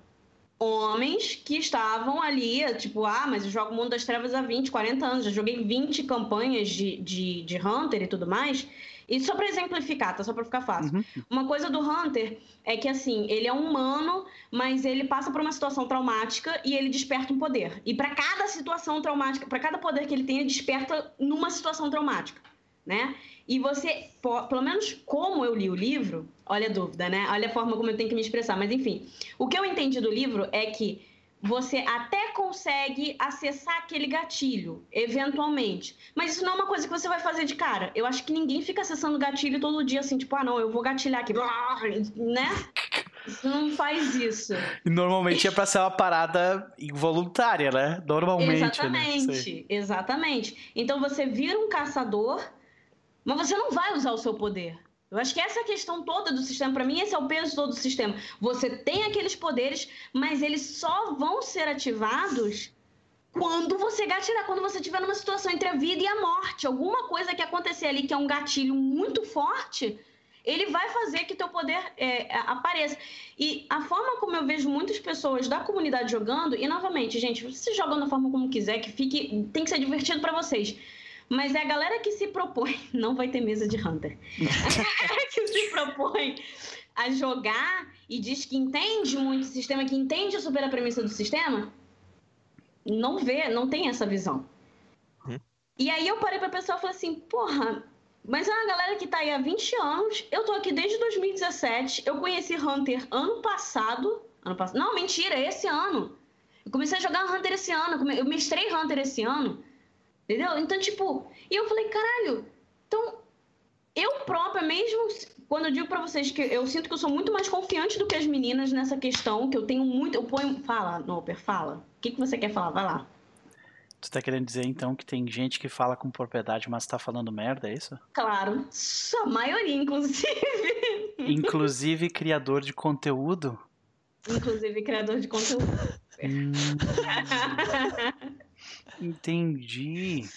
homens que estavam ali, tipo, ah, mas eu jogo Mundo das Trevas há 20, 40 anos, já joguei 20 campanhas de, de, de Hunter e tudo mais. E só para exemplificar, tá? Só para ficar fácil. Uhum. Uma coisa do Hunter é que, assim, ele é humano, mas ele passa por uma situação traumática e ele desperta um poder. E para cada situação traumática, para cada poder que ele tem, ele desperta numa situação traumática, né? E você, pelo menos como eu li o livro, olha a dúvida, né? Olha a forma como eu tenho que me expressar. Mas, enfim, o que eu entendi do livro é que você até consegue acessar aquele gatilho, eventualmente. Mas isso não é uma coisa que você vai fazer de cara. Eu acho que ninguém fica acessando gatilho todo dia, assim, tipo, ah, não, eu vou gatilhar aqui, *laughs* né? Isso não faz isso. Normalmente é para ser uma parada involuntária, né? Normalmente. Né? Exatamente, exatamente. Então você vira um caçador, mas você não vai usar o seu poder. Eu acho que essa questão toda do sistema. Para mim, esse é o peso todo do sistema. Você tem aqueles poderes, mas eles só vão ser ativados quando você gatilhar, quando você estiver numa situação entre a vida e a morte. Alguma coisa que acontecer ali que é um gatilho muito forte, ele vai fazer que teu poder é, apareça. E a forma como eu vejo muitas pessoas da comunidade jogando, e novamente, gente, você joga da forma como quiser, que fique, tem que ser divertido para vocês. Mas é a galera que se propõe. *laughs* Não vai ter mesa de Hunter. a *laughs* galera que se propõe a jogar e diz que entende muito o sistema, que entende super a premissa do sistema, não vê, não tem essa visão. Hum. E aí eu parei pra pensar e falei assim, porra, mas é uma galera que tá aí há 20 anos, eu tô aqui desde 2017, eu conheci Hunter ano passado. Ano passado. Não, mentira, esse ano. Eu comecei a jogar Hunter esse ano, eu mestrei Hunter esse ano. Entendeu? Então, tipo, e eu falei, caralho, então, eu própria mesmo, quando eu digo para vocês que eu sinto que eu sou muito mais confiante do que as meninas nessa questão, que eu tenho muito, eu ponho, fala, Noper, fala. O que, que você quer falar? Vai lá. Tu tá querendo dizer então que tem gente que fala com propriedade, mas tá falando merda, é isso? Claro, a maioria, inclusive. *laughs* Inclusive criador de conteúdo? Inclusive criador de conteúdo. *laughs* Entendi.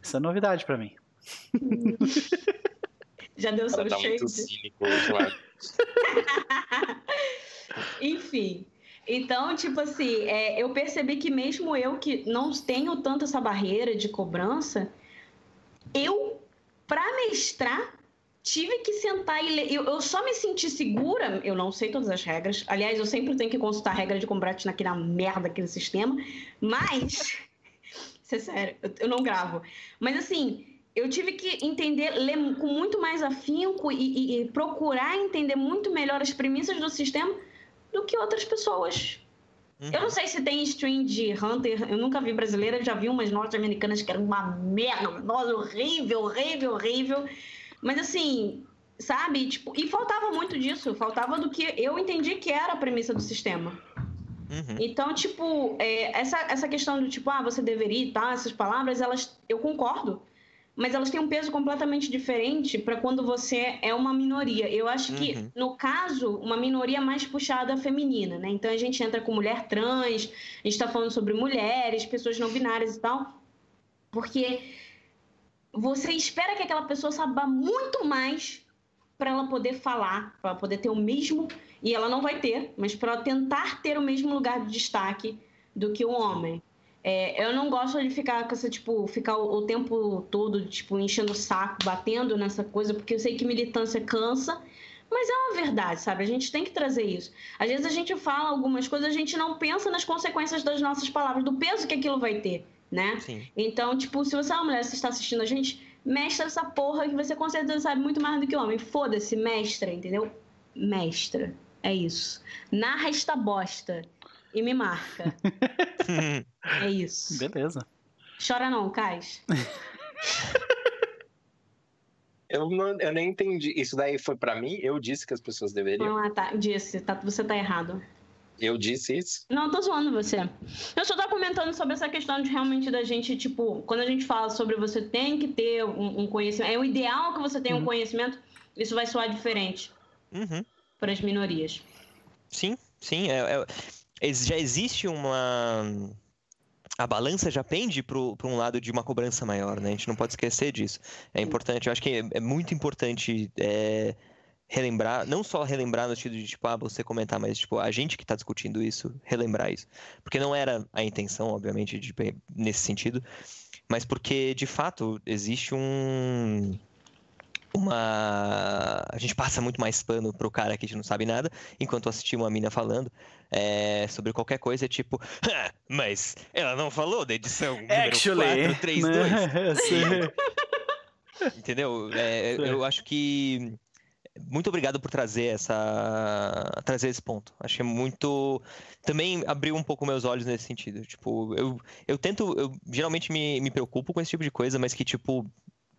Isso é novidade para mim. *laughs* Já deu seu tá cheio. Cínico, *laughs* Enfim. Então, tipo assim, é, eu percebi que mesmo eu que não tenho tanto essa barreira de cobrança, eu, para mestrar, tive que sentar e ler. Eu, eu, só me senti segura, eu não sei todas as regras. Aliás, eu sempre tenho que consultar a regra de combate naquela merda, aquele sistema. Mas. *laughs* Isso é sério, eu, eu não gravo. Mas assim, eu tive que entender, ler com muito mais afinco e, e, e, procurar entender muito melhor as premissas do sistema do que outras pessoas. Uhum. Eu não sei se tem stream de Hunter, eu nunca vi brasileira, já vi umas norte-americanas que eram uma merda, nossa, horrível, horrível, horrível. Mas assim, sabe? Tipo, e faltava muito disso, faltava do que eu entendi que era a premissa do sistema. Uhum. Então, tipo, é, essa, essa questão do tipo, ah, você deveria tá, essas palavras, elas, eu concordo, mas elas têm um peso completamente diferente para quando você é uma minoria. Eu acho que, uhum. no caso, uma minoria mais puxada feminina, né? Então a gente entra com mulher trans, a gente está falando sobre mulheres, pessoas não binárias e tal, porque você espera que aquela pessoa saiba muito mais para ela poder falar, para poder ter o mesmo, e ela não vai ter, mas para tentar ter o mesmo lugar de destaque do que o homem. É, eu não gosto de ficar com essa, tipo, ficar o, o, tempo todo, tipo, enchendo o saco, batendo nessa coisa, porque eu sei que militância cansa, mas é uma verdade, sabe? A gente tem que trazer isso. Às vezes a gente fala algumas coisas, a gente não pensa nas consequências das nossas palavras, do peso que aquilo vai ter né? Sim. Então, tipo, se você é uma mulher, você está assistindo a gente, mestra essa porra que você com certeza sabe muito mais do que homem. Foda-se, mestra, entendeu? Mestra. É isso. Narra esta bosta e me marca. *laughs* é isso. Beleza. Chora não, Cais. *laughs* Eu, não, eu nem entendi. Isso daí foi para mim? Eu disse que as pessoas deveriam. Ah, tá. Disse. Tá, você tá errado. Eu disse isso? Não, tô zoando você. Eu só tô comentando sobre essa questão de realmente da gente, tipo, quando a gente fala sobre você tem que ter um, um conhecimento, é o ideal que você tenha uhum. um conhecimento, isso vai soar diferente uhum. para as minorias. Sim, sim. É, é, já existe uma. A balança já pende para um lado de uma cobrança maior, né? A gente não pode esquecer disso. É importante, eu acho que é, é muito importante. É relembrar, não só relembrar no sentido de, tipo, ah, você comentar, mas, tipo, a gente que tá discutindo isso, relembrar isso. Porque não era a intenção, obviamente, de, nesse sentido, mas porque, de fato, existe um uma. A gente passa muito mais pano pro cara que a gente não sabe nada, enquanto assistir uma mina falando é, sobre qualquer coisa, tipo, mas ela não falou da edição Actually, número 432. *laughs* Entendeu? É, eu acho que. Muito obrigado por trazer essa. trazer esse ponto. Que é muito. Também abriu um pouco meus olhos nesse sentido. Tipo, eu, eu tento. Eu geralmente me, me preocupo com esse tipo de coisa, mas que, tipo,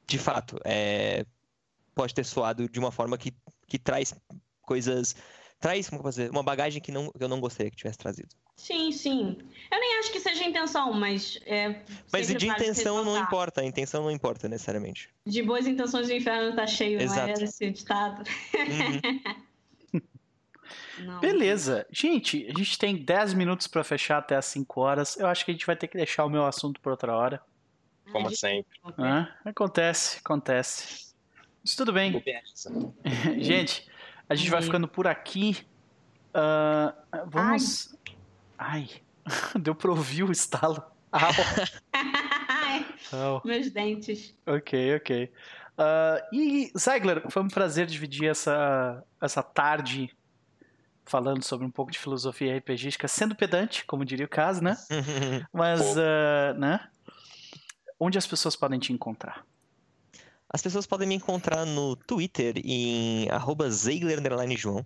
de fato, é, pode ter soado de uma forma que, que traz coisas. Traz, como dizer, uma bagagem que, não, que eu não gostaria que tivesse trazido. Sim, sim. Eu nem acho que seja intenção, mas. É, mas de intenção não importa, a intenção não importa necessariamente. De boas intenções o inferno tá cheio, Exato. não é esse ditado. Uhum. *laughs* não. Beleza. Gente, a gente tem 10 minutos para fechar até as 5 horas. Eu acho que a gente vai ter que deixar o meu assunto para outra hora. Como sempre. Ah, acontece, acontece. Mas tudo bem. *laughs* gente, a gente vai ficando por aqui. Uh, vamos. Ai. Ai. *laughs* Deu pra ouvir o estalo. Au. *laughs* Meus dentes. Ok, ok. Uh, e, Zeigler, foi um prazer dividir essa, essa tarde falando sobre um pouco de filosofia RPGística, sendo pedante, como diria o caso, né? *laughs* Mas, uh, né? Onde as pessoas podem te encontrar? As pessoas podem me encontrar no Twitter em @zeigler_joão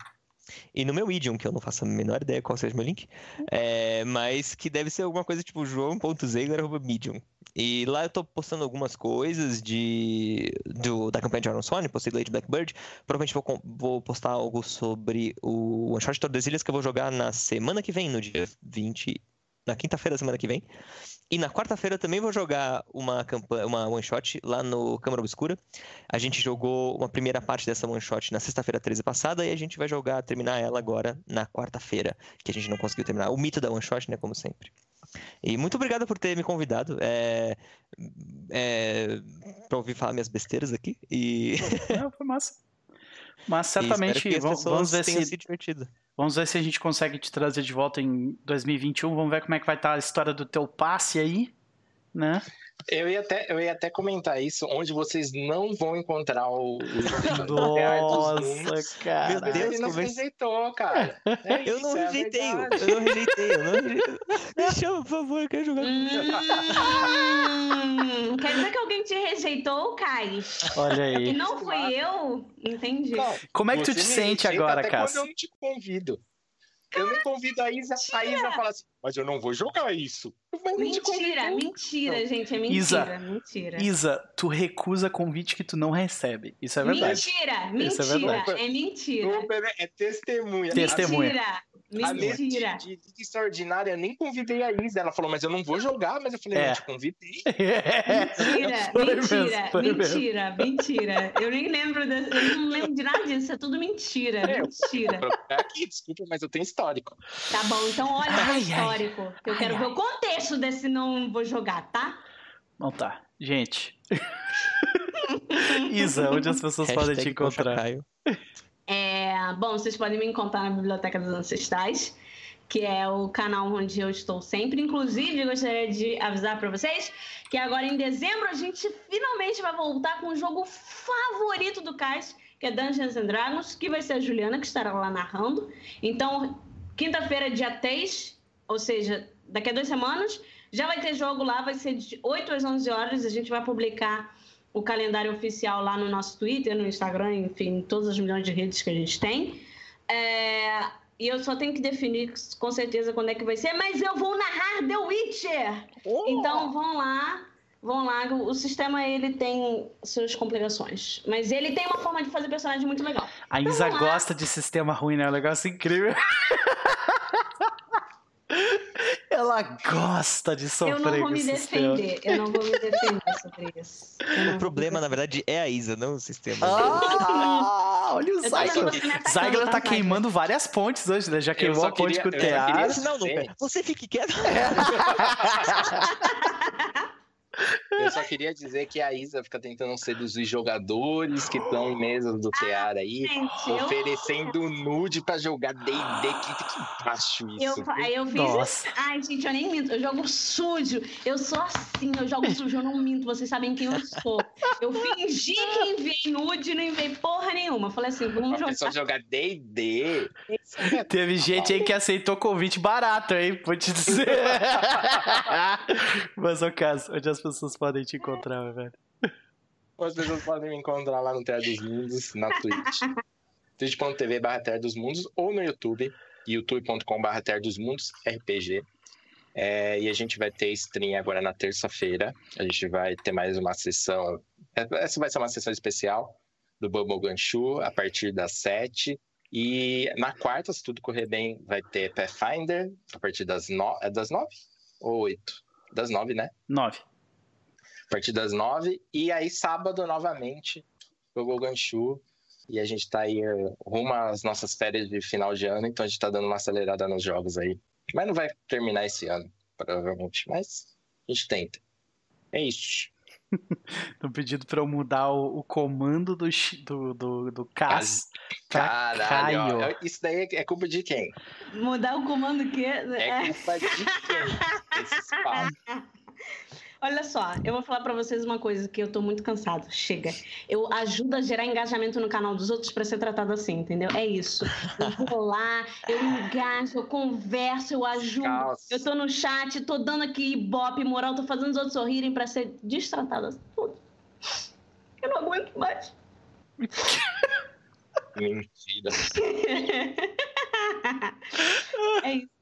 e no meu Medium, que eu não faço a menor ideia qual seja o meu link, é, mas que deve ser alguma coisa tipo joão.zeigler.medium. E lá eu tô postando algumas coisas de do, da campanha de Iron Swan, postei Lady Blackbird. Provavelmente vou, vou postar algo sobre o One Shot de Tordesilhas que eu vou jogar na semana que vem, no dia 20 na quinta-feira da semana que vem. E na quarta-feira também vou jogar uma campanha, uma one shot lá no Câmara Obscura. A gente jogou uma primeira parte dessa one shot na sexta-feira 13 passada e a gente vai jogar, terminar ela agora na quarta-feira, que a gente não conseguiu terminar. O mito da one shot, né, como sempre. E muito obrigado por ter me convidado é, é, para ouvir falar minhas besteiras aqui. E... Não, foi massa. *laughs* Mas certamente vamos, vamos ver se, se. Vamos ver se a gente consegue te trazer de volta em 2021. Vamos ver como é que vai estar a história do teu passe aí, né? Eu ia, até, eu ia até comentar isso, onde vocês não vão encontrar o. *laughs* Nossa, cara. Meu Deus, ele não conversa... rejeitou, cara. É *laughs* eu, não é rejeitei, eu não rejeitei, eu não rejeitei. Me chama, por favor, eu quero jogar hum, Quer dizer que alguém te rejeitou, Kai? Olha aí. E não fui eu? Entendi. Não, Como é que tu te sente agora, Cássio? Quando eu não te convido. Eu não convido a Isa, a Isa fala assim, mas eu não vou jogar isso. Mentira, mentira, gente, é mentira, Isa, mentira. Isa, tu recusa convite que tu não recebe. Isso é verdade. Mentira, mentira, é, é mentira. É testemunha. Testemunha. Mentira. Mentira. A de, de, de extraordinária, eu nem convidei a Isa. Ela falou, mas eu não vou jogar. Mas eu falei, é. eu te convidei. *laughs* Mentira, mentira, mentira, mentira. Eu nem lembro, de, eu não lembro de nada disso. É tudo mentira, é, mentira. Aqui, desculpa, mas eu tenho histórico. Tá bom, então olha ai, o histórico. Ai, eu quero ai, ver o contexto desse não vou jogar, tá? Não tá. Gente. *laughs* Isa, onde as pessoas podem te encontrar? É, bom, vocês podem me encontrar na Biblioteca dos Ancestrais, que é o canal onde eu estou sempre. Inclusive, gostaria de avisar para vocês que agora em dezembro a gente finalmente vai voltar com o jogo favorito do Cais, que é Dungeons and Dragons, que vai ser a Juliana que estará lá narrando. Então, quinta-feira, dia 3, ou seja, daqui a duas semanas, já vai ter jogo lá, vai ser de 8 às 11 horas. A gente vai publicar o calendário oficial lá no nosso Twitter, no Instagram, enfim, todas as milhões de redes que a gente tem. É, e eu só tenho que definir com certeza quando é que vai ser, mas eu vou narrar The Witcher! Oh. Então vão lá, vão lá. O sistema ele tem suas complicações, mas ele tem uma forma de fazer personagem muito legal. A Isa então, gosta de sistema ruim, né? É um negócio incrível. *laughs* Ela gosta de sofrer Eu não vou me defender. *laughs* Eu não vou me defender sobre isso. O problema, na verdade, é a Isa, não o sistema. Ah, olha o Zygler. Zygler tá queimando várias pontes hoje, né? Já queimou a ponte com o teatro. Não, Lucas. Você fique quieto. *laughs* Eu só queria dizer que a Isa fica tentando seduzir jogadores que estão em mesas do TEAR aí, Gente, eu- oferecendo nude pra jogar D&D. Que, que baixo isso. Eu, aí eu fiz Nossa. Ai, gente, eu nem minto. Eu jogo sujo. Eu sou assim, eu jogo sujo, eu não minto. Vocês sabem quem eu sou. Eu fingi que enviei nude e não enviei porra nenhuma. Falei assim, vamos jogar. pessoa jogar D&D. Teve gente aí que aceitou convite barato, hein? Vou te dizer. *laughs* Mas, ô caso, onde as pessoas podem te encontrar, velho? As pessoas podem me encontrar lá no Terra dos Mundos, na Twitch. *laughs* twitch.tv barra Terra dos Mundos ou no YouTube, youtube.com barra Terra dos Mundos RPG. É, e a gente vai ter stream agora na terça-feira. A gente vai ter mais uma sessão. Essa vai ser uma sessão especial do Bubble Ganshu a partir das 7. E na quarta, se tudo correr bem, vai ter Pathfinder a partir das 9. É das 9 ou 8? Das 9, né? Nove. A partir das nove. E aí, sábado, novamente, Google Ganshu. E a gente tá aí eh, rumo às nossas férias de final de ano, então a gente tá dando uma acelerada nos jogos aí. Mas não vai terminar esse ano, provavelmente. Mas a gente tenta. É isso. *laughs* Tô pedindo pra eu mudar o, o comando do, do, do, do Cas pra Caralho, ó, Caio. isso daí é culpa de quem? Mudar o comando que É culpa de quem? *laughs* Esses papos. Olha só, eu vou falar pra vocês uma coisa que eu tô muito cansado. Chega. Eu ajudo a gerar engajamento no canal dos outros pra ser tratado assim, entendeu? É isso. Eu vou lá, eu engajo, eu converso, eu ajudo. Calça. Eu tô no chat, tô dando aqui ibope moral, tô fazendo os outros sorrirem pra ser destratada assim. Eu não aguento mais. *laughs* Mentira. *laughs* É isso.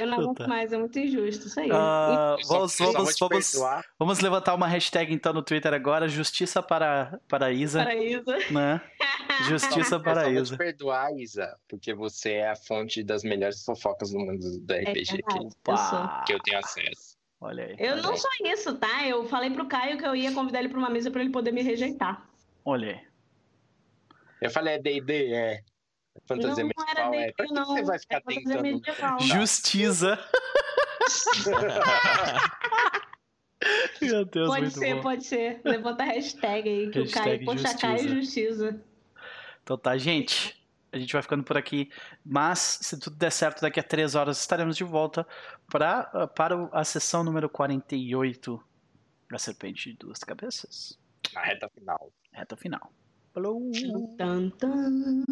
Eu não aguento Tá. mais, é muito injusto. Isso aí. Só- vamos, vamos, vamos, vamos levantar uma hashtag então no Twitter agora, justiça para, para a Isa, Paraíso. né? *laughs* Justiça Eu para só a vou Isa. te perdoar, Isa, porque você é a fonte das melhores fofocas do mundo do É RPG que, verdade, eu sou. Que eu tenho acesso. Olha aí. Eu olha não aí, só isso, tá? Eu falei pro Caio que eu ia convidar ele pra uma mesa pra ele poder me rejeitar. Olha aí. Eu falei, é D&D, é. Fantasia não, não era medieval, é. Pra que não. você vai ficar É tentando? medieval. *laughs* Justiça. *laughs* Meu Deus, Pode muito ser, bom. pode ser. Levanta a hashtag aí, que o Hashtag Caio, poxa, Caio justiça. justiça. Então tá, gente. A gente vai ficando por aqui. Mas, se tudo der certo, daqui a três horas estaremos de volta pra, para a sessão número 48 da Serpente de Duas Cabeças. Na reta final. Reta final. Falou! Tan, tan.